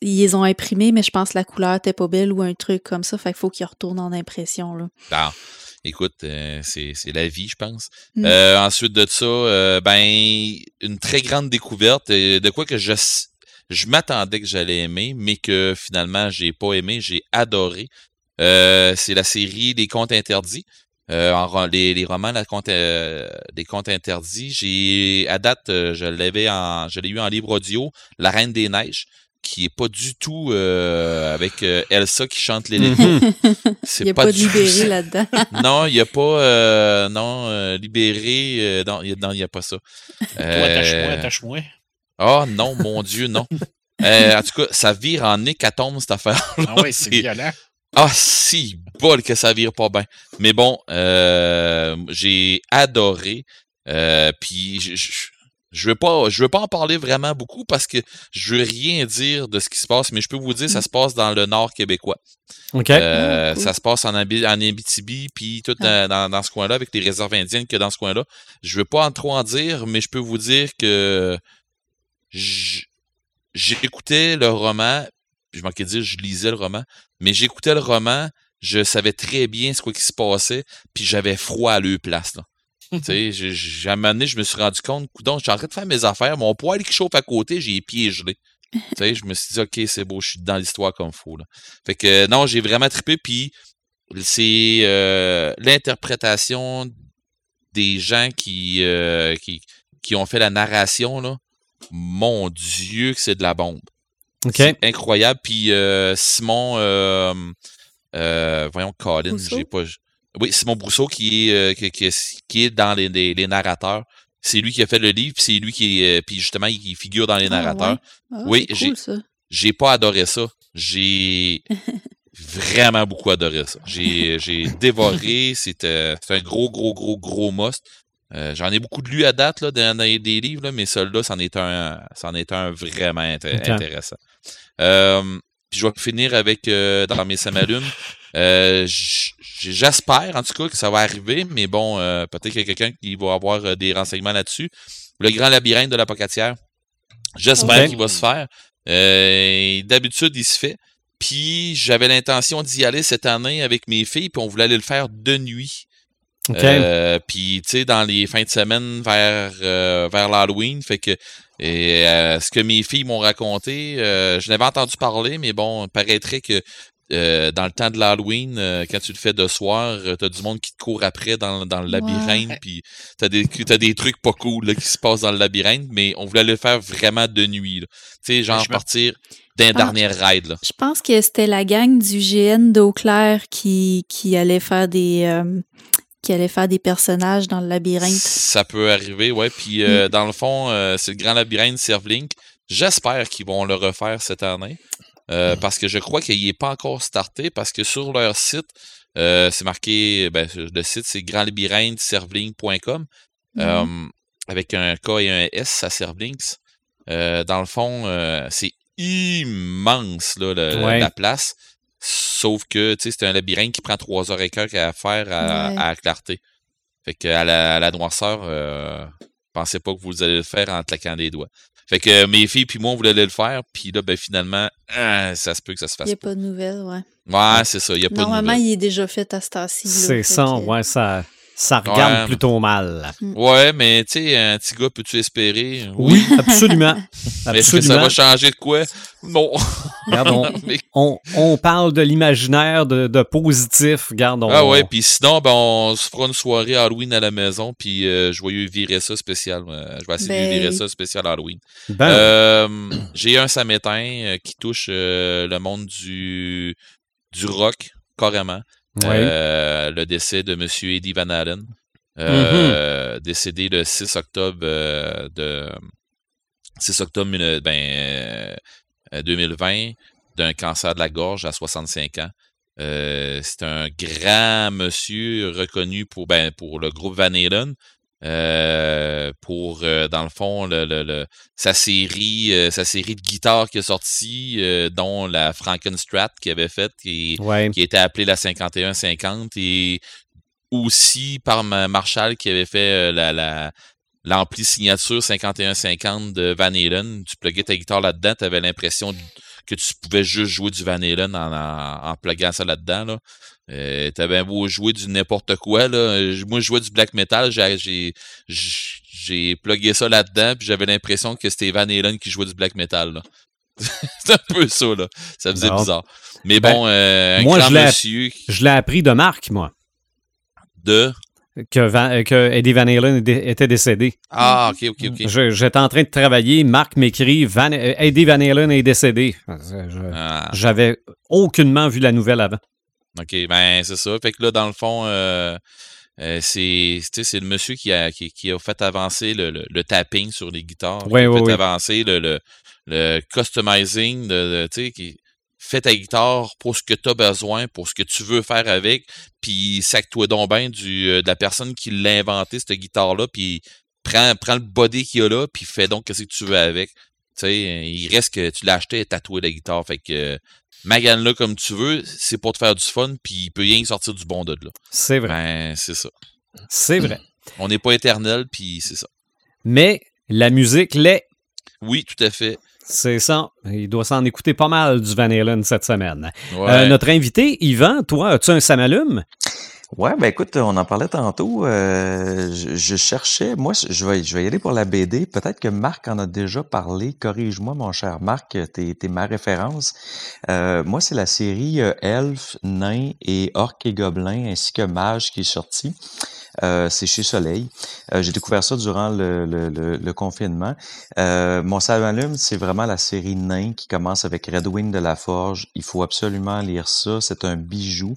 ils les ont imprimés, mais je pense que la couleur n'était pas belle ou un truc comme ça. Fait qu'il faut qu'ils retournent en impression. Là. Ah, écoute, euh, c'est, la vie, je pense. Mm. Euh, ensuite de ça, euh, ben, une très grande découverte. de quoi que je, je m'attendais que j'allais aimer, mais que finalement, j'ai pas aimé, j'ai adoré. c'est la série Les Contes Interdits. les, les, romans la des contes interdits. J'ai à date, je l'avais en je l'ai eu en livre audio, La Reine des Neiges qui est pas du tout euh, avec euh, Elsa qui chante les mhm. (laughs) Il n'y a pas, de libéré là-dedans. (laughs) non, il n'y a pas euh, non libéré non, il n'y a, pas ça. (laughs) attache-moi, attache-moi. Oh non, mon Dieu, non. en tout cas, ça vire en hécatombe cette affaire. Ah oui, c'est violent. Ah, si, bol que ça vire pas bien. Mais bon, j'ai adoré. Puis je je veux pas, je veux pas en parler vraiment beaucoup parce que je veux rien dire de ce qui se passe, mais je peux vous dire, ça mm. se passe dans le nord québécois. OK. Euh, ah, ça se passe en, Abitibi, puis tout ah. dans, ce coin-là, avec les réserves indiennes que dans ce coin-là. Je veux pas en trop en dire, mais je peux vous dire que j'écoutais le roman, je manquais de dire, je lisais le roman, mais j'écoutais le roman, je savais très bien ce qui se passait, puis j'avais froid à leur place. Là tu sais, j'ai un moment donné, je me suis rendu compte, coudon, je suis en train de faire mes affaires, mon poêle qui chauffe à côté, j'ai les pieds gelés. tu sais, je me suis dit, OK, c'est beau, je suis dans l'histoire comme fou, là. Fait que, non, j'ai vraiment trippé, puis c'est euh, l'interprétation des gens qui, euh, qui, qui ont fait la narration, là. Mon Dieu, que c'est de la bombe. C'est incroyable. Puis euh, Simon, voyons, Colin, j'ai pas. Oui, Simon Brousseau qui est, euh, qui, qui, est dans les, les, narrateurs. C'est lui qui a fait le livre, puis c'est lui qui est, euh, puis justement, il figure dans les ah, narrateurs. Ah, oui, j'ai, j'ai pas adoré ça. J'ai vraiment beaucoup adoré ça. J'ai, j'ai (laughs) dévoré. C'était, un gros, gros, gros, gros must. Euh, j'en ai beaucoup de lu à date là, dans, des livres, là, mais celui-là, c'en est un, c'en est un vraiment intéressant. Euh, puis je vais finir avec dans mes samalumes. Euh, j'espère en tout cas que ça va arriver, mais bon, euh, peut-être qu'il y a quelqu'un qui va avoir euh, des renseignements là-dessus. Le grand labyrinthe de la pocatière, j'espère qu'il va se faire. D'habitude, il se fait. Puis j'avais l'intention d'y aller cette année avec mes filles, puis on voulait aller le faire de nuit. puis tu sais, dans les fins de semaine vers vers l'Halloween, fait que et, ce que mes filles m'ont raconté, je n'avais entendu parler, mais bon, il paraîtrait que euh, dans le temps de l'Halloween, euh, quand tu le fais de soir, euh, t'as du monde qui te court après dans, dans le labyrinthe, puis t'as des, as des trucs pas cool là, qui se passent dans le labyrinthe, mais on voulait le faire vraiment de nuit. Tu sais, genre partir d'un dernier ride. Là. Je pense que c'était la gang du GN d'Eau Claire qui, qui allait faire des qui allait faire des personnages dans le labyrinthe. Ça peut arriver, ouais. Puis mm. dans le fond, c'est le grand labyrinthe Servlink. J'espère qu'ils vont le refaire cette année. Euh, parce que je crois qu'il n'est pas encore starté, parce que sur leur site, euh, c'est marqué, ben, le site, c'est grandlabyrinthe-servling.com, mm-hmm. avec un K et un S à Servlinks. dans le fond, c'est immense là, la place. Sauf que c'est un labyrinthe qui prend trois heures et quart à faire à, clarté. Fait que à la, à la noirceur, euh, pensez pas que vous allez le faire en claquant des doigts. Fait que mes filles puis moi, on voulait le faire, puis là, ben finalement, hein, ça se peut que ça se fasse. Il n'y a pas. de nouvelles, ouais. Ouais, c'est ça, il n'y a pas de nouvelles. Normalement, il est déjà fait à ce temps-ci. C'est ça, ouais, ça. Ça regarde plutôt mal. Mm. Ouais, mais tu sais, un petit gars, peux-tu espérer? Oui, (laughs) absolument. (laughs) mais est-ce que ça va changer de quoi? Non. (laughs) on, on, parle de l'imaginaire de, de, positif. Regarde, Ah ouais, puis sinon, ben, on se fera une soirée Halloween à la maison, puis euh, je vais virer ça spécial. je vais essayer de ben virer ça spécial Halloween. Ben. Euh, j'ai un samétain euh, qui touche le monde du, du rock, carrément. Euh, le décès de M. Eddie Van Allen, euh, mm-hmm. décédé le 6 octobre euh, de 6 octobre ben, 2020 d'un cancer de la gorge à 65 ans. c'est un grand monsieur reconnu pour, ben, pour le groupe Van Halen, euh, pour, euh, dans le fond, le, sa série euh, sa série de guitares qui est sortie, dont la Frankenstrat qu'il avait faite, qui, qui était appelée la 5150, et aussi par Marshall qui avait fait la, la l'ampli signature 5150 de Van Halen. Tu pluguais ta guitare là-dedans, tu avais l'impression que tu pouvais juste jouer du Van Halen en, en, en pluguant ça là-dedans. Là. Euh, T'avais beau jouer du n'importe quoi. Là. Moi, je jouais du black metal, j'ai j'ai plugué ça là-dedans, puis j'avais l'impression que c'était Van Halen qui jouait du black metal. (laughs) c'est un peu ça, là. Ça faisait bizarre. Mais ben, bon, euh, un moi, grand je monsieur. Je l'ai appris de Marc, moi. De? Que, euh, que, Eddie Van Halen était décédé. Ah, ok, ok, ok. J'étais en train de travailler. Marc m'écrit Van, Eddie Van Halen est décédé. Ah. J'avais aucunement vu la nouvelle avant. OK, ben c'est ça. Fait que là, dans le fond, euh, euh, c'est le monsieur qui a, qui, qui, a fait avancer le, le, tapping sur les guitares. Oui, qui a fait avancer le, le, le customizing de, tu sais, qui fait ta guitare pour ce que tu as besoin, pour ce que tu veux faire avec, puis sac-toi donc bien du, euh, de la personne qui l'a inventé, cette guitare-là, puis prends, prends le body qu'il y a là, puis fais donc ce que tu veux avec. Tu sais, il reste que tu l'as acheté et tatoué la guitare. Fait que magane-là comme tu veux, c'est pour te faire du fun, puis il peut rien sortir du bon de là. C'est vrai. Ben, c'est ça. C'est vrai. (clears throat) On n'est pas éternel, puis c'est ça. Mais la musique l'est. Oui, tout à fait. C'est ça. Il doit s'en écouter pas mal du Van Halen cette semaine. Euh, notre invité, Yvan, toi, as-tu un samalume? Ouais, ben écoute, on en parlait tantôt. Euh, je, cherchais, moi, je vais, je vais y aller pour la BD. Peut-être que Marc en a déjà parlé. Corrige-moi, mon cher Marc, t'es es ma référence. Euh, moi, c'est la série euh, Elf, Nain et Orc et Gobelin ainsi que Mage qui est sortie. Euh, c'est chez Soleil. Euh, j'ai découvert ça durant le, le, le, confinement. Euh, mon salon c'est vraiment la série Nain qui commence avec Redwing de la Forge. Il faut absolument lire ça. C'est un bijou.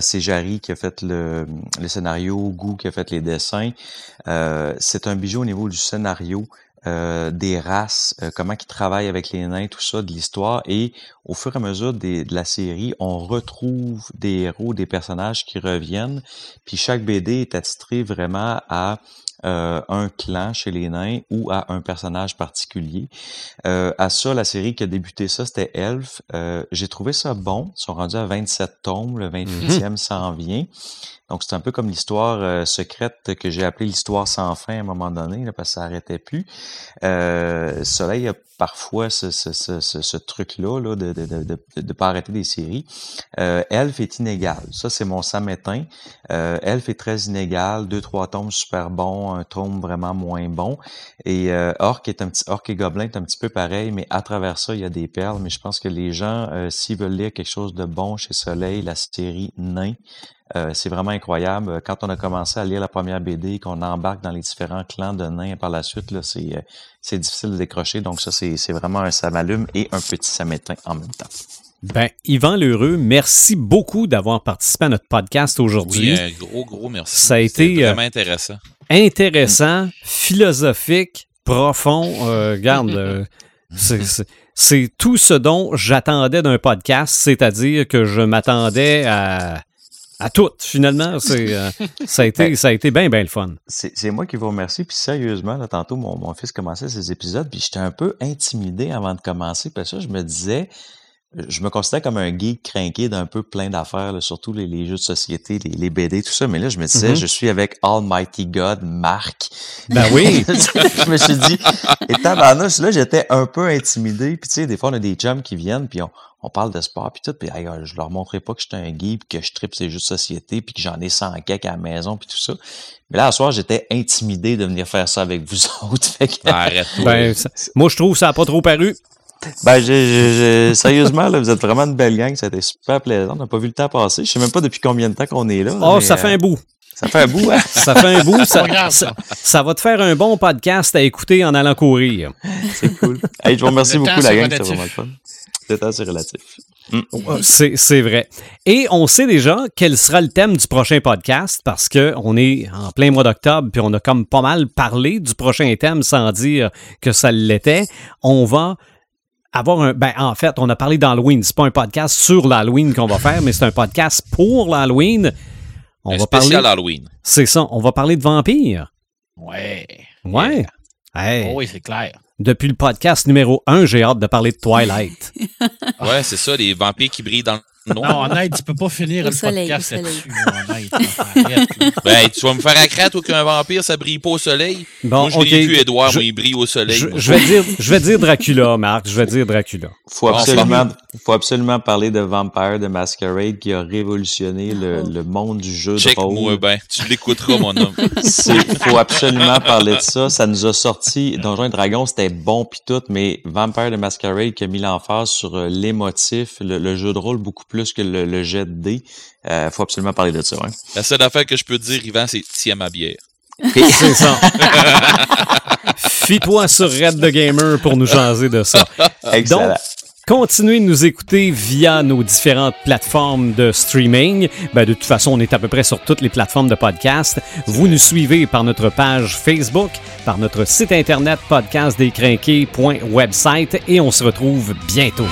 c'est Jarry qui a fait le, le scénario, Gou qui a fait les dessins. c'est un bijou au niveau du scénario. Euh, des races, euh, comment ils travaillent avec les nains, tout ça, de l'histoire. Et au fur et à mesure de la série, on retrouve des héros, des personnages qui reviennent. Puis chaque BD est attitré vraiment à euh, un clan chez les nains ou à un personnage particulier. Euh, à ça, la série qui a débuté ça, c'était Elf. Euh, j'ai trouvé ça bon. Ils sont rendus à 27 tomes. Le 28e mhm. s'en vient. Donc, c'est un peu comme l'histoire euh, secrète que j'ai appelée l'histoire sans fin à un moment donné, là, parce que ça n'arrêtait plus. Euh, Soleil a parfois ce, ce, ce, ce truc-là là, de ne de, de, de, pas arrêter des séries. Euh, Elf est inégal. Ça, c'est mon samétain. Euh, Elf est très inégal. Deux, trois tomes super bons, un tome vraiment moins bon. Et euh, Orc est un petit Orc et Gobelin est un petit peu pareil, mais à travers ça, il y a des perles. Mais je pense que les gens, euh, s'ils veulent lire quelque chose de bon chez Soleil, la série Nain, euh, c'est vraiment incroyable. Quand on a commencé à lire la première BD, qu'on embarque dans les différents clans de nains par la suite, là, c'est, difficile de décrocher. Donc ça, c'est, c'est vraiment un samalume et un petit samétain en même temps. Ben, Yvan Lheureux, merci beaucoup d'avoir participé à notre podcast aujourd'hui. Oui, un gros, gros merci. Ça a été vraiment euh, intéressant. Intéressant, philosophique, profond. Euh, regarde, (laughs) c'est, c'est tout ce dont j'attendais d'un podcast, c'est-à-dire que je m'attendais à, à tout, finalement. C'est, euh, ça a été, Ben, ça a été bien, bien le fun. C'est moi qui vous remercie. Puis sérieusement, là, tantôt, mon, mon fils commençait ses épisodes, puis j'étais un peu intimidé avant de commencer. Parce que je me disais, je me considère comme un geek craqué d'un peu plein d'affaires, là, surtout les, les jeux de société, les, les BD, tout ça. Mais là, je me disais, Mhm. je suis avec Almighty God, Marc. Ben oui. (laughs) je me suis dit, et tabarnouche, là, j'étais un peu intimidé. Puis tu sais, des fois, on a des chums qui viennent, puis on, on parle de sport, puis tout. Puis hey, je leur montrerai pas que je suis un geek, puis que je tripe ces jeux de société, puis que j'en ai 100 cakes à la maison, puis tout ça. Mais là, à soir, j'étais intimidé de venir faire ça avec vous (laughs) autres. Fait que, Arrête-toi. Ben, ça- moi, je trouve que ça n'a pas trop paru. Ben, j'ai- j'ai- j'ai- sérieusement, là, vous êtes vraiment une belle gang. Ça a été super plaisant. On n'a pas vu le temps passer. Je sais même pas depuis combien de temps qu'on est là. Oh, mais, ça euh, fait un bout. Ça fait un bout, hein? (laughs) Ça fait un bout. Ça, ça, ça. ça va te faire un bon podcast à écouter en allant courir. C'est cool. Hey, je vous remercie Le beaucoup, la gang. C'était vraiment le fun. Le temps, c'est relatif. C'est c'est vrai. Et on sait déjà quel sera le thème du prochain podcast parce que on est en plein mois d'octobre puis on a comme pas mal parlé du prochain thème sans dire que ça l'était. On va avoir un ben en fait, on a parlé d'Halloween, c'est pas un podcast sur l'Halloween qu'on va faire mais c'est un podcast pour l'Halloween. On Un va spécial parler Halloween. C'est ça, on va parler de vampires. Ouais. Ouais. Hey, Oh oui, c'est clair. Depuis le podcast numéro 1, j'ai hâte de parler de Twilight. Ouais, c'est ça, les vampires qui brillent dans. Non, honnête, tu peux pas finir Au le soleil, podcast là-dessus. honnête, arrête. Ben, tu vas me faire accraire, toi, qu'un vampire, ça brille pas au soleil. Bon, moi, je ok. l'ai vu, Edouard, Je- moi, il brille au soleil. Je, moi. je vais dire, je vais dire Dracula, Marc. Je vais dire Dracula. Faut absolument, faut absolument parler de Vampire de Masquerade qui a révolutionné le, Oh. le monde du jeu de Check-moi rôle. ben. Tu l'écouteras, mon homme. (laughs) C'est, faut absolument parler de ça. Ça nous a sorti Donjons et Dragons, c'était bon pis tout, mais Vampire de Masquerade qui a mis l'emphase sur euh, l'émotif, le, le jeu de rôle beaucoup plus que le, le jet de dés. Euh, faut absolument parler de ça. Hein. La seule affaire que je peux te dire, Yvan, c'est tiens ma bière. C'est ça. (laughs) Fie-toi sur Red the Gamer pour nous jaser de ça. Excellent. Donc, continuez de nous écouter via nos différentes plateformes de streaming. Ben, de toute façon, on est à peu près sur toutes les plateformes de podcast. Vous nous suivez par notre page Facebook, par notre site internet podcastdescrinqués.website et on se retrouve bientôt.